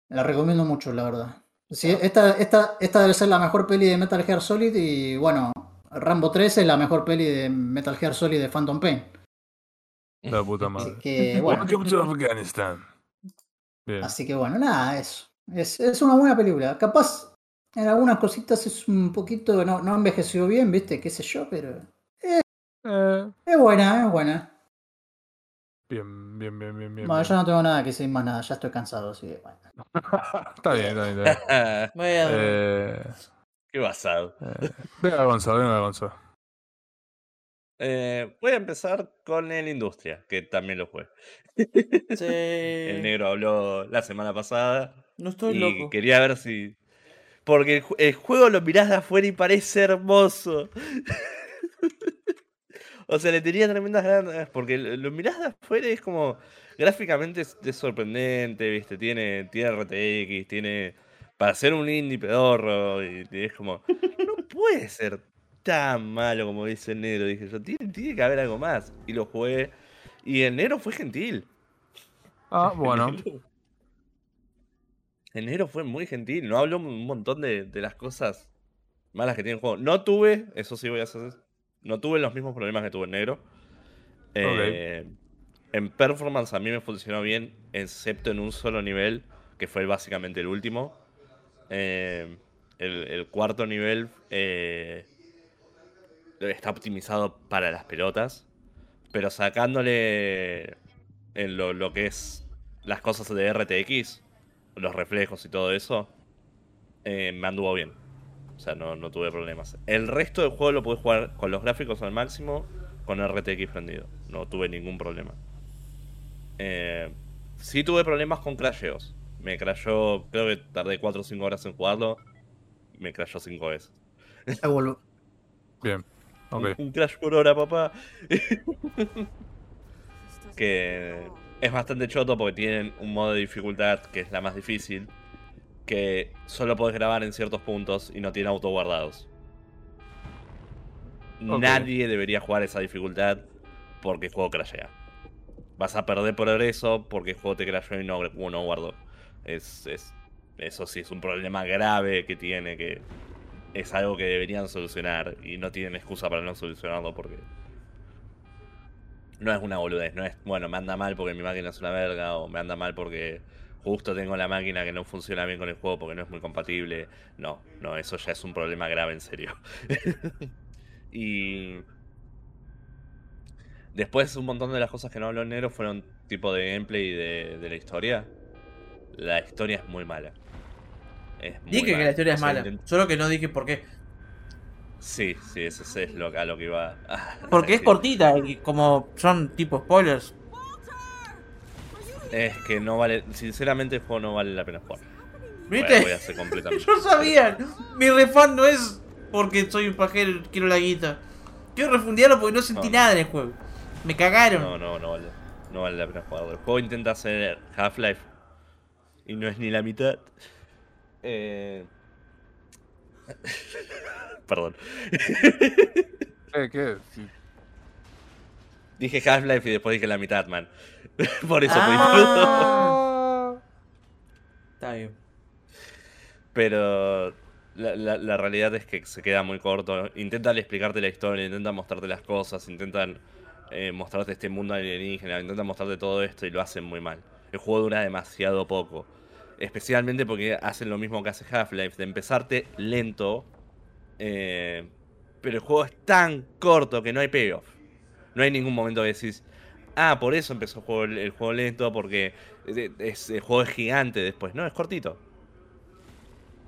La recomiendo mucho, la verdad. Sí, esta, esta, esta debe ser la mejor peli de Metal Gear Solid y bueno, Rambo 3 es la mejor peli de Metal Gear Solid de Phantom Pain. La puta Así madre. que bueno. Welcome to Afghanistan. Bien. Así que bueno, nada, eso. Es, es una buena película. Capaz en algunas cositas es un poquito. No, no envejeció bien, viste, qué sé yo, pero. Eh, Es buena, es buena. bien, bien, bien, bien, bien. Bueno, bien. yo no tengo nada que decir más nada, ya estoy cansado, así que bueno. Está bien, está bien, está bien. Eh, Qué basado. eh, venga, Gonzalo, venga, Gonzalo. Eh, voy a empezar con el Industria, que también lo jugué. Sí. El negro habló la semana pasada No estoy y loco. quería ver si. Porque el, el juego lo mirás de afuera y parece hermoso. O sea, le tenía tremendas ganas. Porque lo mirás de afuera y es como. Gráficamente es, es sorprendente, ¿viste? Tiene, tiene RTX, tiene. Para ser un indie pedorro. Y, y es como. No puede ser tan malo como dice el negro. Dije yo, tiene, tiene que haber algo más. Y lo jugué. Y enero fue gentil. Ah, bueno. Enero fue muy gentil. No habló un montón de, de las cosas malas que tiene el juego. No tuve, eso sí voy a hacer. No tuve los mismos problemas que tuve en negro. Eh, En performance a mí me funcionó bien, excepto en un solo nivel, que fue básicamente el último. Eh, el, el cuarto nivel eh, está optimizado para las pelotas, pero sacándole en lo, lo que es las cosas de RTX, los reflejos y todo eso, me anduvo bien. O sea, no, no tuve problemas. El resto del juego lo pude jugar con los gráficos al máximo, con RTX prendido. No tuve ningún problema. Eh, sí tuve problemas con crasheos. Me crashó, creo que tardé 4 o 5 horas en jugarlo. Me crashó 5 veces. Bien. Ok. Un crash por hora, papá. que es bastante choto porque tienen un modo de dificultad que es la más difícil. Que solo podés grabar en ciertos puntos y no tiene autoguardados. Ok. Nadie debería jugar esa dificultad porque el juego crashea. Vas a perder progreso porque el juego te crasheó y no, no guardó. Es, es- eso sí es un problema grave que tiene que es algo que deberían solucionar y no tienen excusa para no solucionarlo porque no es una boludez, no es, bueno, me anda mal porque mi máquina es una verga o me anda mal porque justo tengo la máquina que no funciona bien con el juego porque no es muy compatible. No, no, eso ya es un problema grave en serio. y después un montón de las cosas que no habló en negro fueron tipo de gameplay de, de la historia. La historia es muy mala. Es muy Dije que la historia es O sea, mala, intent- solo que no dije por qué. Sí, sí, eso es lo, a lo que iba. a Porque es cortita y como son tipo spoilers. Es que no vale. Sinceramente, el juego no vale la pena jugar. ¿Viste? Voy a ser completamente. Yo sabía, mi refund no es porque soy un pajero y quiero la guita. Quiero refundearlo porque no sentí No. nada en el juego. Me cagaron. No, no, no vale. No vale la pena jugarlo. El juego intenta hacer Half-Life. Y no es ni la mitad. Eh... Perdón. Eh, ¿Qué? Dije Half-Life y después dije la mitad, man. Por eso Ah. Está bien. Pero la, la- la realidad es que se queda muy corto. Intentan explicarte la historia, intentan mostrarte las cosas, intentan eh, mostrarte este mundo alienígena, intentan mostrarte todo esto y lo hacen muy mal. El juego dura demasiado poco. Especialmente porque hacen lo mismo que hace Half-Life, de empezarte lento. eh, pero el juego es tan corto que no hay payoff. No hay ningún momento que decís, ah, por eso empezó el juego, el juego lento, porque es- el juego es gigante después. No, es cortito.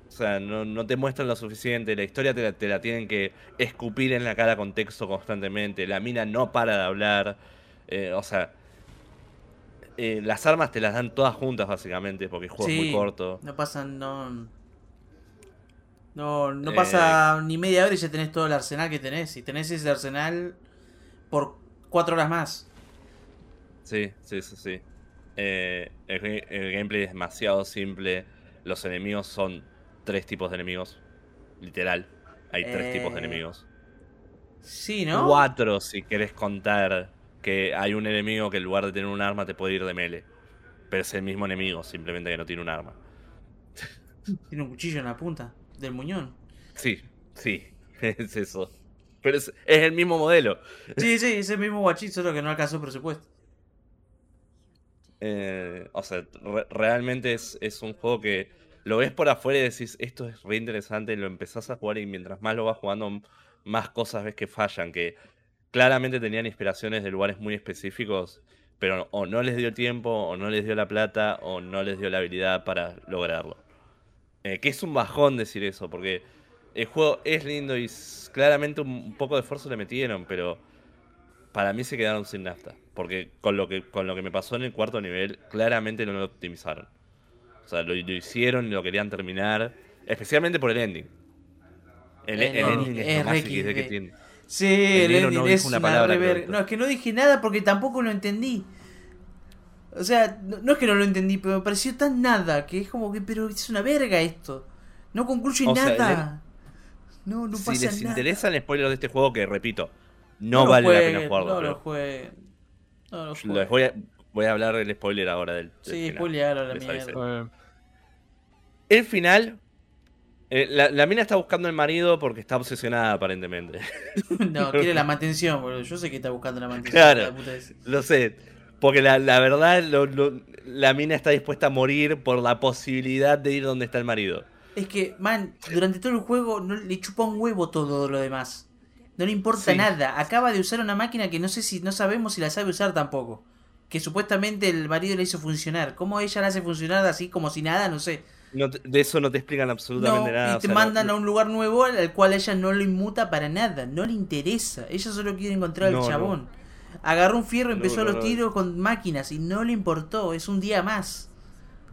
O sea, no, no te muestran lo suficiente. La historia te la, te la tienen que escupir en la cara con texto constantemente. La mina no para de hablar. eh, o sea, eh, las armas te las dan todas juntas, básicamente, porque el juego es muy corto. No pasan, no. No, no Eh. pasa ni media hora y ya tenés todo el arsenal que tenés. Y tenés ese arsenal por cuatro horas más. Sí, sí, sí, sí. Eh, el, ga- el gameplay es demasiado simple. Los enemigos son tres tipos de enemigos. Literal. Hay tres tipos de Eh, enemigos. Sí, ¿no? Cuatro si querés contar que hay un enemigo que en lugar de tener un arma te puede ir de mele. Pero es el mismo enemigo, simplemente que no tiene un arma. Tiene un cuchillo en la punta del muñón. Sí, sí, es eso. Pero es, es el mismo modelo. Sí, sí, ese mismo guachito, solo que no alcanzó presupuesto. Eh, o sea, re- realmente es, es un juego que lo ves por afuera y decís, esto es re interesante, lo empezás a jugar y mientras más lo vas jugando, más cosas ves que fallan, que claramente tenían inspiraciones de lugares muy específicos, pero o no les dio tiempo, o no les dio la plata, o no les dio la habilidad para lograrlo. Eh, que es un bajón decir eso, porque el juego es lindo y claramente un, poco de esfuerzo le metieron, pero para mí se quedaron sin nafta. Porque con lo que, con lo que me pasó en el cuarto nivel, claramente no lo optimizaron. O sea, lo, lo hicieron y lo querían terminar. Especialmente por el ending. El, El el ending es es lo más que tiene. Sí, el ending no es una palabra, rever-. No, es que no dije nada porque tampoco lo entendí. O sea, no, no es que no lo entendí, pero me pareció tan nada que es como que, pero es una verga esto. No concluye O sea, No, si les nada. interesa el spoiler de este juego, que repito, no, lo vale la jueguen, pena jugarlo. No lo jueguen. No, Les juego. voy a, voy a hablar el spoiler ahora del. del Sí, a la mierda. El final. eh, la, la mina está buscando al marido porque está obsesionada aparentemente. No, quiere la mantención, boludo. Yo sé que está buscando la mantención. Claro. la puta esa. Lo sé. Porque la, la verdad, lo- lo- la mina está dispuesta a morir por la posibilidad de ir donde está el marido. Es que, man, durante todo el juego no, le chupa un huevo todo lo demás. No le importa Sí. nada. Acaba de usar una máquina que no sé si no sabemos si la sabe usar tampoco. Que supuestamente el marido la hizo funcionar. ¿Cómo ella la hace funcionar así como si nada? No sé. No de eso no te explican absolutamente No, nada. y o te sea, mandan no- a un lugar nuevo al al cual ella no lo inmuta para nada. No le interesa. Ella solo quiere encontrar al no. Agarró un fierro, empezó no, los tiros con máquinas y no le importó. Es un día más.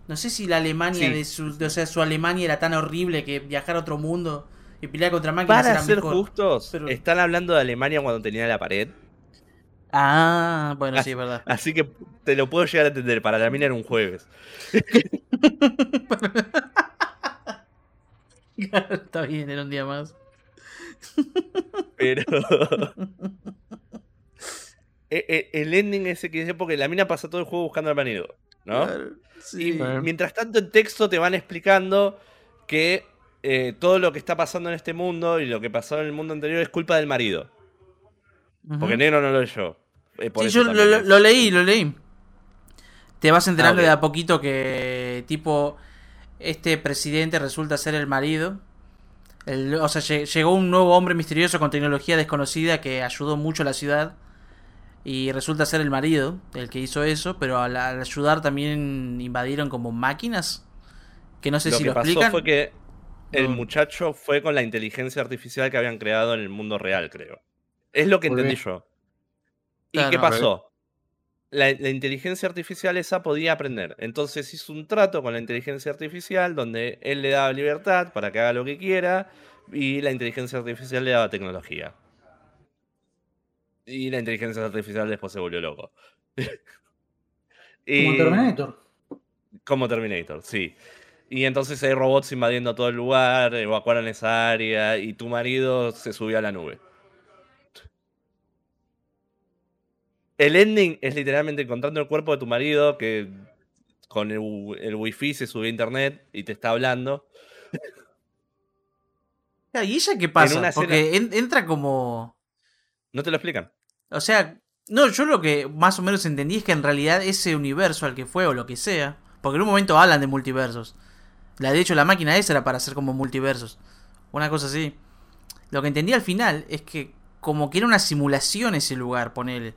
No sé si la Alemania Sí. de su, de- o sea, su Alemania era tan horrible que viajar a otro mundo y pelear contra máquinas Para era ser mejor. justos, pero- están hablando de Alemania cuando tenía la pared. Ah, bueno, sí, es verdad. Así que te lo puedo llegar a entender. Para la mina era un jueves. Está bien, era un día más. Pero. E- e- el ending ese que dice porque la mina pasa todo el juego buscando al marido. ¿No? Claro, Y sí. Mientras tanto en texto te van explicando que eh, todo lo que está pasando en este mundo y lo que pasó en el mundo anterior es culpa del marido. Porque negro no lo leyó. Eh, por Sí, eso yo lo, leí, lo leí. Te vas enterando Ah, de a poquito que, tipo, este presidente resulta ser el marido. El- o sea, lle- llegó un nuevo hombre misterioso con tecnología desconocida que ayudó mucho a la ciudad. Y resulta ser el marido, el que hizo eso. Pero al, al ayudar también invadieron como máquinas. Que no sé lo si que lo pasó explican. fue que el No. muchacho fue con la inteligencia artificial que habían creado en el mundo real, creo. Es lo que Muy entendí bien. yo. ¿Y Claro. qué pasó? La, la inteligencia artificial esa podía aprender. Entonces hizo un trato con la inteligencia artificial donde él le daba libertad para que haga lo que quiera y la inteligencia artificial le daba tecnología. Y la inteligencia artificial después se volvió loco. Como Terminator. Como Terminator, sí. Y entonces hay robots invadiendo todo el lugar, evacuaron esa área y tu marido se subió a la nube. El ending es literalmente encontrando el cuerpo de tu marido que con el, el wifi se subió a internet y te está hablando. Ah, ¿Y ella qué pasa? Porque en- entra como... No te lo explican. O sea, no, yo lo que más o menos entendí es que en realidad ese universo al que fue o lo que sea, porque en un momento hablan de multiversos. La, de hecho, la máquina esa era para hacer como multiversos. Una cosa así. Lo que entendí al final es que como que era una simulación ese lugar, ponele.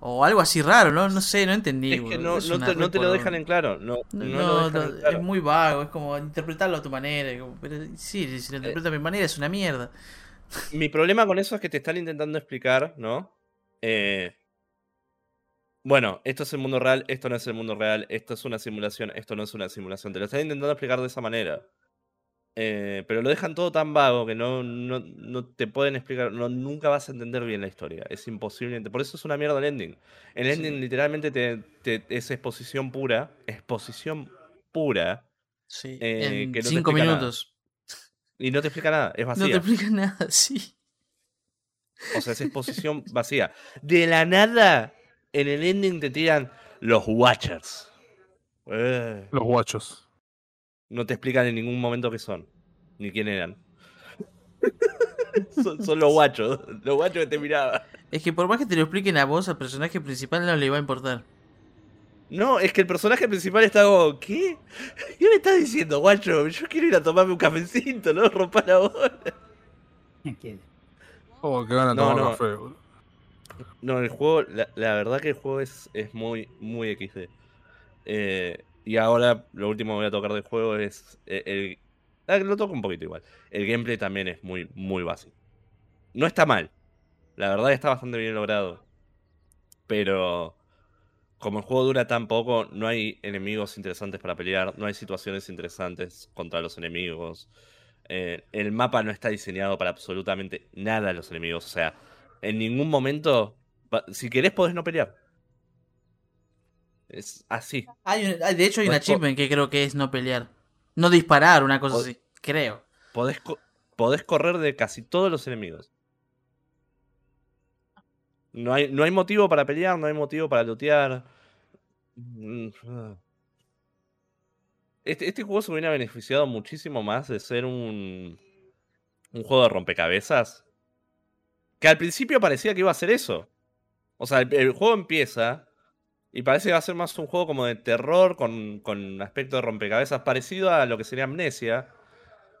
O algo así raro, ¿no? No sé, no entendí. Es que no, Es no te, no re te lo dejan en claro. No, No, no lo dejan en claro. es muy vago, es como interpretarlo a tu manera. pero sí, si lo interpreto a mi manera es una mierda. Mi problema con eso es que te están intentando explicar, ¿no? Eh, bueno, esto es el mundo real, esto no es el mundo real, esto es una simulación, esto no es una simulación. Te lo están intentando explicar de esa manera. Eh, pero lo dejan todo tan vago que no, no, no te pueden explicar, no, nunca vas a entender bien la historia. Es imposible. Por eso es una mierda el ending. El Sí. ending literalmente te, te- es exposición pura, exposición pura, Sí, Eh, en que no te cinco minutos. Y no te explica nada, es No vacía. te explica nada, sí. O sea, es exposición vacía. De la nada, en el ending te tiran los Watchers. Eh, Los guachos. no te explican en ningún momento qué son, ni quién eran. son, son los guachos, los guachos que te miraban. Es que por más que te lo expliquen a vos, al personaje principal no le va a importar. No, es que el personaje principal está como, ¿qué? ¿Qué me estás diciendo, guacho? Yo quiero ir a tomarme un cafecito, ¿no? Rompa la bola. ¿Quién? Oh, que van a No, tomar no. café, boludo. No, el juego, la, la verdad que el juego es, es muy, muy XD. Eh, y ahora lo último que voy a tocar del juego es eh, el... ah, Lo toco un poquito igual. El gameplay también es muy, muy básico. No está mal. La verdad está bastante bien logrado. Pero como el juego dura tan poco, no hay enemigos interesantes para pelear, no hay situaciones interesantes contra los enemigos. Eh, el mapa no está diseñado para absolutamente nada de los enemigos. O sea, en ningún momento, si querés podés no pelear. Es así. Hay un- de hecho, hay un achievement que creo que es no pelear. No disparar, una cosa así. Creo. Podés, podés correr de casi todos los enemigos. No hay, no hay motivo para pelear, no hay motivo para lootear. Este, este juego se hubiera beneficiado muchísimo más de ser un, un juego de rompecabezas. Que al principio parecía que iba a ser eso. O sea, el, el juego empieza y parece que va a ser más un juego como de terror con, con aspecto de rompecabezas parecido a lo que sería Amnesia,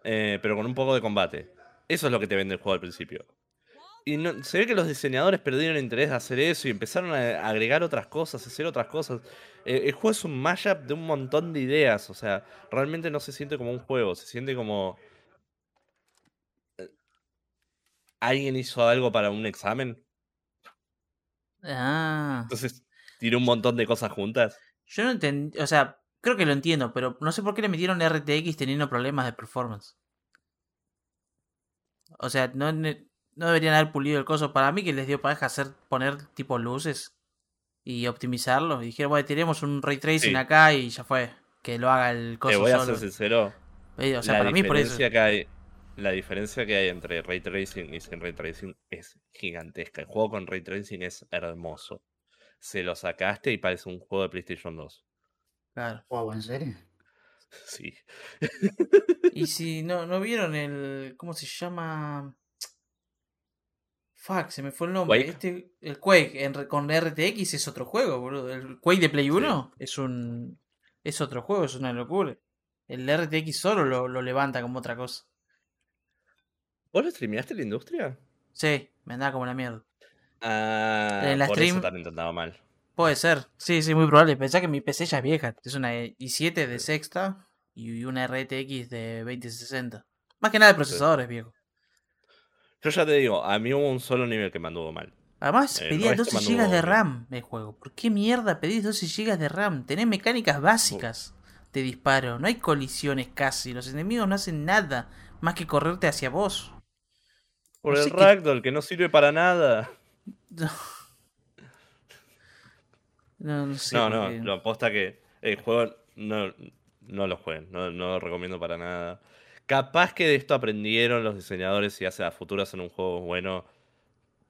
eh, pero con un poco de combate. Eso es lo que te vende el juego al principio. Y no- se ve que los diseñadores perdieron interés de hacer eso y empezaron a agregar otras cosas, a hacer otras cosas. Eh, el juego es un mashup de un montón de ideas, o sea, realmente no se siente como un juego, se siente como... eh, ¿Alguien hizo algo para un examen? Ah. Entonces tiró un montón de cosas juntas. Yo no entendí. O sea, creo que lo entiendo, pero no sé por qué le metieron RTX teniendo problemas de performance. O sea, no, no deberían haber pulido el coso. Para mí que les dio pareja hacer poner tipo luces y optimizarlo. Y dijeron, bueno, tiremos un ray tracing Sí. acá y ya fue. Que lo haga el Te coso voy a ser sincero, Eh, O sea, la para mí por eso. diferencia que hay, la diferencia que hay entre ray tracing y sin ray tracing es gigantesca. El juego con ray tracing es hermoso. Se lo sacaste y parece un juego de PlayStation 2. Claro. Wow, ¿en serio? Sí. Y si no, no vieron el. ¿Cómo se llama? Fuck, se me fue el nombre. Quake. Este, el Quake en con RTX es otro juego, boludo. El Quake de Play 1 es un. Es otro juego, es una locura. El RTX solo lo, lo levanta como otra cosa. ¿Vos lo streameaste la industria? Sí, me andaba como la mierda. Ah, En la por stream- eso también te andaba mal. Puede ser, sí, sí, muy probable. Pensá que mi PC ya es vieja. Es una i7 de sexta y una RTX de 2060. Más que nada el procesador es viejo. Yo ya te digo, a mí hubo un solo nivel que me anduvo mal. Además, El pedía resto 12 mantuvo GB de. RAM el juego. ¿Por qué mierda pedís 12 GB de RAM? Tenés mecánicas básicas de disparo. No hay colisiones casi. Los enemigos no hacen nada más que correrte hacia vos. Por No el sé Ragdoll, que no sirve para nada. No, no sé. no, por no, qué. lo aposta que el juego no, no lo jueguen, no, no lo recomiendo para nada. Capaz que de esto aprendieron los diseñadores y hace a futuro hacen un juego bueno.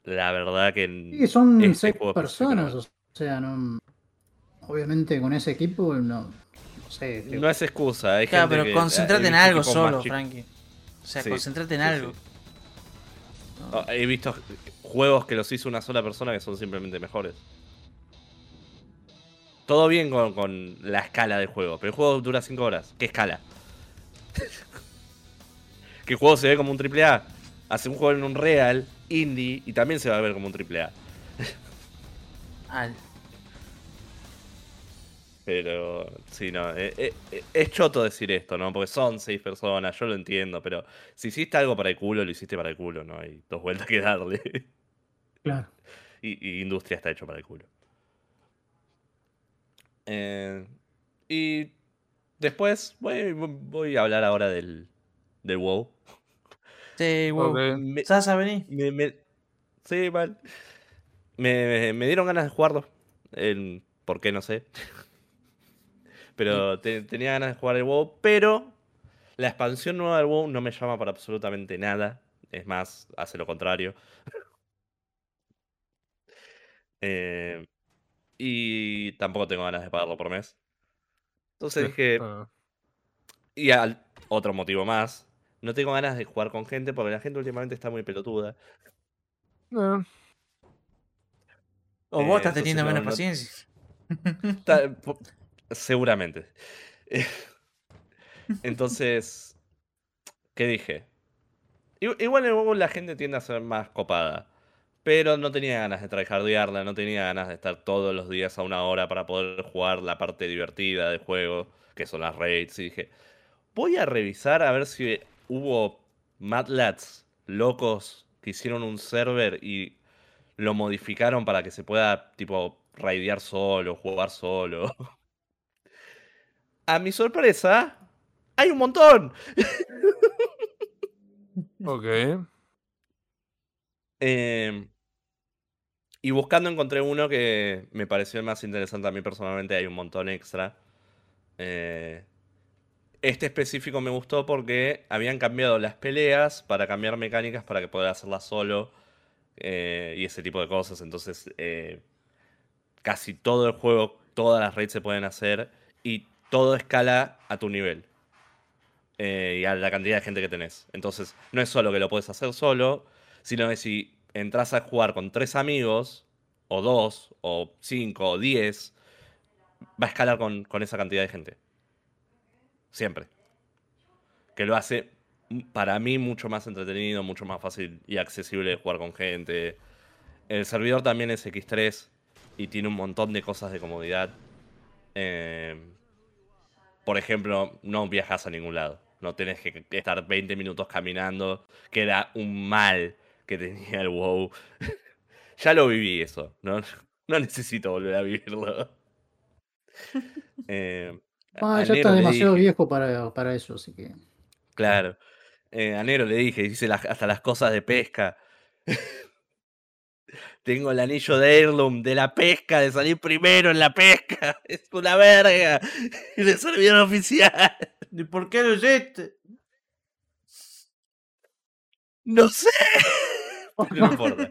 La verdad que. Sí, son este seis juego personas, o sea, no. Obviamente con ese equipo, no. No sé. No es excusa. Hay Claro, gente pero que- concentrate he en algo solo, Frankie. O sea, Sí, concentrate en sí, algo. sí. Oh, He visto juegos que los hizo una sola persona que son simplemente mejores. Todo bien con, con la escala del juego, pero el juego dura 5 horas. ¿Qué escala? Que el juego se ve como un triple A. Hace un juego en un real, indie, y también se va a ver como un triple A. Al. Pero, sí, no. eh, eh, eh, es choto decir esto, ¿no? Porque son seis personas, yo lo entiendo, pero si hiciste algo para el culo, lo hiciste para el culo, no hay dos vueltas que darle. Claro. Y, y industria está hecho para el culo. Eh, y después voy, voy a hablar ahora del, del WoW. Sí, wow. Me, Sasa, vení. me- me- sí, mal. Me, me dieron ganas de jugarlo. El, ¿Por qué? No sé. Pero te- tenía ganas de jugar el WoW, pero la expansión nueva del WoW no me llama para absolutamente nada. Es más, hace lo contrario. Eh, y tampoco tengo ganas de pagarlo por mes. Entonces dije, y al, otro motivo más, no tengo ganas de jugar con gente porque la gente últimamente está muy pelotuda. eh, O Eh, vos estás entonces teniendo no- menos no- paciencia. Seguramente. Entonces, ¿qué dije? Igual en juego la gente tiende a ser más copada. Pero no tenía ganas de tryhardearla, no tenía ganas de estar todos los días a una hora para poder jugar la parte divertida del juego, que son las raids. Y dije, voy a revisar a ver si hubo Matlats locos que hicieron un server y lo modificaron para que se pueda, tipo, raidear solo, jugar solo. A mi sorpresa, hay un montón. ok. Eh, y buscando encontré uno que me pareció el más interesante a mí personalmente. Hay un montón extra. Eh, este específico me gustó porque habían cambiado las peleas para cambiar mecánicas para que pueda hacerlas solo eh, y ese tipo de cosas. Entonces, eh, casi todo el juego, todas las raids se pueden hacer y todo escala a tu nivel eh, y a la cantidad de gente que tenés. Entonces, no es solo que lo puedes hacer solo, sino que si entras a jugar con tres amigos, o dos, o cinco, o diez, va a escalar con, con esa cantidad de gente. Siempre. Que lo hace, para mí, mucho más entretenido, mucho más fácil y accesible de jugar con gente. El servidor también es X3 y tiene un montón de cosas de comodidad. Eh, por ejemplo, no viajas a ningún lado. No tenés que estar 20 minutos caminando, que era un mal que tenía el WoW. ya lo viví eso, ¿no? No necesito volver a vivirlo. Eh, Ah, ya está le demasiado dije- viejo para, para eso, así que. Claro. Eh, a Nero le dije, hice las- hasta las cosas de pesca. Tengo el anillo de Heirloom de la pesca, de salir primero en la pesca. Es una verga. Y de servidor oficial. ¿Y por qué lo hiciste? No sé. No importa.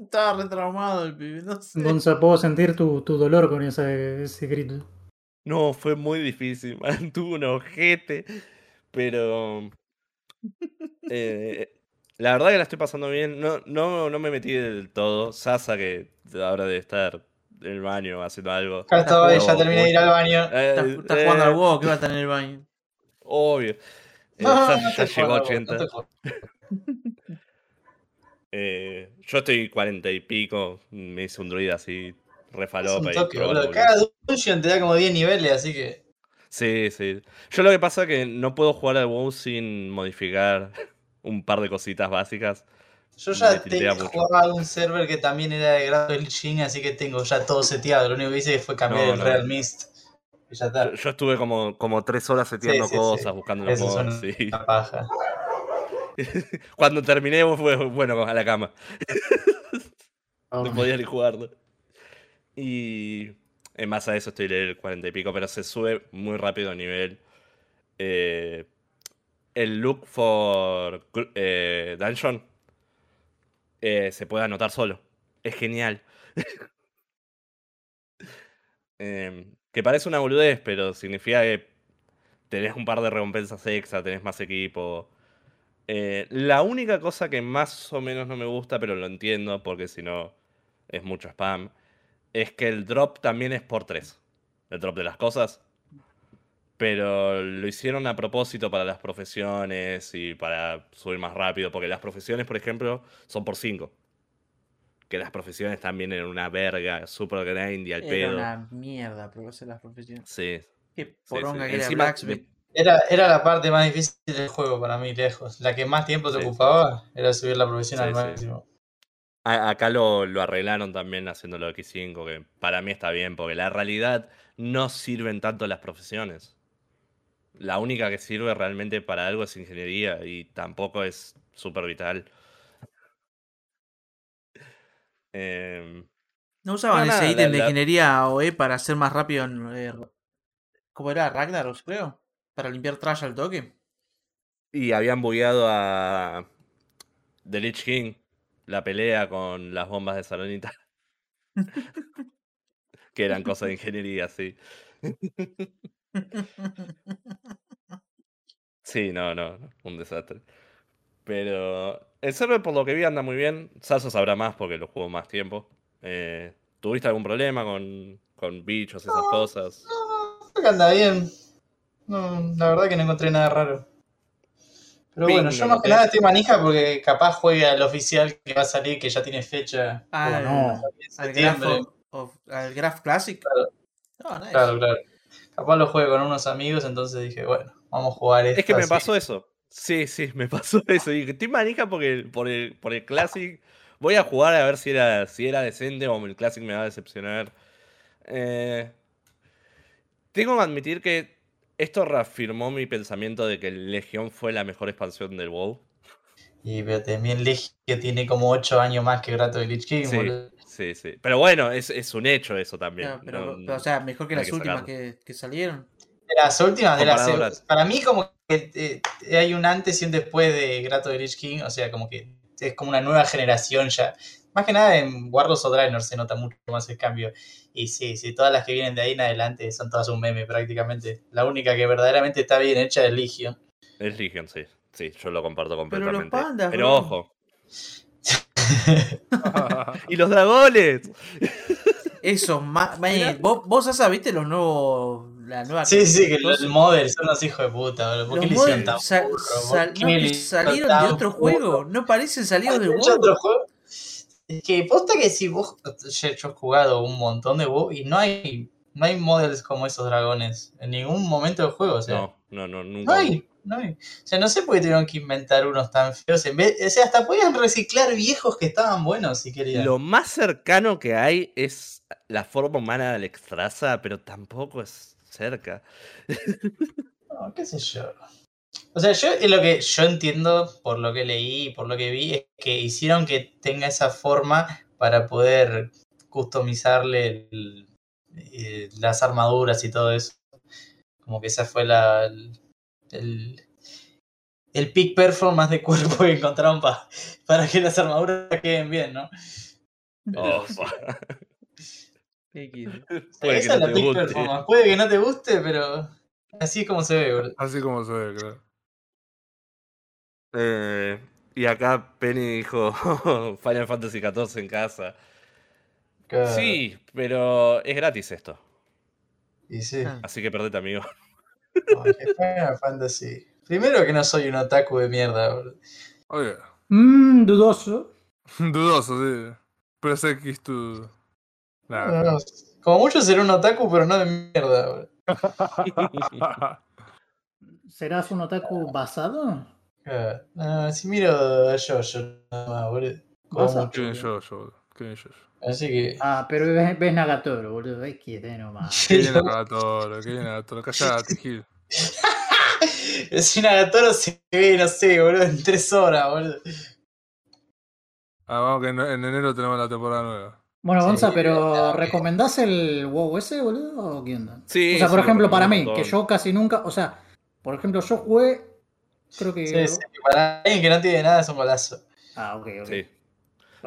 Estaba retraumado el pibe, no sé. Gonza, puedo sentir tu, tu dolor con ese, ese grito. No, fue muy difícil. Mantuve un ojete. Pero. eh, la verdad que la estoy pasando bien. No, no, no me metí del todo. Sasa, que ahora debe estar en el baño haciendo algo. Ya terminé de ir al baño. Eh, Estás estás jugando eh, al WoW, que va a estar en el baño. Obvio. Eh, No, Sasa no ya estoy llegó a jugando, 80. no estoy jugando. Eh, yo estoy 40 y pico. Me hice un druida así, refalopa. boludo. boludo. Cada dungeon te da como 10 niveles, así que. Sí, sí. Yo lo que pasa es que no puedo jugar al WoW sin modificar un par de cositas básicas. Yo ya te, tiltea mucho. jugaba a un server que también era de grado del Shin, así que tengo ya todo seteado. Lo único que hice fue cambiar No, el no. Real Mist. Y ya está. Yo, yo estuve como, como tres horas seteando Sí, sí, cosas, sí. buscando los mods, una sí. paja. Cuando terminé fue bueno a la cama. No podía ni jugarlo. Y en base a eso estoy level 40 y pico, pero se sube muy rápido a nivel. Eh, el look for eh, dungeon eh, se puede anotar solo. Es genial. Em, que parece una boludez, pero significa que tenés un par de recompensas extra, tenés más equipo. Eh, la única cosa que más o menos no me gusta, pero lo entiendo porque si no es mucho spam, es que el drop también es por 3. El drop de las cosas. Pero lo hicieron a propósito para las profesiones y para subir más rápido, porque las profesiones, por ejemplo, son por 5. Que las profesiones también en una verga, super grind y al Era pedo. una mierda probarse las profesiones. Sí, Qué poronga sí. que era Blacksmith. Era, era la parte más difícil del juego para mí, lejos. La que más tiempo te Sí. ocupaba era subir la profesión Sí, al sí. máximo. A- Acá lo, lo arreglaron también haciéndolo X5, que para mí está bien, porque la realidad no sirven tanto las profesiones. La única que sirve realmente para algo es ingeniería y tampoco es súper vital. Em, ¿No usaban No, ese ítem de la- ingeniería OE para hacer más rápido? en, eh, ¿Cómo era? Ragnaros, creo. Para limpiar trash al toque. y habían bugueado a The Lich King, la pelea con las bombas de Salonita. que eran cosas de ingeniería, sí. Sí, no, no, no, un desastre. Pero el server, por lo que vi, anda muy bien. Sasso sabrá más porque lo jugó más tiempo. Eh, ¿Tuviste algún problema con, con bichos, esas cosas? No, creo que anda bien. No, la verdad que no encontré nada raro. Pero bueno, yo más que noté. nada estoy manija porque capaz juegue al oficial que va a salir, que ya tiene fecha. Al, no. al, graph, of- al Graph Classic. Claro. No, nice. Claro, claro. Capaz lo juegue con unos amigos, entonces dije, bueno, vamos a jugar esto. Es que me así. pasó eso. Sí, sí, me pasó eso. Y dije, estoy manija porque por el, por el Classic voy a jugar a ver si era, si era decente o el Classic me va a decepcionar. Eh, tengo que admitir que esto reafirmó mi pensamiento de que Legión fue la mejor expansión del WoW. Y pero también Legio tiene como 8 años más que Grato de Lich King, Sí, boludo. sí, sí. Pero bueno, es, es un hecho eso también. Pero, No- pero, o sea, mejor que las que últimas que, que salieron. De las últimas, de las Comparadoras. para mí como que eh, hay un antes y un después de Grato de Lich King, o sea, como que es como una nueva generación ya. Más que nada en Warlords of Draenor se nota mucho más el cambio. Y sí, sí, todas las que vienen de ahí en adelante son todas un meme prácticamente. La única que verdaderamente está bien hecha es Legion. Es Legion, sí. Sí, yo lo comparto Pero completamente. los pandas, Pero ojo. ¡Y los dragones! Eso, ma- man, vos, vos Asa, viste los nuevos. La nueva Sí, sí, que los los modders son unos hijos de puta, boludo. ¿Por qué los le hicieron tan no, salieron tan de otro burro? juego, no parecen salidos del ¿Hay WoW. otro juego? Es que posta que si vos. Yo, yo he jugado un montón de WoW y no hay. No hay models como esos dragones en ningún momento del juego. O sea, No, no, no, no, nunca. hay. No hay. O sea, no sé por qué tuvieron que inventar unos tan feos. En vez, o sea, hasta podían reciclar viejos que estaban buenos si querían. Lo más cercano que hay es la forma humana del extraza, pero tampoco es cerca. No, qué sé yo. O sea, yo es lo que yo entiendo por lo que leí y por lo que vi es que hicieron que tenga esa forma para poder customizarle el- eh, las armaduras y todo eso. Como que esa fue la el, el, peak performance de cuerpo que encontraron pa- para que las armaduras queden bien, ¿no? Oh, que esa es la te peak guste. performance. Puede que no te guste, pero así es como se ve, boludo. Así como se ve, claro. Eh, y acá Penny dijo Final Fantasy XIV en casa. Claro. Sí, pero es gratis esto. Y sí. Ah. Así que perdete, amigo. No, es que Final Fantasy. Primero que no soy un otaku de mierda, boludo. Oye, Mmm, dudoso. dudoso, sí. X to. No, Nada. no, Como mucho seré un otaku, pero no de mierda, boludo. ¿Serás un otaku basado? Claro. No, si miro a yo, yo nada más, boludo. A- Qué boludo. Qué yo. Así que. Ah, pero ves, ves Nagatoro, boludo. Ves que de nomás. Qué bien Agatoro, qué bien Agatoro. Callate, Gil. Si Nagatoro se ve, no sé, boludo, en tres horas, boludo. Ah, vamos que en, en enero tenemos la temporada nueva. Bueno, Gonza, pero. ¿recomendás el WoW ese, boludo? ¿O qué onda? Sí, o sea, por ejemplo, para mí, que yo casi nunca, o sea, por ejemplo, yo jugué, creo que... Sí, sí, para alguien que no tiene nada es un golazo. Ah, ok, ok. Sí.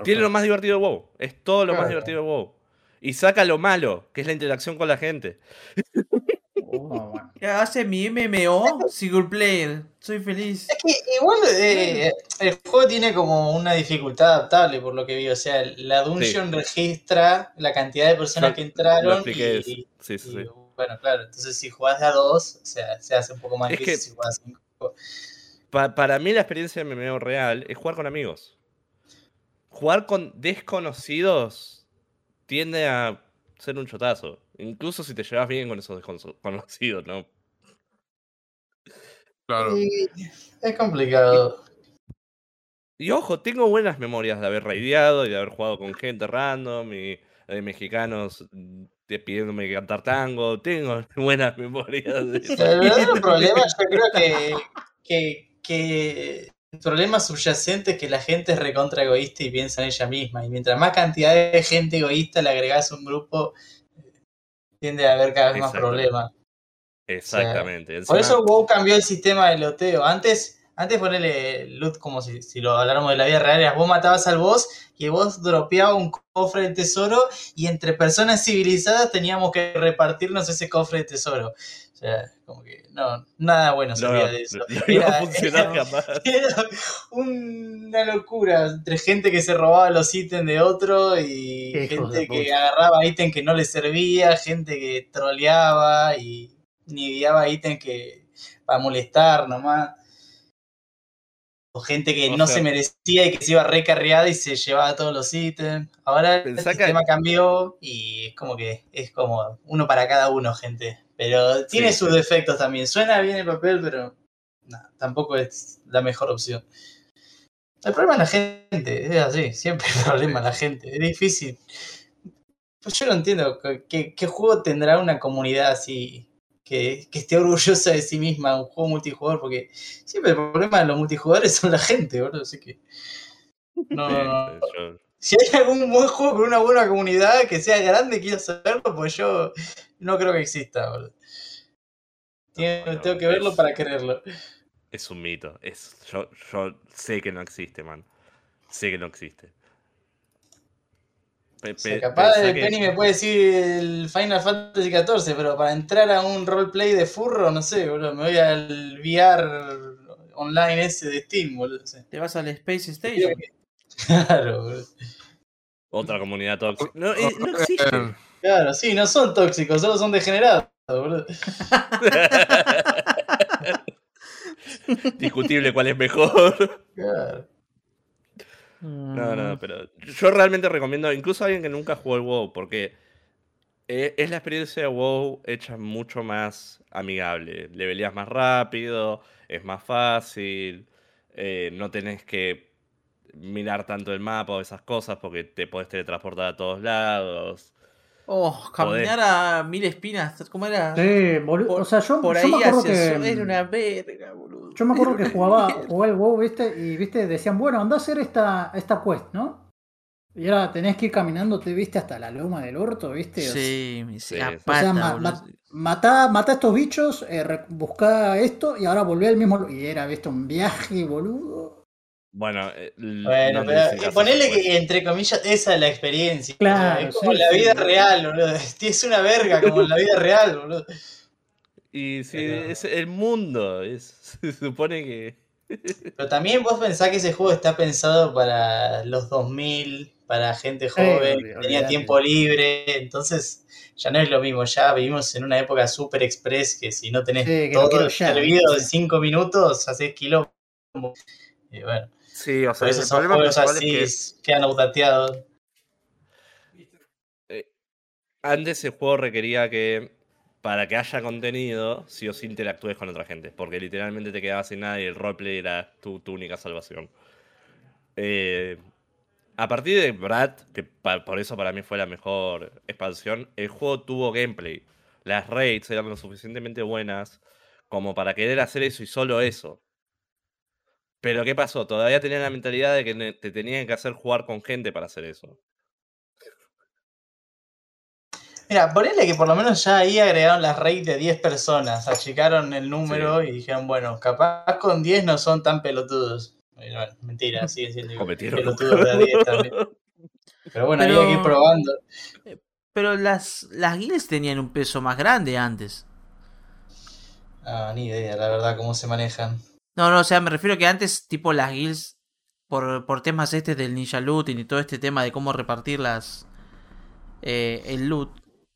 Tiene lo más divertido de WoW. Es todo lo más divertido de WoW. Y saca lo malo, que es la interacción con la gente. Oh, bueno. ¿Qué hace mi MMO single player? Soy feliz. Es que igual eh, el juego tiene como una dificultad adaptable por lo que vi. O sea, la dungeon registra la cantidad de personas Yo que Lo entraron expliqué. y, sí, sí, sí. y, bueno, claro, entonces si jugás de a dos, o sea, se hace un poco más Es difícil que- si jugás a cinco. Pa- para mí la experiencia de MMO real es jugar con amigos. Jugar con desconocidos tiende a ser un chotazo. Incluso si te llevas bien con esos desconocidos, ¿no? Claro. Y es complicado. Y ojo, tengo buenas memorias de haber raideado y de haber jugado con gente random y de mexicanos mm, de- pidiéndome cantar tango. Tengo buenas memorias de eso. El verdadero problema yo creo que, que, que el problema subyacente es que la gente es recontra egoísta y piensa en ella misma. Y mientras más cantidad de gente egoísta le agregás a un grupo, tiende a haber cada vez más problemas. Exactamente. Por eso WoW cambió el sistema de loteo. Antes, antes ponerle loot como si, si lo habláramos de la vida real, vos matabas al boss y el boss dropeaba un cofre de tesoro y entre personas civilizadas teníamos que repartirnos ese cofre de tesoro. Sea, como que no, nada bueno no, salía no, de eso. no iba a Era- funcionar era- jamás. Era una locura entre gente que se robaba los ítems de otro y Qué gente que agarraba ítems que no le servía, gente que troleaba y niveaba ítems que para molestar nomás. O gente que O no sea- se merecía y que se iba recarreada y se llevaba todos los ítems. Ahora el que- sistema cambió y es como que es como uno para cada uno, gente. Pero tiene Sí, sus sí. defectos también. Suena bien el papel, pero no, tampoco es la mejor opción. El problema es la gente, es así, siempre el problema es la gente, es difícil. Pues yo no entiendo qué, qué juego tendrá una comunidad así que, que esté orgullosa de sí misma, un juego multijugador, porque siempre el problema de los multijugadores son la gente, boludo, así que. No, no, no. Si hay algún buen juego con una buena comunidad que sea grande, quiero saberlo, pues yo no creo que exista, boludo. Bueno, tengo que verlo es- para quererlo. Es un mito. Es, yo, yo sé que no existe, man. sé que no existe. Pe- O sea, capaz que- Penny me puede decir el Final Fantasy XIV, pero para entrar a un roleplay de furro, no sé, boludo. Me voy al VR online ese de Steam, boludo. no sé. Te vas al Space Station. Claro, boludo. Otra comunidad tóxica. No, eh, no existe. Eh, Claro, sí, no son tóxicos, solo son degenerados, boludo. Discutible cuál es mejor. Claro. No, no, pero yo realmente recomiendo, incluso a alguien que nunca jugó el WoW, porque eh, es la experiencia de WoW hecha mucho más amigable. Leveleas más rápido, es más fácil, eh, no tenés que mirar tanto el mapa o esas cosas porque te podés teletransportar a todos lados. Oh, caminar a mil espinas. ¿Cómo era? Sí, boludo. Por, o sea, yo, por yo ahí me acuerdo hacia que. eso. Era una verga, boludo. Yo me acuerdo que jugaba, jugaba el WoW, ¿viste? Y viste, decían, bueno, anda a hacer esta, esta quest, ¿no? Y ahora tenés que ir caminando, te viste hasta la loma del orto, ¿viste? O sea, Sí, me Sí, sí. O pata, sea, ma- boludo. ma- matá, matá a estos bichos, eh, re- buscá esto y ahora volvé al mismo. Y era, viste, un viaje, boludo. Bueno, eh, Bueno, no pero ponele que, entre comillas, esa es la experiencia. Claro, es como sí, la sí. vida real, boludo. Es una verga como en la vida real, boludo. Y sí, Pero- es el mundo, es- se supone que... Pero también vos pensás que ese juego está pensado para los 2000, para gente joven, que tenía tiempo libre, entonces ya no es lo mismo, ya vivimos en una época super express que si no tenés todo servido en sí. 5 minutos, haces quilombo. Y bueno, Sí, o sea, esos problema juegos así es que quedan outdateados. antes el juego requería que para que haya contenido, sí o sí interactúes con otra gente, porque literalmente te quedabas sin nada y el roleplay era tu, tu única salvación. Eh, a partir de Brad, que pa- por eso para mí fue la mejor expansión, el juego tuvo gameplay. Las raids eran lo suficientemente buenas como para querer hacer eso y solo eso. Pero ¿qué pasó? Todavía tenían la mentalidad de que te tenían que hacer jugar con gente para hacer eso. Mira, ponele que por lo menos ya ahí agregaron las raids de 10 personas, achicaron el número y dijeron, bueno, capaz con 10 no son tan pelotudos. Bueno, mentira, siguen siendo Cometieron pelotudos de a 10 también. Pero bueno, Pero- había que ir probando. Pero las, las guilds tenían un peso más grande antes. Ah, ni idea, la verdad, cómo se manejan. No, no, o sea, me refiero que antes, tipo, las guilds, por, por temas este del ninja looting y todo este tema de cómo repartir las. eh, el loot.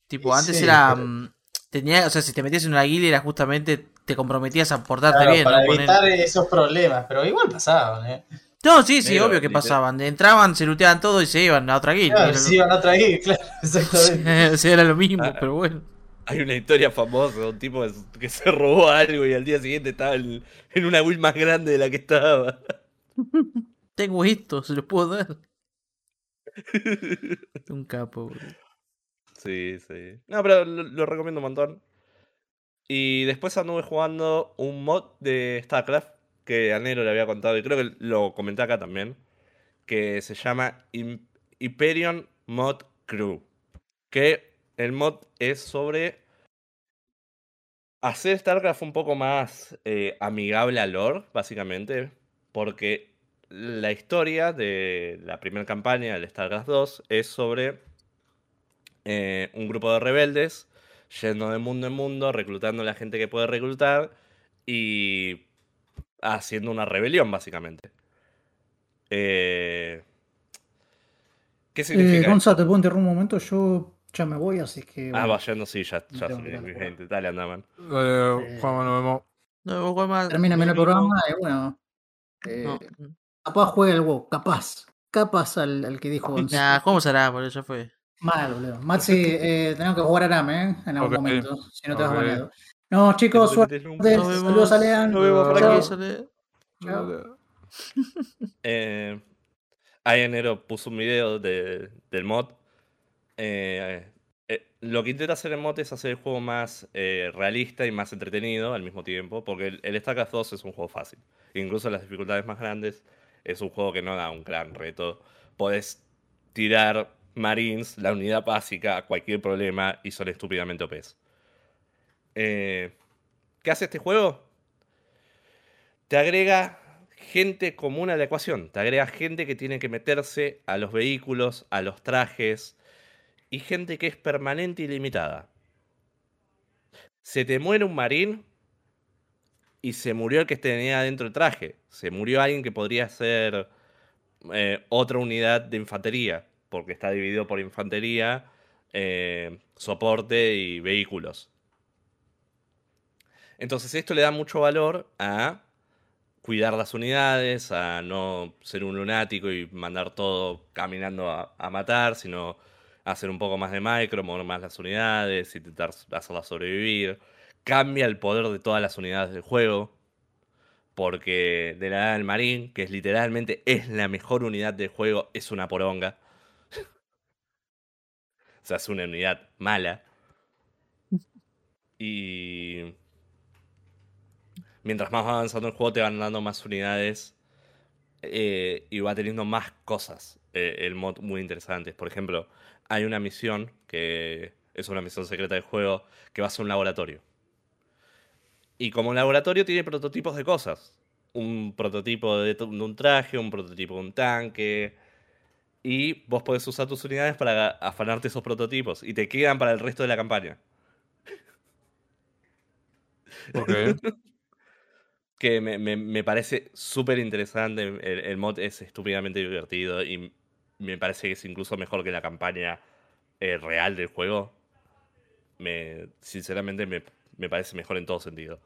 Tipo, Sí, antes sí, era. pero- mm, Tenía, o sea, si te metías en una guild era justamente. Te comprometías a portarte Claro, bien. para ¿no? Poner- evitar esos problemas, pero igual pasaban, ¿eh? No, sí, sí, obvio que pasaban. Entraban, se looteaban todo y se iban a otra guild. Claro, sí, iban a otra guild, claro, exactamente. o sea, era lo mismo, Ah. pero bueno. Hay una historia famosa, un tipo que se robó algo y al día siguiente estaba en, en una build más grande de la que estaba. Tengo esto, se los puedo dar. Un capo, boludo. Sí, sí. No, pero lo, lo recomiendo un montón. Y después anduve jugando un mod de StarCraft que a Nero le había contado y creo que lo comenté acá también. Que se llama Hyperion Mod Crew. Que el mod es sobre hacer StarCraft un poco más eh, amigable al lore, básicamente. Porque la historia de la primera campaña del StarCraft 2 es sobre eh, un grupo de rebeldes yendo de mundo en mundo, reclutando a la gente que puede reclutar y haciendo una rebelión, básicamente. Eh, ¿Qué significa? Gonza, te puedo interrumpir un momento, yo ya me voy, así que. Ah, bueno, va yendo, sí, ya, ya que mi gente. Dale, anda, man. Dale, Juan, nos vemos. No, vos más. Termina el programa y bueno. eh, No. Capaz juega el WoW, capaz. Capaz al, al que dijo. Nah, ¿cómo será? Por eso fue. Mal, boludo. Maxi, eh, tenemos que jugar a Aram, ¿eh? En algún momento, si no te vas ok. baneado. No, chicos, suerte. Nos Nos vemos. Saludos a Lean. Nos vemos por Chao. aquí. Chao. Eh, ahí enero puso un video de- del mod. Eh, eh, lo que intenta hacer el mod es hacer el juego más eh, realista y más entretenido al mismo tiempo, porque el, el StarCraft 2 es un juego fácil. Incluso en las dificultades más grandes es un juego que no da un gran reto. Podés tirar Marines, la unidad básica, a cualquier problema y son estúpidamente OPs. ¿Qué hace este juego? Te agrega gente común a la ecuación. Te agrega gente que tiene que meterse a los vehículos, a los trajes. Y gente que es permanente y limitada. Se te muere un marín y se murió el que tenía dentro del traje. Se murió alguien que podría ser eh, otra unidad de infantería, porque está dividido por infantería, eh, soporte y vehículos. Entonces esto le da mucho valor a cuidar las unidades, a no ser un lunático y mandar todo caminando a matar, sino hacer un poco más de micro, mover más las unidades, intentar hacerlas sobrevivir. Cambia el poder de todas las unidades del juego. Porque de la edad del marín, que es literalmente es la mejor unidad del juego, es una poronga. o sea, es una unidad mala. Y mientras más va avanzando el juego, te van dando más unidades eh, y va teniendo más cosas. eh, el mod muy interesantes. Por ejemplo, hay una misión que es una misión secreta del juego que va a ser un laboratorio. Y como laboratorio tiene prototipos de cosas. Un prototipo de, un traje, un prototipo de un tanque. Y vos podés usar tus unidades para afanarte esos prototipos. Y te quedan para el resto de la campaña. Que me, me- me parece súper interesante. El, el mod es estúpidamente divertido y me parece que es incluso mejor que la campaña eh, real del juego. Me, sinceramente me, me parece mejor en todo sentido.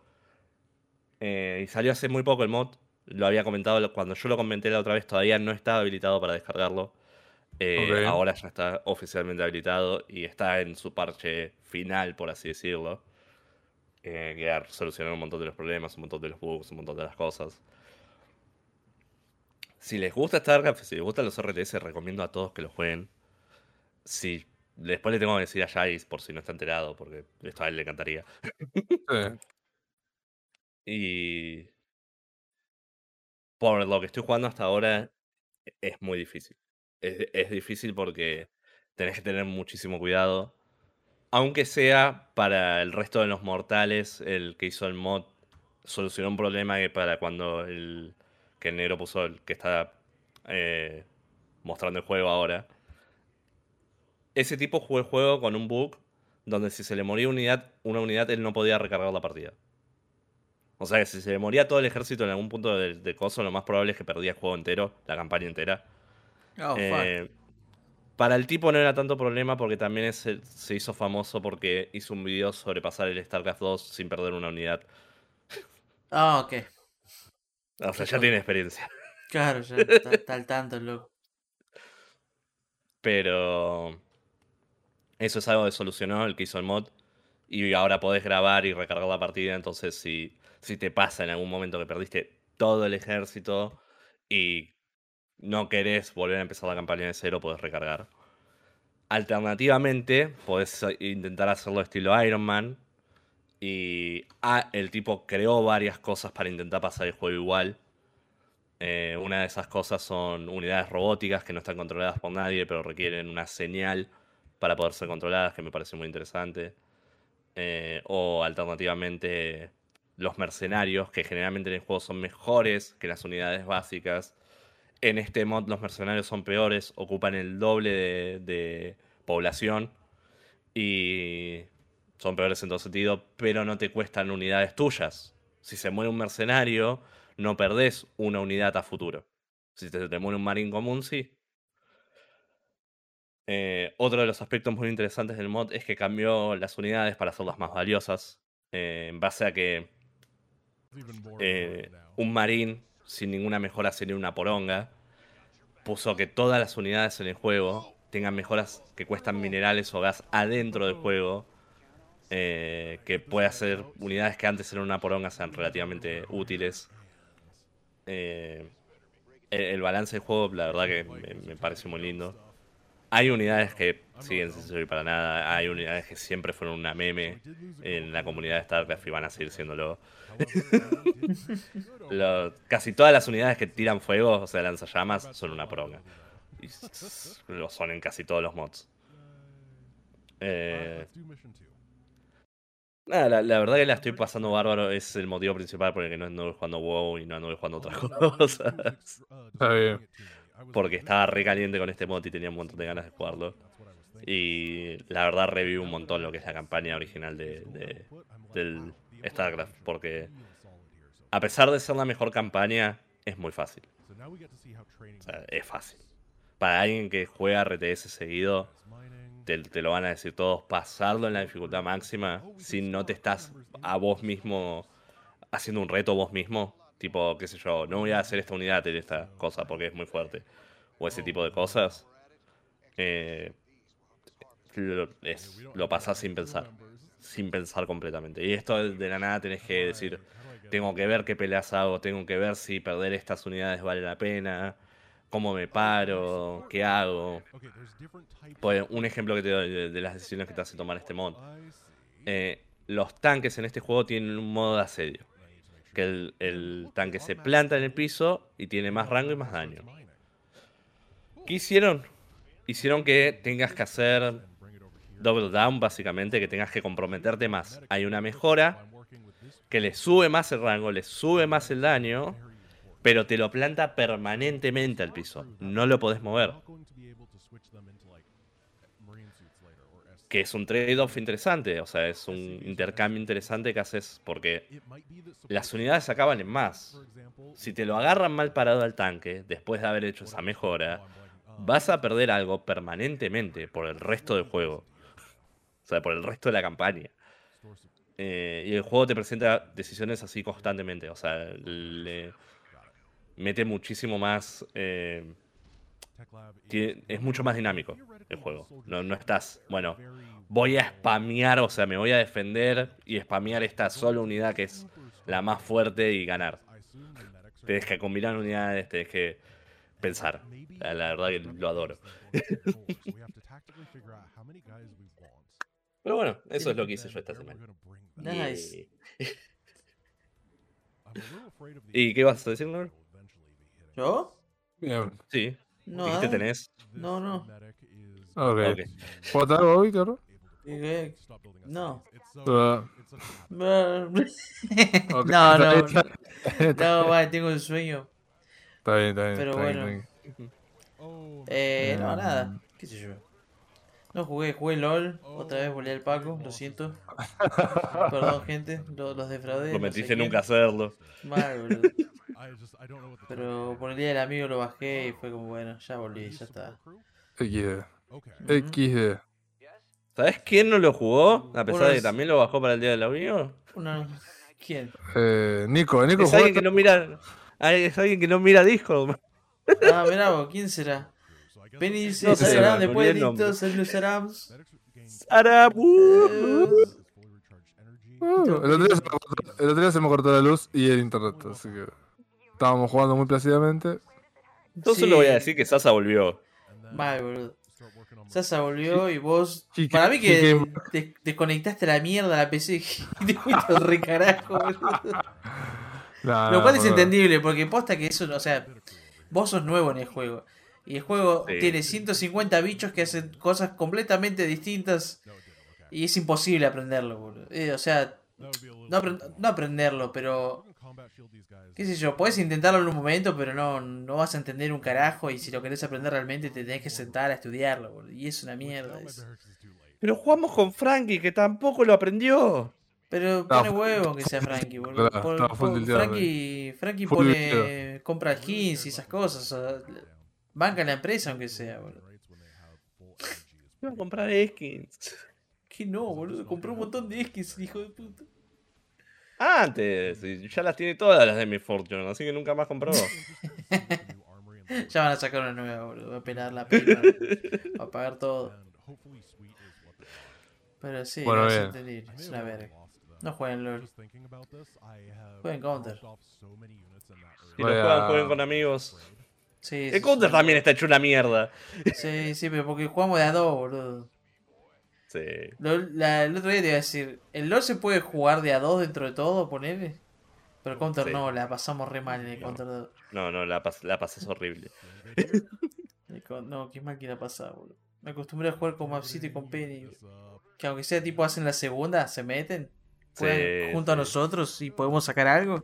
Eh, y salió hace muy poco el mod. Lo había comentado cuando yo lo comenté la otra vez, todavía no estaba habilitado para descargarlo. Eh. Ahora ya está oficialmente habilitado y está en su parche final, por así decirlo que ha solucionado un montón de los problemas, un montón de los bugs, un montón de las cosas. Si les gusta StarCraft, si les gustan los RTS, recomiendo a todos que lo jueguen. Si después le tengo que decir a Jais por si no está enterado, porque esto a él le encantaría. Y por lo que estoy jugando hasta ahora, es muy difícil. Es, es difícil porque tenés que tener muchísimo cuidado. Aunque sea para el resto de los mortales, el que hizo el mod solucionó un problema que para cuando el que el negro puso, el que está eh, mostrando el juego ahora. Ese tipo jugó el juego con un bug donde si se le moría unidad, una unidad, él no podía recargar la partida. O sea que si se le moría todo el ejército en algún punto del de coso, lo más probable es que perdía el juego entero, la campaña entera. Oh. Eh, para el tipo no era tanto problema porque también es se hizo famoso porque hizo un video sobre pasar el StarCraft 2 sin perder una unidad. Ah, ok. O sea, ya tiene experiencia. Claro, ya está, está al tanto, loco. Pero eso es algo que solucionó el que hizo el mod. Y ahora podés grabar y recargar la partida. Entonces, si, si te pasa en algún momento que perdiste todo el ejército y no querés volver a empezar la campaña de cero, podés recargar. Alternativamente, podés intentar hacerlo estilo Iron Man. Y ah, el tipo creó varias cosas para intentar pasar el juego igual. Eh, una de esas cosas son unidades robóticas que no están controladas por nadie, pero requieren una señal para poder ser controladas, que me parece muy interesante. Eh, o alternativamente los mercenarios, que generalmente en el juego son mejores que las unidades básicas. En este mod los mercenarios son peores, ocupan el doble de, de población y son peores en todo sentido, pero no te cuestan unidades tuyas. Si se muere un mercenario, no perdés una unidad a futuro. Si te, muere un marín común, sí. Eh, otro de los aspectos muy interesantes del mod es que cambió las unidades para hacerlas más valiosas. eh, en base a que eh, un marín sin ninguna mejora sería una poronga. Puso que todas las unidades en el juego tengan mejoras que cuestan minerales o gas adentro del juego. Eh, que puede hacer unidades que antes eran una poronga sean relativamente útiles. Eh, el, balance del juego, la verdad que me, me parece muy lindo. Hay unidades que siguen sin servir para nada. Hay unidades que siempre fueron una meme en la comunidad de StarCraft y van a seguir siéndolo. Lo- casi todas las unidades que tiran fuego, o sea, lanzallamas, son una poronga. Y lo son en casi todos los mods. Eh, Nada, la, la verdad que la estoy pasando bárbaro. Es el motivo principal por el que no anduve jugando WoW y no anduve jugando otras cosas. Está bien. Porque estaba re caliente con este mod y tenía un montón de ganas de jugarlo. Y la verdad reviví un montón lo que es la campaña original de, de- del StarCraft. Porque a pesar de ser la mejor campaña, es muy fácil. O sea, es fácil. Para alguien que juega RTS seguido, te, lo van a decir todos. Pasarlo en la dificultad máxima, si no te estás a vos mismo haciendo un reto vos mismo, tipo, qué sé yo, no voy a hacer esta unidad en esta cosa porque es muy fuerte, o ese tipo de cosas, eh, lo, es- lo pasás sin pensar, sin pensar completamente. Y esto de la nada tenés que decir, tengo que ver qué peleas hago, tengo que ver si perder estas unidades vale la pena, cómo me paro, qué hago. Pues un ejemplo que te doy de, las decisiones que te hace tomar este mod. Eh, los tanques en este juego tienen un modo de asedio. Que el, el tanque se planta en el piso y tiene más rango y más daño. ¿Qué hicieron? Hicieron que tengas que hacer double down, básicamente, que tengas que comprometerte más. Hay una mejora que le sube más el rango, le sube más el daño, pero te lo planta permanentemente al piso. No lo podés mover. Que es un trade-off interesante, o sea, es un intercambio interesante que haces porque las unidades acaban en más. Si te lo agarran mal parado al tanque, después de haber hecho esa mejora, vas a perder algo permanentemente por el resto del juego. O sea, por el resto de la campaña. Eh, y el juego te presenta decisiones así constantemente. O sea, le mete muchísimo más. eh, tiene- es mucho más dinámico el juego. No, no estás, bueno, voy a spamear, o sea, me voy a defender y spamear esta sola unidad que es la más fuerte y ganar. Tienes que combinar unidades, tienes que pensar. La, la verdad que lo adoro. Pero bueno, eso es lo que hice yo esta semana. Nice. ¿Y, ¿Y qué vas a decir, Lord? ¿Yo? Bien. Sí. No, ¿Dijiste ah, tenés? no, no. Ok. Ok. ¿Jugaste algo, Víctor? Dije, No. Uh, No, no. No, vale, tengo el sueño. está bien, está bien. Pero está bien, bueno. está bien. Eh, no, Em. nada. ¿Qué sé yo? No jugué, jugué LOL. Otra vez volé al Paco, lo siento. Perdón, gente, lo- los defraudé. no sé Prometiste nunca hacerlo. Mal, boludo. Pero por el día del amigo lo bajé y fue como, bueno, ya volví, ya está. XD. XD. ¿Sabes quién no lo jugó? A pesar de que también lo bajó para el día del amigo. Una... ¿Quién? Eh, Nico, Nico Es alguien que no mira. Es alguien que no mira Discord. Ah, mirá vos, ¿quién será? Penny dice, No después de. Eh, Uh, el, otro día se me cortó, el otro día se me cortó la luz y el internet, así que estábamos jugando muy plácidamente. Entonces Sí. le voy a decir que Sasa volvió. Mal, boludo. Sasa volvió y vos. Para mí que desconectaste la mierda a la PC y te fuiste al recarajo, boludo. Nah, Lo cual es boludo. entendible, porque posta que eso, o sea, vos sos nuevo en el juego. Y el juego Sí. tiene 150 bichos que hacen cosas completamente distintas. Y es imposible aprenderlo, boludo. Eh, o sea, no, no aprenderlo, pero. ¿Qué sé yo? Puedes intentarlo en un momento, pero no, no vas a entender un carajo. Y si lo querés aprender realmente, te tenés que sentar a estudiarlo, boludo. Y es una mierda eso. Pero jugamos con Frankie, que tampoco lo aprendió. Pero pone huevo que sea Frankie, boludo. Tilteado, Frankie, pone. compra skins y esas cosas. o sea, banca la empresa aunque sea, boludo. Iba a comprar skins. Que no, boludo. Compró un montón de skins, hijo de puta. Antes, ya las tiene todas las de mi Fortune, así que nunca más compró. Ya van a sacar una nueva, boludo. Va a pelar la pena. Va a pagar todo. Pero sí, Bueno, no es bien. entendible. Es una verga. No jueguen LOL. Jueguen Counter. Si lo juegan, jueguen con amigos. Sí, El sí, Counter sí. también está hecho una mierda. Sí, sí, pero porque jugamos de a dos, boludo. Sí. La- el otro día te iba a decir, ¿el LOL se puede jugar de a dos dentro de todo, ponele? Pero el Counter Sí. no, la pasamos re mal en el Counter 2. No, no, la, pas la pasas horrible. No, qué mal que la pasaba, boludo. Me acostumbré a jugar con Mapsito y con Penny. Que aunque sea tipo hacen la segunda, se meten. juegan junto a nosotros y podemos sacar algo.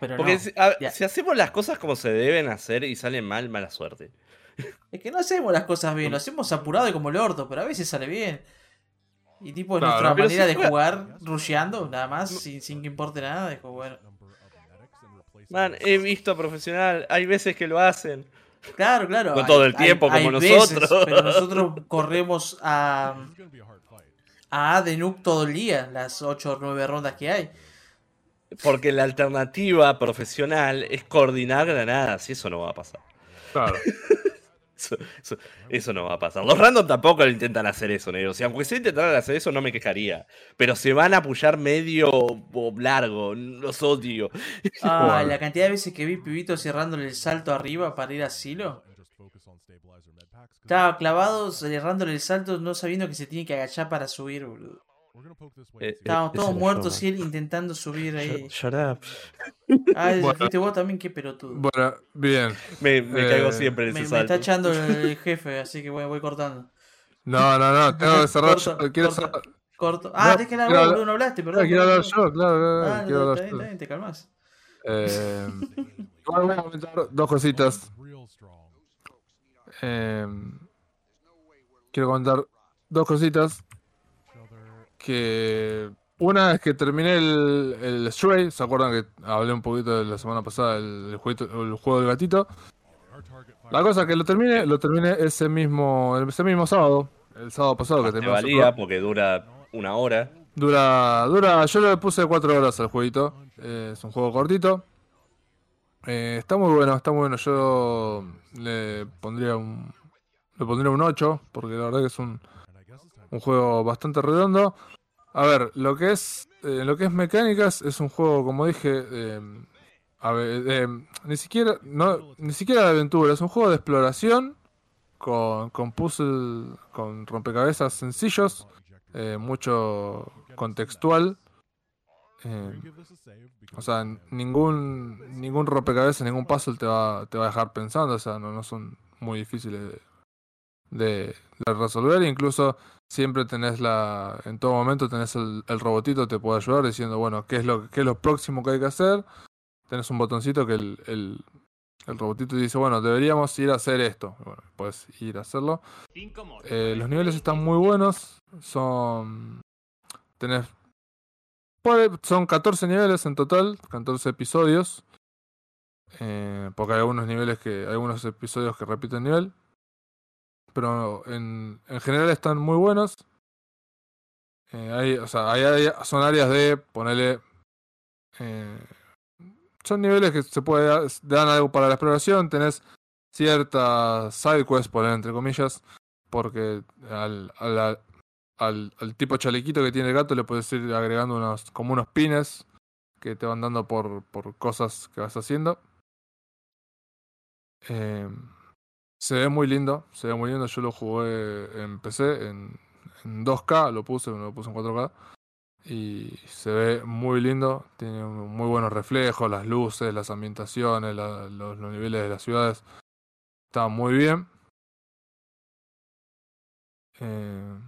Pero Porque no. si, a- si hacemos las cosas como se deben hacer y salen mal, mala suerte. Es que no hacemos las cosas bien, lo hacemos apurado y como el orto, pero a veces sale bien. Y tipo, Claro, nuestra manera si de juega- jugar, rusheando, nada más, sin, sin que importe nada. Es como, bueno. Man, he visto profesional, hay veces que lo hacen. Claro, claro. No hay- todo el hay- tiempo hay como nosotros. pero nosotros corremos a, a de Nuke todo el día, las 8 o 9 rondas que hay. Porque la alternativa profesional es coordinar granadas y eso no va a pasar. Claro. Eso, eso- eso no va a pasar. Los random tampoco lo intentan hacer eso, negro. Si aunque se intentaran hacer eso, no me quejaría. Pero se van a apoyar medio o largo. Los odio. Ah, la cantidad de veces que vi pibitos cerrándole el salto arriba para ir a silo. Estaba clavado cerrándole el salto no sabiendo que se tiene que agachar para subir, boludo. Eh, Estábamos eh, todos muertos y él intentando subir ahí. Shut up. Ah, Bueno. fuiste vos también, qué pelotudo. Bueno, bien. Me, me Eh, caigo siempre en Me, ese me está salto. echando el jefe, así que voy, voy cortando. No, no, no, tengo que cerrar. Corta, yo, quiero cerrar- Corto. Ah, No, tenés que hablar vos, no hablaste, perdón. Ah, quiero hablar yo, claro, claro, Ah, quiero no, hablar yo. te calmas. Eh, igual voy a comentar dos cositas. Eh, quiero comentar dos cositas. Que una es que terminé el, el Stray. ¿Se acuerdan que hablé un poquito de la semana pasada el, el juego del gatito? La cosa es que lo terminé, lo terminé ese mismo, ese mismo sábado. El sábado pasado que Te terminé. valía porque dura una hora. Dura, dura, yo le puse 4 horas al jueguito. Eh, es un juego cortito. Eh, está muy bueno, está muy bueno. Yo le pondría un, le pondría un 8, porque la verdad que es un, un juego bastante redondo. A ver, lo que es, eh, lo que es mecánicas es un juego, como dije, eh, a ver, eh, ni siquiera, no, ni siquiera de aventura, es un juego de exploración con, con puzzle, con rompecabezas sencillos, eh, mucho contextual. eh, o sea, ningún ningún rompecabezas, ningún puzzle te va, te va a dejar pensando, o sea, no, no son muy difíciles de, de- de resolver. Incluso siempre tenés la, en todo momento tenés el, el robotito te puede ayudar diciendo, bueno, qué es lo qué es lo próximo que hay que hacer. Tenés un botoncito que el, el, el robotito dice, bueno, deberíamos ir a hacer esto. Bueno, puedes ir a hacerlo. Eh, los niveles están muy buenos. Son. Tenés. Son 14 niveles en total, 14 episodios. Eh, porque hay algunos niveles que. Hay algunos episodios que repiten nivel. Pero en, en general están muy buenos. Eh, hay, o sea, hay, hay- son áreas de ponerle. eh, son niveles que se puede dan algo para la exploración. Tenés ciertas side quests, poner entre comillas, porque al, al, al, al tipo chalequito que tiene el gato le puedes ir agregando unos como unos pines que te van dando por, por cosas que vas haciendo. Eh, se ve muy lindo, se ve muy lindo. Yo lo jugué en PC, en, en 2K, lo puse, lo puse en 4K. Y se ve muy lindo, tiene muy buenos reflejos, las luces, las ambientaciones, los niveles de las ciudades. Está muy bien. Eh,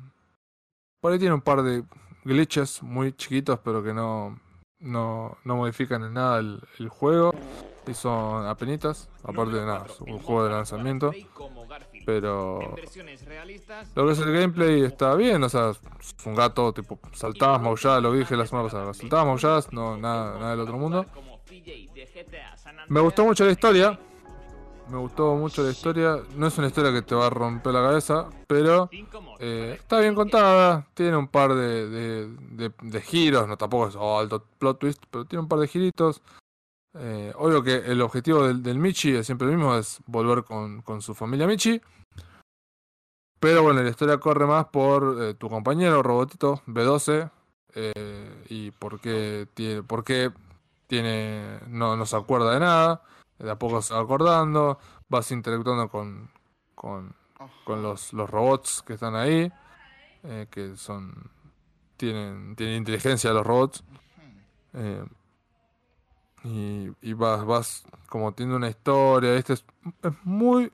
por ahí tiene un par de glitches muy chiquitos, pero que no, no, no modifican en nada el, juego. Y son apenitas, aparte de nada, es un juego de lanzamiento. Pero lo que es el gameplay está bien, o sea, es un gato tipo saltadas, maulladas, lo dije la semana pasada. Saltadas, maulladas, no, nada, nada del otro mundo. Me gustó mucho la historia. Me gustó mucho la historia. No es una historia que te va a romper la cabeza, pero eh, está bien contada. Tiene un par de, de, giros. No tampoco es oh, alto plot twist, pero tiene un par de giritos. Eh, obvio que el objetivo del, del Michi es siempre el mismo, es volver con, su familia Michi. Pero bueno, la historia corre más por eh, tu compañero Robotito B12 eh, y por qué tiene, por qué tiene no, no se acuerda de nada, de a poco se va acordando, vas interactuando con, con, con los, los robots que están ahí, eh, que son tienen, tienen inteligencia los robots. eh, y, y vas, vas como tiene una historia, este es, es muy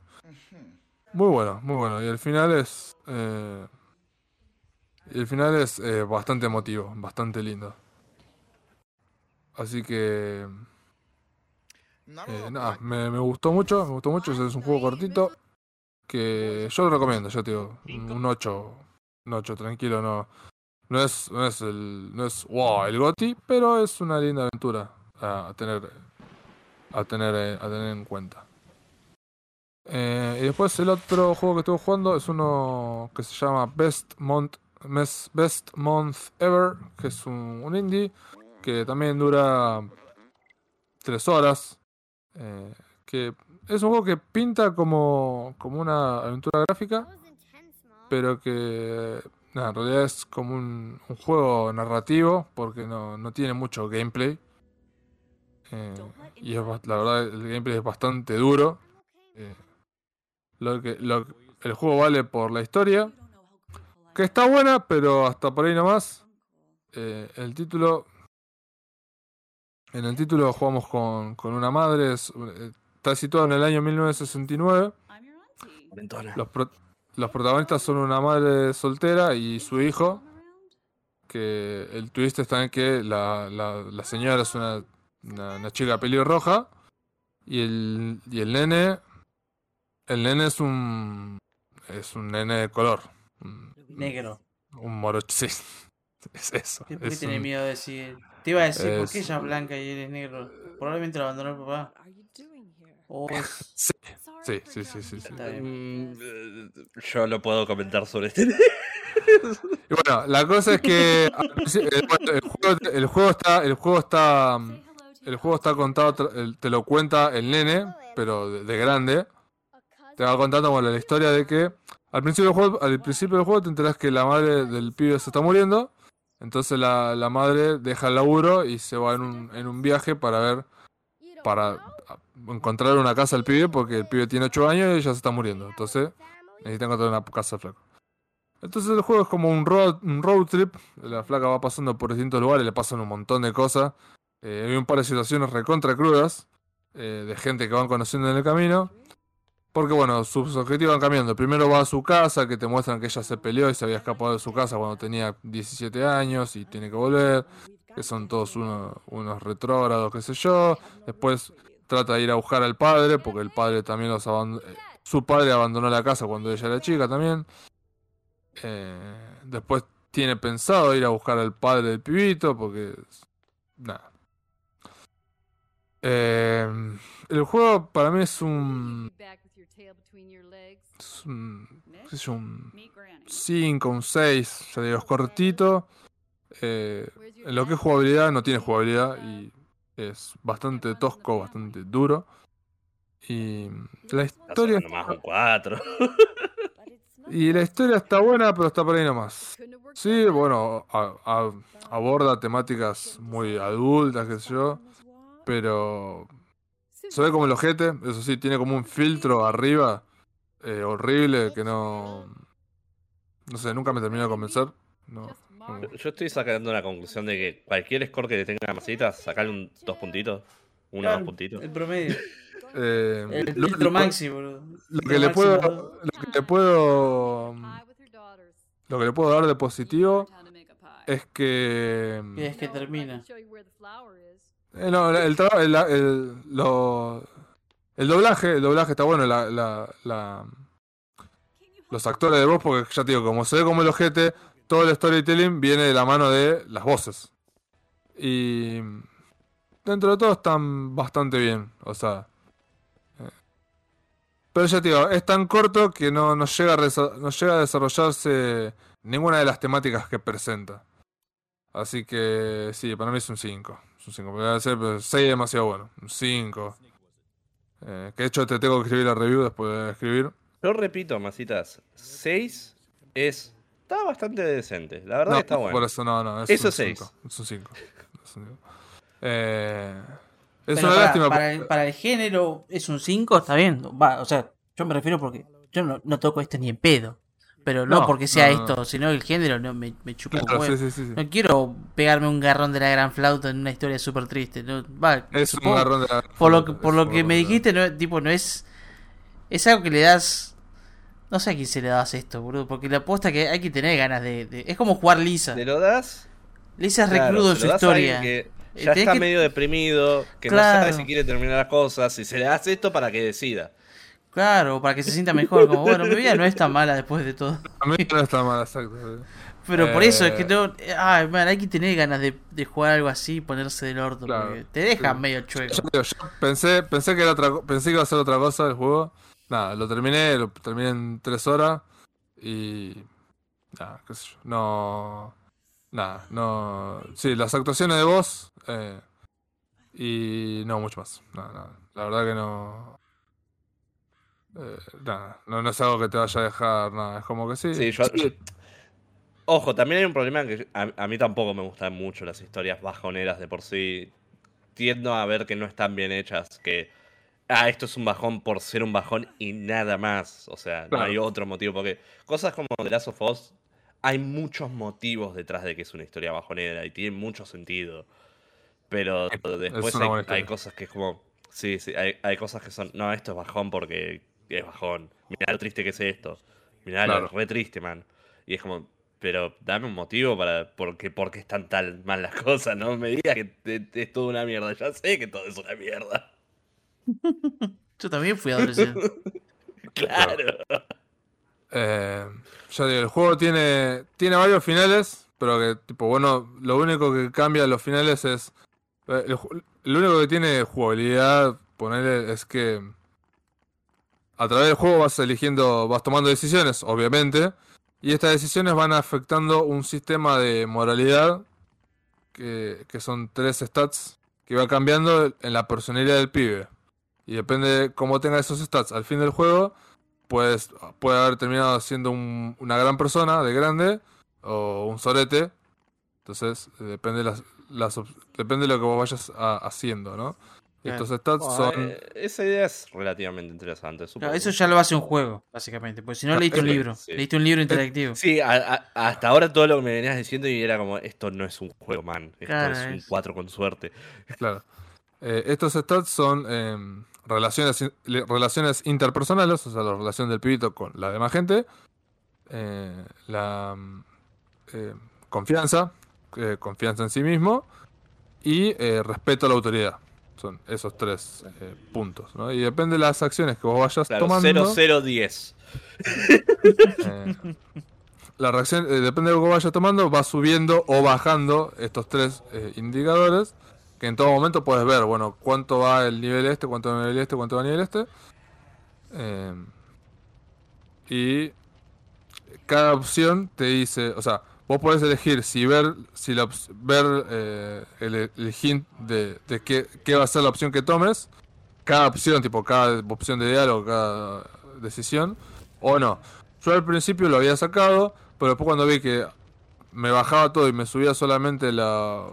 muy bueno, muy bueno. Y el final es. eh, y el final es eh, bastante emotivo, bastante lindo. Así que eh, nada, me, me gustó mucho, me gustó mucho. Es un juego cortito que yo lo recomiendo. Yo te digo, un 8, un 8 tranquilo, no, no es, no es el, no es wow, el Goti, pero es una linda aventura a, tener, a tener, eh, a tener en cuenta. Eh, y después el otro juego que estuve jugando es uno que se llama Best Month, Best Month Ever, que es un, un indie que también dura 3 horas. Eh, que es un juego que pinta como, como una aventura gráfica, pero que nada, en realidad es como un, juego narrativo porque no, no tiene mucho gameplay. Eh, y es, la verdad el gameplay es bastante duro. Eh, lo que, lo- el juego vale por la historia, que está buena, pero hasta por ahí nomás. Eh, el título. En el título jugamos con, con una madre. es- eh, está situado en el año 1969. Ventona. Los, pro- los protagonistas son una madre soltera y su hijo. Que el twist está en que la, la, la señora es una, una, una chica pelirroja. Y el, y el nene. El nene es un. Es un nene de color. Negro. un morocho. Sí. Es eso. ¿Por qué es tiene un- miedo de decir? Te iba a decir, ¿por qué es- ella es blanca y él es negro? Probablemente lo abandonó el papá. O es- Sí, sí, sí, sí, sí, sí. Mm, eh, Yo no puedo comentar sobre este. Y bueno, la cosa es que principio- el, juego, el juego está, el juego está, el juego está contado, te lo cuenta el nene, pero de, de grande. Te va contando bueno, la historia de que al principio del juego, al principio del juego te enterás que la madre del pibe se está muriendo. Entonces la, la madre deja el laburo y se va en un, en un viaje para ver, para encontrar una casa al pibe porque el pibe tiene 8 años y ella se está muriendo. Entonces necesita encontrar una casa flaco. Entonces el juego es como un road, un road trip. La flaca va pasando por distintos lugares, le pasan un montón de cosas. Eh, hay un par de situaciones recontra crudas eh, de gente que van conociendo en el camino. Porque bueno, sus objetivos van cambiando. Primero va a su casa, que te muestran que ella se peleó y se había escapado de su casa cuando tenía 17 años y tiene que volver. Que son todos uno- unos retrógrados, qué sé yo. Después trata de ir a buscar al padre, porque el padre también los abandonó. Su padre abandonó la casa cuando ella era chica también. Eh, después tiene pensado ir a buscar al padre del pibito, porque. Nada. Eh, el juego para mí es un. Es un. qué sé yo, un 5, un 6, ya digo, es cortito. Eh, en lo que es jugabilidad, no tiene jugabilidad y es bastante tosco, bastante duro. Y la historia. Nomás un 4. Y la historia está buena, pero está por ahí nomás. Sí, bueno, a- a- aborda temáticas muy adultas, qué sé yo. Pero se ve como el ojete, eso sí, tiene como un filtro arriba eh, horrible que no. No sé, nunca me terminó de convencer. No, no. Yo estoy sacando la conclusión de que cualquier score que le tenga masita, sacarle un dos puntitos. Uno o dos puntitos. El promedio. Eh, El lo- filtro lo- boludo. Lo que le máximo, puedo, lo que le puedo, lo que le puedo dar de positivo es que Y es que termina. Eh, el, doblaje, el doblaje está bueno, la, los actores de voz, porque ya te digo, como se ve como el ojete, todo el storytelling viene de la mano de las voces. Y dentro de todo están bastante bien, o sea. eh. Pero ya te digo, es tan corto que no, no, llega a no llega a desarrollarse ninguna de las temáticas que presenta. Así que sí, para mí es un 5. Es un 5. Podría ser 6 es demasiado bueno. Un 5. Eh, que de hecho te tengo que escribir la review después de escribir. Yo repito, masitas, 6 es. Está bastante decente. La verdad No, que está bueno. por eso no, no. Es Eso un es seis. 5. Es un 5. Es, un cinco. Eh, es una para, lástima. para el, para el género es un 5, está bien. Va, o sea, yo me refiero porque yo no, no toco esto ni en pedo. Pero no, No, porque sea no, no, esto, sino el género no me, me chupa un Claro, huevo. sí, sí, sí, sí. No quiero pegarme un garrón de la gran flauta en una historia súper triste. No, va, Es un garrón de la- por lo que, por lo que me dijiste, no, tipo, no es. Es algo que le das No sé a quién se le das esto, boludo. Porque la apuesta que hay que tener ganas de. de- Es como jugar Lisa. ¿Te lo das? Lisa es Claro, recrudo en su historia. Que Eh, ya tenés está que- medio deprimido, que Claro. no sabe si quiere terminar las cosas, y se le das esto para que decida. Claro, para que se sienta mejor. Como, bueno, mi vida no es tan mala después de todo. A mí no está mal, exacto. Pero por eso es que Eh. no. Ay, man, hay que tener ganas de, de jugar algo así y ponerse del orto. Claro, porque te deja sí. medio chueco. Yo, pensé, pensé que era otra, pensé que iba a ser otra cosa el juego. Nada, lo terminé, lo terminé en tres horas y nada, qué sé yo, no, nada, no, sí, las actuaciones de voz eh, y no mucho más, nada, nada. la verdad que no, eh, nada, no, no es algo que te vaya a dejar, nada, es como que sí, Sí, yo- sí, yo- Ojo, también hay un problema que a, a mí tampoco me gustan mucho las historias bajoneras de por sí. Tiendo a ver que no están bien hechas, que ah, esto es un bajón por ser un bajón y nada más. O sea, Claro. no hay otro motivo. Porque cosas como The Last of Us, hay muchos motivos detrás de que es una historia bajonera y tiene mucho sentido. Pero después hay, hay cosas que es como. Sí, sí, hay, hay cosas que son. No, esto es bajón porque es bajón. Mirá lo triste que es esto. Mirá Claro. lo re triste, man. Y es como, pero dame un motivo para por qué, por qué están tan mal las cosas, no me digas que te- te- es todo una mierda. Ya sé que todo es una mierda. Yo también fui adolescente. Claro. Eh, ya digo, el juego tiene, tiene varios finales, pero que, tipo, bueno, lo único que cambia en los finales es. eh, el lo único que tiene jugabilidad, ponerle, es que. A través del juego vas eligiendo, vas tomando decisiones, obviamente, y estas decisiones van afectando un sistema de moralidad que, que son tres stats que va cambiando en la personalidad del pibe. Y depende de cómo tenga esos stats al fin del juego, pues puede haber terminado siendo un- una gran persona de grande o un sorete. Entonces, depende de las, las depende de lo que vos vayas a- haciendo, ¿no? Claro. estos stats Bueno, son eh, esa idea es relativamente interesante. Claro, eso ya lo hace un juego, básicamente. Porque si no Ah, leíste un libro. sí. Leíste un libro interactivo. Sí, a- a- hasta ahora todo lo que me venías diciendo y era como, esto no es un juego, man. Esto Claro, es un es- 4 con suerte. Claro. Eh, estos stats son em, relaciones, relaciones interpersonales, o sea, la relación del pibito con la demás gente. eh, la mm, eh, confianza, eh, confianza en sí mismo. Y eh, respeto a la autoridad. Son esos tres eh, puntos, ¿no? Y depende de las acciones que vos vayas Claro, tomando. 0010. eh, la reacción, eh, depende de lo que vayas tomando, va subiendo o bajando estos tres indicadores. Que en todo momento puedes ver, bueno, cuánto va el nivel este, cuánto va el nivel este, cuánto va el nivel este. Y cada opción te dice, o sea, vos podés elegir si ver, si la, ver eh, el, el hint de, de qué, qué va a ser la opción que tomes. Cada opción, tipo, cada opción de diálogo, cada decisión, o no. Yo al principio lo había sacado, pero después cuando vi que me bajaba todo y me subía solamente la,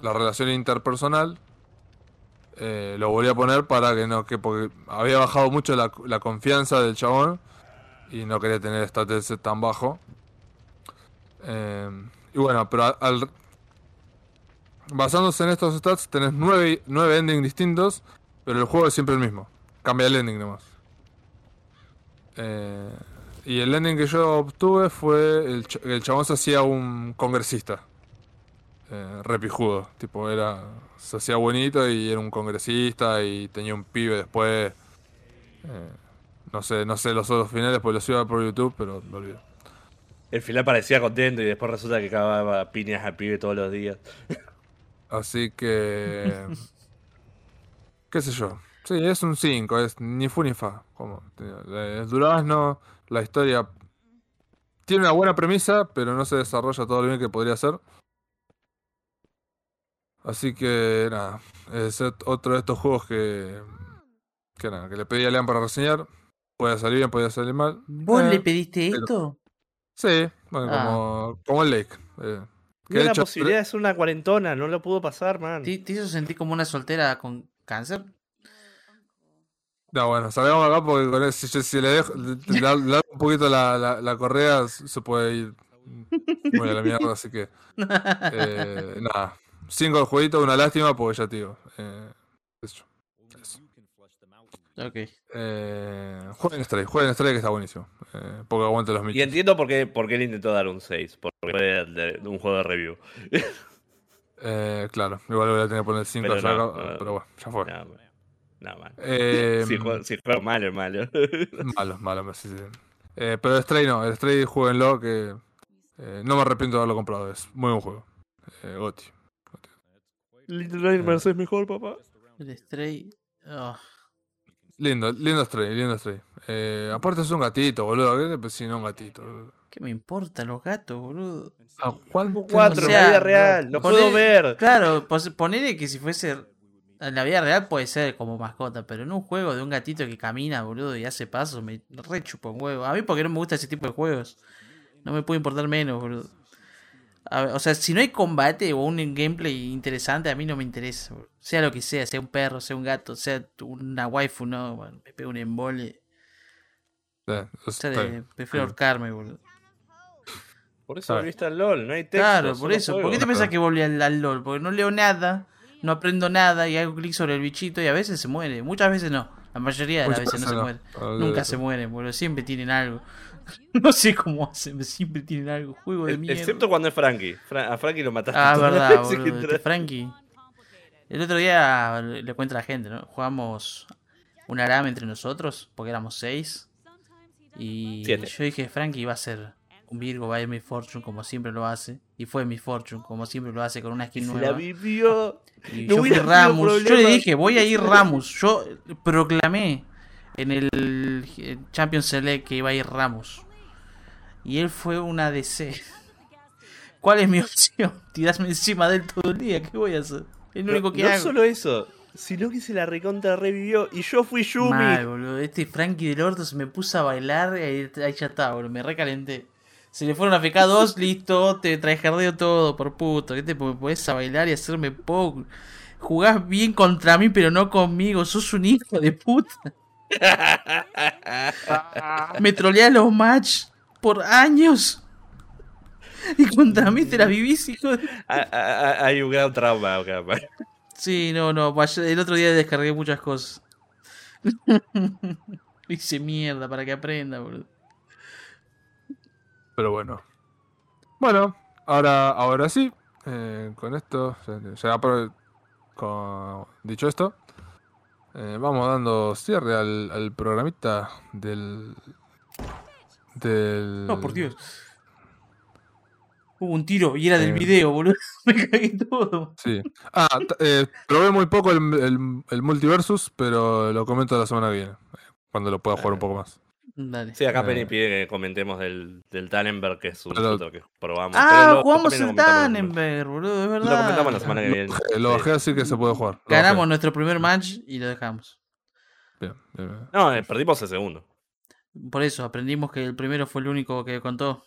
la relación interpersonal, eh, lo volví a poner para que no, que porque había bajado mucho la, la confianza del chabón y no quería tener status tan bajo. Eh, y bueno, pero al, basándose en estos stats tenés nueve, nueve endings distintos, pero el juego es siempre el mismo. Cambia el ending nomás. Eh, y el ending que yo obtuve fue el, el chabón se hacía un congresista. Eh, repijudo. Tipo, era. Se hacía buenito y era un congresista y tenía un pibe después. Eh, no sé, no sé los otros finales porque los iba por YouTube, pero lo olvido. El final parecía contento y después resulta que cagaba piñas al pibe todos los días. Así que. ¿Qué sé yo? Sí, es un 5, es ni fu ni fa. Como, eh, es durazno, la historia tiene una buena premisa, pero no se desarrolla todo lo bien que podría ser. Así que nada, es ot- otro de estos juegos que. Que nada, que le pedí a Lean para reseñar. Puede salir bien, puede salir mal. ¿Vos Eh, le pediste pero- esto? Sí, bueno, Ah. como, como el Lake. eh, que Tiene de la hecho- posibilidad de ser una cuarentona, no lo pudo pasar, man. ¿Te, te hizo sentir como una soltera con cáncer? No, bueno, salgamos acá porque con eso, si, si le dejo le, le- le un poquito la, la, la correa, se puede ir muy a la mierda, así que eh, nada. Cinco el jueguito, una lástima porque ya digo. Eh, eso. Ok. Eh, jueguen Stray, jueguen Stray que está buenísimo. Eh, porque aguante los Y michos. entiendo por qué, por qué él intentó dar un 6, porque fue de, de- de un juego de review. Eh, claro, igual voy a tener que poner 5 Pero no, no. pero bueno, ya fue. Nada, nada mal. Eh, si, juego, si juego malo, es malo. Malo, malo, sí, sí. Eh, pero el Stray no, el Stray jueguenlo que eh, no me arrepiento de haberlo comprado, es muy buen juego. Eh, Goti. Little Nightmares es mejor, papá. El Stray. oh, Lindo, lindo Stray, lindo Stray. Eh, aparte es un gatito, boludo. ¿Qué te si no un gatito? boludo? ¿Qué me importa los gatos, boludo? Ah, ¿cuánto- Cuatro, O en la vida real, lo puedo ver. Claro, ponele que si fuese. En la vida real puede ser como mascota, pero en un juego de un gatito que camina, boludo, y hace pasos, me re chupa un huevo. A mí porque no me gusta ese tipo de juegos. No me puede importar menos, boludo. A ver, o sea, si no hay combate o un gameplay interesante, a mí no me interesa. Sea lo que sea, sea un perro, sea un gato, sea una waifu, no, bueno, me pego un embole. Eh, O sea, de- prefiero ahorcarme, boludo. Por eso Ah. volviste al LOL, no hay texto. Claro, por eso. ¿Por qué juego. te pensás que volví al, al LOL? Porque no leo nada, no aprendo nada y hago clic sobre el bichito y a veces se muere. Muchas veces no. La mayoría de las veces no se muere. no. Nunca se mueren, boludo. Siempre tienen algo. no sé cómo hacen, siempre tienen algo. Juego de mierda. Excepto cuando es Frankie. Fra- a Frankie lo mataste. Ah, verdad, boludo. Este Frankie. El otro día le cuento a la gente, ¿no? Jugamos un aram entre nosotros, porque éramos seis. Y Siete. yo dije, Frankie iba a ser un Virgo, va a ir mi Fortune como siempre lo hace. Y fue mi Fortune como siempre lo hace con una skin Se nueva. la vivió. Y No yo fui Ramus. Yo le dije, voy a ir Ramus. Yo proclamé en el Champions Select que iba a ir Ramus. Y él fue una DC. ¿Cuál es mi opción? Tirarme encima de él todo el día. ¿Qué voy a hacer? Es lo único que no hago. solo eso, sino que se la recontra revivió. Y yo fui Yumi. Mal, boludo. Este Frankie del Orto se me puso a bailar y ahí, ahí ya está, boludo. Me recalenté. Se le fueron a FK2, listo, te trae jardeo todo, por puto. ¿Qué te podés a bailar y hacerme poke? Jugás bien contra mí, pero no conmigo. Sos un hijo de puta. Me troleás los match por años. Y contra mí te la vivís, hijo de... Ah, ah, ah, Hay un gran trauma acá. Sí, no, no. El otro día descargué muchas cosas. Hice mierda para que aprenda, boludo. Pero bueno. Bueno, ahora, ahora sí. eh, con esto, ya, ya con, dicho esto, eh, vamos dando cierre al, al programita del. Del. No, por Dios. Hubo un tiro y era del Eh. video, boludo. Me cagué todo. Sí. Ah, eh, probé muy poco el, el, el Multiversus, pero lo comento la semana que viene. Cuando lo pueda jugar un poco más. Dale. Sí, acá. Penny pide que comentemos del, del Tannenberg, que es un Pero- que probamos. Ah, pero lo- jugamos el Tannenberg, boludo, es verdad. Lo comentamos la semana que viene. Lo bajé así que se puede jugar. Lo Ganamos bajé. nuestro primer match y lo dejamos. Bien, bien, bien. No, eh, perdimos el segundo. Por eso, aprendimos que el primero fue el único que contó.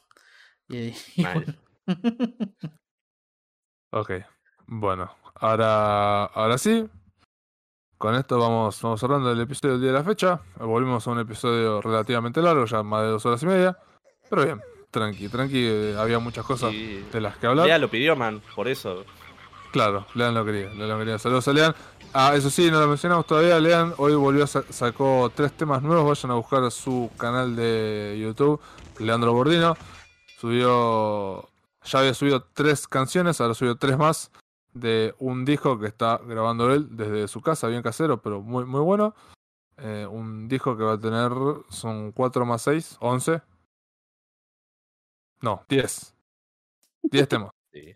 Y, y bueno. Ok, bueno, ahora, ahora sí. Con esto vamos, vamos cerrando el episodio del día de la fecha. Volvimos a un episodio relativamente largo, ya más de dos horas y media. Pero bien, tranqui, tranqui. eh, había muchas cosas de las que hablar. Lea lo pidió, man, por eso. Claro, Lean lo quería, Lean lo quería. Saludos a Lean. Ah, eso sí, no lo mencionamos todavía. Lean hoy volvió sacó tres temas nuevos. Vayan a buscar su canal de YouTube, Leandro Bordino. Subió, ya había subido tres canciones, ahora subió tres más de un disco que está grabando él desde su casa, bien casero, pero muy, muy bueno. Eh, un disco que va a tener, son 4 más 6, 11. No, 10. 10 temas. Sí.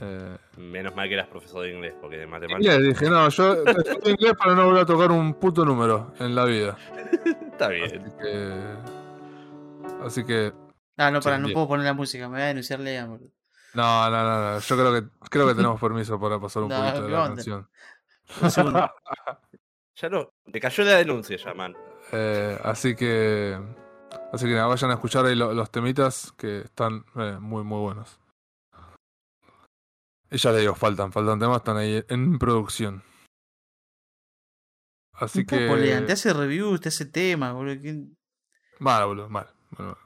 Eh, Menos mal que eras profesor de inglés, porque de matemáticas. le dije, no, yo estudio inglés para no volver a tocar un puto número en la vida. Está Así bien. que. Así que. Ah, no, para, Sí, no bien. puedo poner la música, me voy a denunciar Lean, boludo. No, no, no, no. Yo creo que creo que tenemos permiso para pasar un No, poquito de ¿qué la onda? canción. Ya no. Te cayó la denuncia ya, man. Eh, así que. Así que nada, vayan a escuchar ahí lo- los temitas que están eh, muy, muy buenos. Y ya les digo, faltan, faltan temas, están ahí en producción. Así Un que. poco, te hace review, te hace tema, boludo. ¿quién- Mal, boludo, mal. Mal, mal.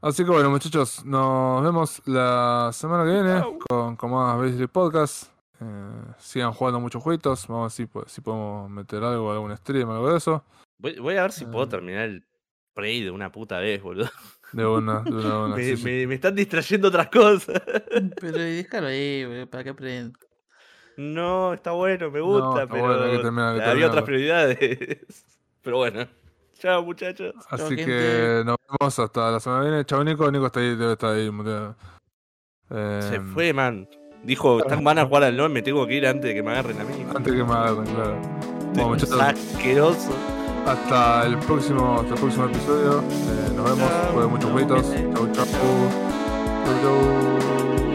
Así que bueno, muchachos, nos vemos la semana que viene con, con más Basically Podcast. eh, sigan jugando muchos jueguitos. Vamos a ver si, po- si podemos meter algo, algún stream, algo de eso. Voy, voy a ver si puedo Ah. terminar el Prey de una puta vez, boludo. De una, de una, de una. me, sí, sí. me- me están distrayendo otras cosas. Pero déjalo ahí, boludo, para que aprenda. No, está bueno, me gusta, está pero bueno, hay que terminar, hay que había otras prioridades. Pero bueno. Chao, muchachos. Así que nos vemos hasta la semana que viene. Chao, Nico. Nico está ahí, debe estar ahí. Se Em, fue, man. Dijo, están van a jugar al LOL, me tengo que ir antes de que me agarren a mí. Antes que me agarren, claro. Bueno, muchachos, Asqueroso. hasta el próximo, hasta el próximo episodio. Eh, nos vemos. Chao. Jueguen muchos jueguitos. Gente. Chau, chau. Chau, chau.